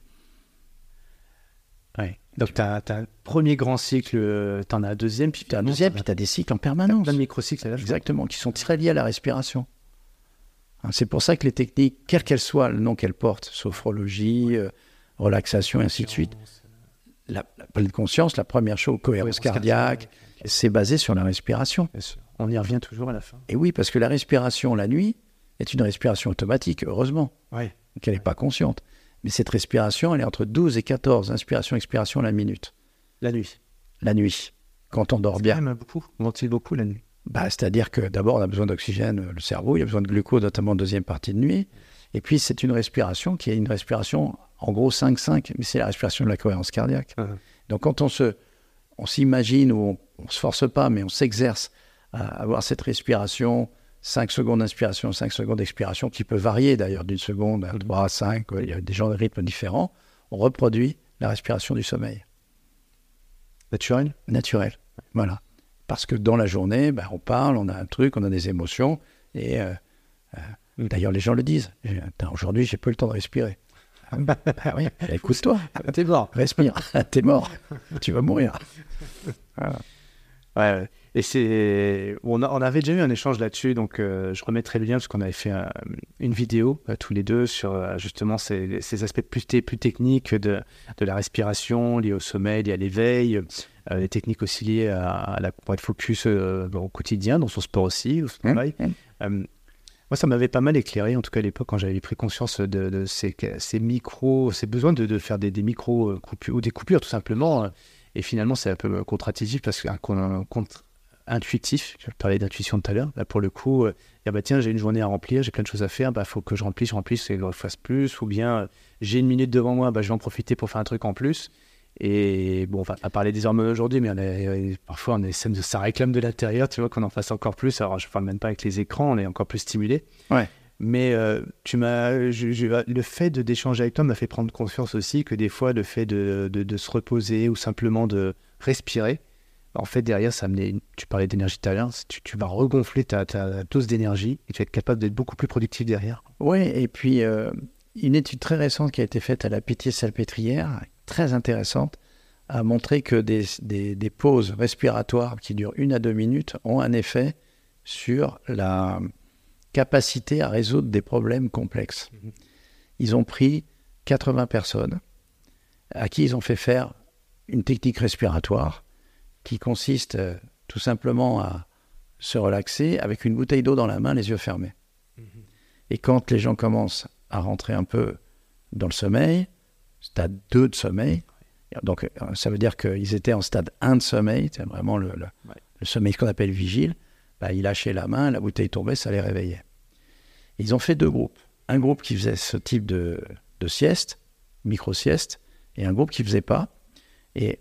Ouais. Donc, tu as, un premier grand cycle, tu en as un deuxième, puis Tu as un deuxième, puis tu as des cycles en permanence. plein de microcycles. Exactement, qui sont très liés à la respiration. Hein, C'est pour ça que les techniques, quelles qu'elles soient, le nom qu'elles portent, sophrologie, euh, relaxation et ainsi de suite, la, la pleine conscience, la première chose, cohérence cardiaque, cardiaque. c'est basé sur la respiration. Bien sûr. On y revient toujours à la fin. Et oui, parce que la respiration la nuit est une respiration automatique, heureusement, Ouais. qu'elle n'est pas consciente. Mais cette respiration, elle est entre 12 et 14 inspiration-expiration la minute, La nuit. la nuit, quand on dort bien. quand même beaucoup. On ventile beaucoup la nuit. Bah, C'est-à-dire que d'abord, on a besoin d'oxygène, euh, le cerveau, il a besoin de glucose, notamment en deuxième partie de nuit. Et puis, c'est une respiration qui est une respiration, en gros, 5-5, mais c'est la respiration de la cohérence cardiaque. Mhm. Donc, quand on se, on s'imagine ou on ne se force pas, mais on s'exerce à avoir cette respiration, 5 secondes d'inspiration, 5 secondes d'expiration, qui peut varier d'ailleurs d'une seconde à 3 à 5, il y a des gens de rythmes différents, on reproduit la respiration du sommeil Naturel? Naturel. Voilà. Parce que dans la journée, ben, on parle, on a un truc, on a des émotions. Et euh, euh, Mm. d'ailleurs, les gens le disent. Aujourd'hui, j'ai peu le temps de respirer. Ah oui, bah, écoute-toi, T'es mort. respire. T'es mort. tu vas mourir. Ouais, ouais. Et c'est, on, on, avait déjà eu un échange là-dessus, donc euh, je remettrai le lien parce qu'on avait fait une vidéo euh, tous les deux sur euh, justement ces, ces, aspects plus, plus techniques de, de, la respiration liés au sommeil, liés à l'éveil, les techniques aussi liées à, la, pour être focus au quotidien, dans son sport aussi, au travail. moi, ça m'avait pas mal éclairé, en tout cas à l'époque, quand j'avais pris conscience de, de ces, ces, micros, ces besoins de, de faire des, des micros coupures ou des coupures tout simplement. Et finalement, c'est un peu contre-intuitif parce qu'un contre intuitif. Je parlais d'intuition tout à l'heure. Là, pour le coup, euh, bah, tiens, j'ai une journée à remplir, j'ai plein de choses à faire, il bah, faut que je remplisse, je remplisse et que je fasse plus. Ou bien, euh, j'ai une minute devant moi, bah, je vais en profiter pour faire un truc en plus. Et bon, on va pas parler des hormones aujourd'hui, mais on a, parfois, on est, ça réclame de l'intérieur, tu vois, qu'on en fasse encore plus. Alors, je parle même pas avec les écrans, on est encore plus stimulé. Ouais. Mais euh, tu m'as, le fait de d'échanger avec toi m'a fait prendre conscience aussi que des fois, le fait de, de, de se reposer ou simplement de respirer, en fait, derrière, ça amenait, tu parlais d'énergie tout à l'heure, tu, tu, vas regonfler ta, ta dose d'énergie et tu vas être capable d'être beaucoup plus productif derrière. Oui, et puis euh, une étude très récente qui a été faite à la Pitié-Salpêtrière, très intéressante, a montré que des, des, des, pauses respiratoires qui durent une à deux minutes ont un effet sur la capacité à résoudre des problèmes complexes. Mhm. Ils ont pris 80 personnes à qui ils ont fait faire une technique respiratoire qui consiste euh, tout simplement à se relaxer avec une bouteille d'eau dans la main, les yeux fermés. Mhm. Et quand les gens commencent à rentrer un peu dans le sommeil, stade 2 de sommeil, donc euh, ça veut dire qu'ils étaient en stade 1 de sommeil, c'est vraiment le, le, sommeil qu'on appelle vigile, bah, ils lâchaient la main, la bouteille tombait, ça les réveillait. Ils ont fait deux groupes. Un groupe qui faisait ce type de, de sieste, micro-sieste, et un groupe qui ne faisait pas. Et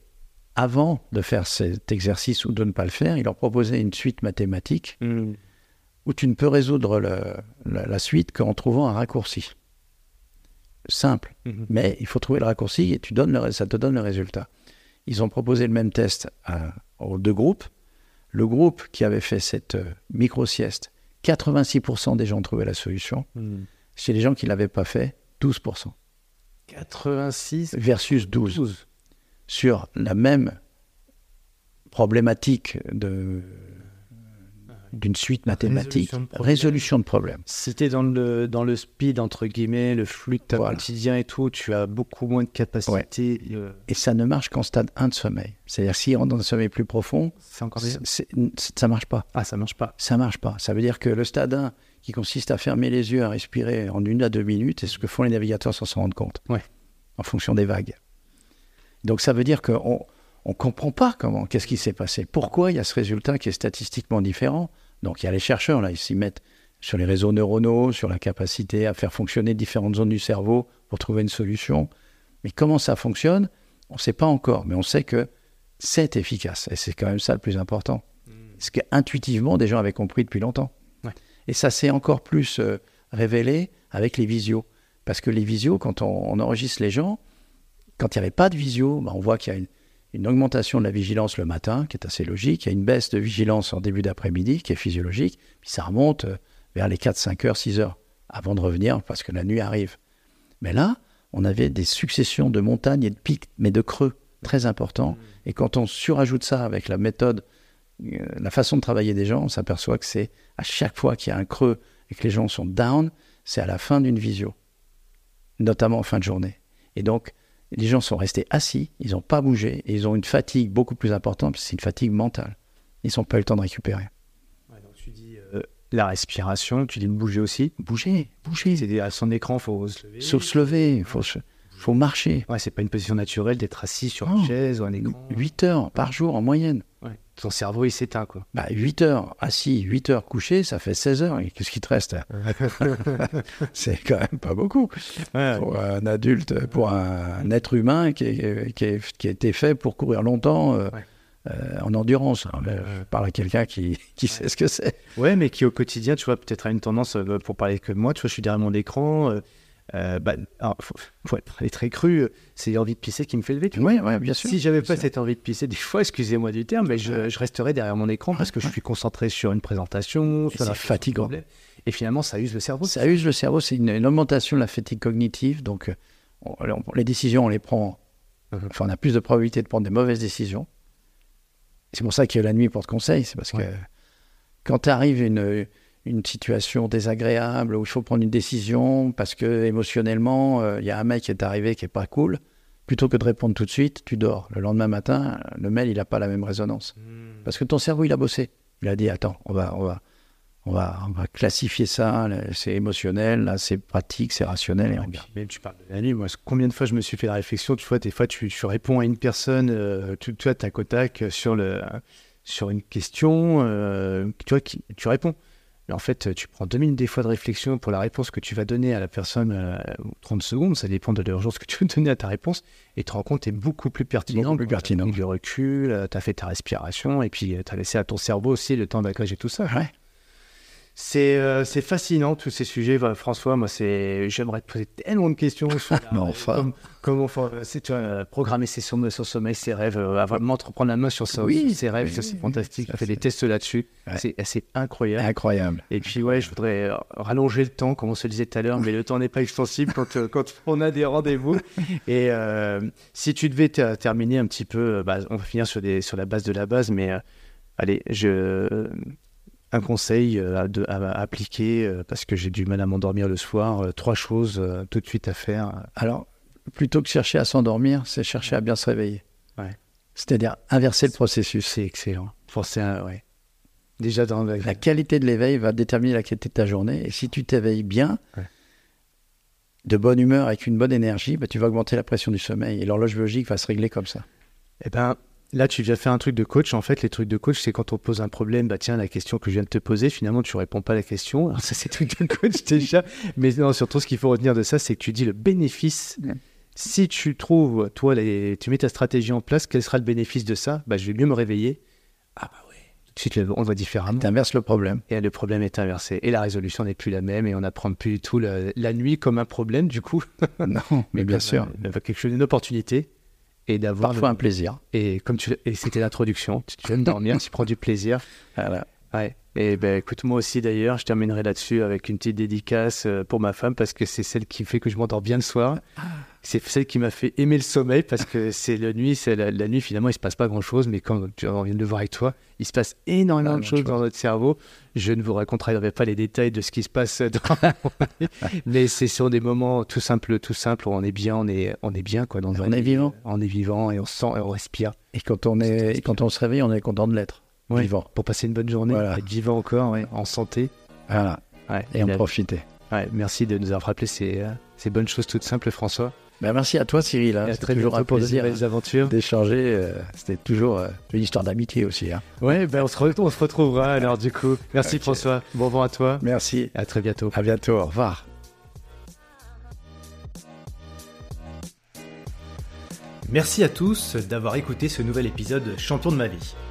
avant de faire cet exercice ou de ne pas le faire, il leur proposait une suite mathématique hmm. où tu ne peux résoudre la, suite qu'en trouvant un raccourci. Simple, hmm. mais il faut trouver le raccourci et tu donnes ça te donne le résultat. Ils ont proposé le même test aux deux groupes. Le groupe qui avait fait cette euh, micro-sieste, 86% des gens trouvaient la solution. Hmm. Chez les gens qui ne l'avaient pas fait, 12%. 86 versus 12 sur la même problématique de d'une suite mathématique, résolution de problème. Si es dans le, dans le speed, entre guillemets, le flux de ta quotidien et tout, tu as beaucoup moins de capacité. Et ça ne marche qu'en stade 1 de sommeil. C'est-à-dire s'il rentre dans un sommeil plus profond, c'est encore ça marche pas. Ah, ça marche pas. Ça marche pas. Ça veut dire que le stade 1, qui consiste à fermer les yeux, à respirer en une à deux minutes, c'est ce que font les navigateurs sans s'en rendre compte. Ouais. En fonction des vagues. Donc ça veut dire qu'on ne comprend pas comment, qu'est-ce qui s'est passé. Pourquoi il y a ce résultat qui est statistiquement différent? Donc il y a les chercheurs, là, ils s'y mettent sur les réseaux neuronaux, sur la capacité à faire fonctionner différentes zones du cerveau pour trouver une solution. Mais comment ça fonctionne On ne sait pas encore, mais on sait que c'est efficace. Et c'est quand même ça le plus important. Hmm. Ce qu'intuitivement, des gens avaient compris depuis longtemps. Et ça s'est encore plus euh, révélé avec les visios. Parce que les visios, quand on enregistre les gens, quand il n'y avait pas de visio, bah, on voit qu'il y a une, augmentation de la vigilance le matin, qui est assez logique. Il y a une baisse de vigilance en début d'après-midi, qui est physiologique. Puis ça remonte euh, vers les 4, 5 heures, 6 heures, avant de revenir, parce que la nuit arrive. Mais là, on avait des successions de montagnes et de pics, mais de creux très importants. Et quand on surajoute ça avec la méthode, euh, la façon de travailler des gens, on s'aperçoit que c'est à chaque fois qu'il y a un creux et que les gens sont down, c'est à la fin d'une visio, notamment en fin de journée. Et donc, les gens sont restés assis, ils n'ont pas bougé, et ils ont une fatigue beaucoup plus importante, parce que c'est une fatigue mentale. Ils n'ont pas eu le temps de récupérer. donc tu dis euh, la respiration, tu dis de bouger aussi? Bouger, bouger. C'est à son écran, il faut se lever. Faut se lever, il faut, faut marcher. Ouais, c'est pas une position naturelle d'être assis sur une chaise ou un écran. 8 heures par jour en moyenne. Ton cerveau, il s'éteint, quoi. Bah, 8 heures assis, 8 heures couché, ça fait 16 heures. Et qu'est-ce qui te reste C'est quand même pas beaucoup. pour un adulte, pour un être humain qui, qui, qui, a été fait pour courir longtemps euh, euh, en endurance. je parle à quelqu'un qui, qui sait ce que c'est. Ouais, mais qui au quotidien, tu vois, peut-être a une tendance, euh, pour parler que moi, tu vois, je suis derrière mon écran euh, bah, faut, être très cru, c'est l'envie de pisser qui me fait lever. Oui, ouais, bien sûr. Si j'avais pas cette envie de pisser, des fois, excusez-moi du terme, mais je, je, resterais derrière mon écran parce que je suis concentré sur une présentation, la fatigant. Et finalement, ça use le cerveau. Ça use le cerveau, c'est une, augmentation de la fatigue cognitive. Donc, les décisions, on les prend. Uh-huh. Enfin, on a plus de probabilité de prendre des mauvaises décisions. C'est pour ça que la nuit porte conseil. C'est parce que quand tu arrives une, une situation désagréable où il faut prendre une décision parce que émotionnellement, il y a un mec qui est arrivé qui est pas cool, plutôt que de répondre tout de suite, tu dors. Le lendemain matin, le mail, il n'a pas la même résonance. Hmm. Parce que ton cerveau, il a bossé. Il a dit, attends, on va, on va, on va, on va classifier ça, c'est émotionnel, là c'est pratique, c'est rationnel. Et on Même tu parles de la nuit, moi combien de fois je me suis fait la réflexion, tu vois, des fois tu, tu réponds à une personne, euh, tu, tu vois, tac au tac sur, le, sur une question, euh, tu vois, qui, tu réponds. Mais en fait, tu prends deux minutes des fois de réflexion pour la réponse que tu vas donner à la personne, euh, 30 secondes, ça dépend de l'urgence que tu veux donner à ta réponse, et tu te rends compte, tu es beaucoup plus pertinent. Beaucoup plus pertinent. Du recul, tu as fait ta respiration, et puis tu as laissé à ton cerveau aussi le temps d'agréger tout ça. Ouais. Euh, c'est fascinant tous ces sujets, François. Moi, c'est j'aimerais te poser tellement de questions sur enfin. comment tu vois, programmer ses sommeils, son sommeil, ses rêves, euh, vraiment prendre la main sur ça, oui, ses rêves, c'est fantastique. Tu fait des tests là-dessus, c'est incroyable. Incroyable. Et puis ouais, je voudrais rallonger le temps, comme on se le disait tout à l'heure, mais le temps n'est pas extensible quand, euh, quand on a des rendez-vous. Et si tu devais terminer un petit peu, bah, on va finir sur des sur la base de la base, mais allez, je un conseil euh, à, appliquer euh, parce que j'ai du mal à m'endormir le soir. Euh, trois choses tout de suite à faire. Alors, plutôt que chercher à s'endormir, c'est chercher à bien se réveiller. Ouais. C'est-à-dire inverser le processus. C'est excellent. Forcer ouais. Déjà, dans la qualité de l'éveil va déterminer la qualité de ta journée. Et si tu t'éveilles bien, de bonne humeur, avec une bonne énergie, bah, tu vas augmenter la pression du sommeil. Et l'horloge biologique va se régler comme ça. Eh ben, Là, tu viens faire un truc de coach. En fait, les trucs de coach, c'est quand on pose un problème, bah tiens, la question que je viens de te poser, finalement, tu réponds pas à la question. Alors, ça, c'est truc de coach déjà. Mais non, surtout, ce qu'il faut retenir de ça, c'est que tu dis le bénéfice. Si tu trouves, toi, les... tu mets ta stratégie en place, quel sera le bénéfice de ça? Bah, Je vais mieux me réveiller. Ah bah ouais. Tout de suite, on va différemment. Tu inverses le problème. Et le problème est inversé. Et la résolution n'est plus la même. Et on n'apprend plus du tout la, nuit comme un problème, du coup. non, mais, bien sûr. quelque chose, une opportunité et d'avoir parfois un plaisir. Et comme tu et c'était l'introduction, tu, tu aimes dormir, tu prends du plaisir. Voilà. Ouais. Et ben écoute moi aussi d'ailleurs, je terminerai là-dessus avec une petite dédicace euh, pour ma femme parce que c'est celle qui fait que je m'endors bien le soir. Ah c'est celle qui m'a fait aimer le sommeil parce que c'est la nuit, c'est la, nuit finalement il se passe pas grand chose, mais quand tu, on vient de le voir avec toi, il se passe énormément ah, de choses dans notre cerveau. Je ne vous raconterai pas les détails de ce qui se passe dans mais c'est sur des moments tout simples, tout simples où on est bien, on est, on est bien quoi. Dans on est vivant, on est vivant et on sent et on respire. Et quand on est, quand on se réveille, on est content de l'être. Vivant. Pour passer une bonne journée, être vivant encore, en santé. Voilà. et en profiter. merci de nous avoir rappelé ces, euh, ces bonnes choses toutes simples, François. Ben, merci à toi Cyril. Hein. C'était toujours un plaisir les aventures. d'échanger. Euh, c'était toujours euh, une histoire d'amitié aussi. Hein. Ouais, ben on, se on se retrouvera alors du coup. Merci François. Bon vent à toi. Merci. À très bientôt. À bientôt. Au revoir. Merci à tous d'avoir écouté ce nouvel épisode de Champion de ma vie.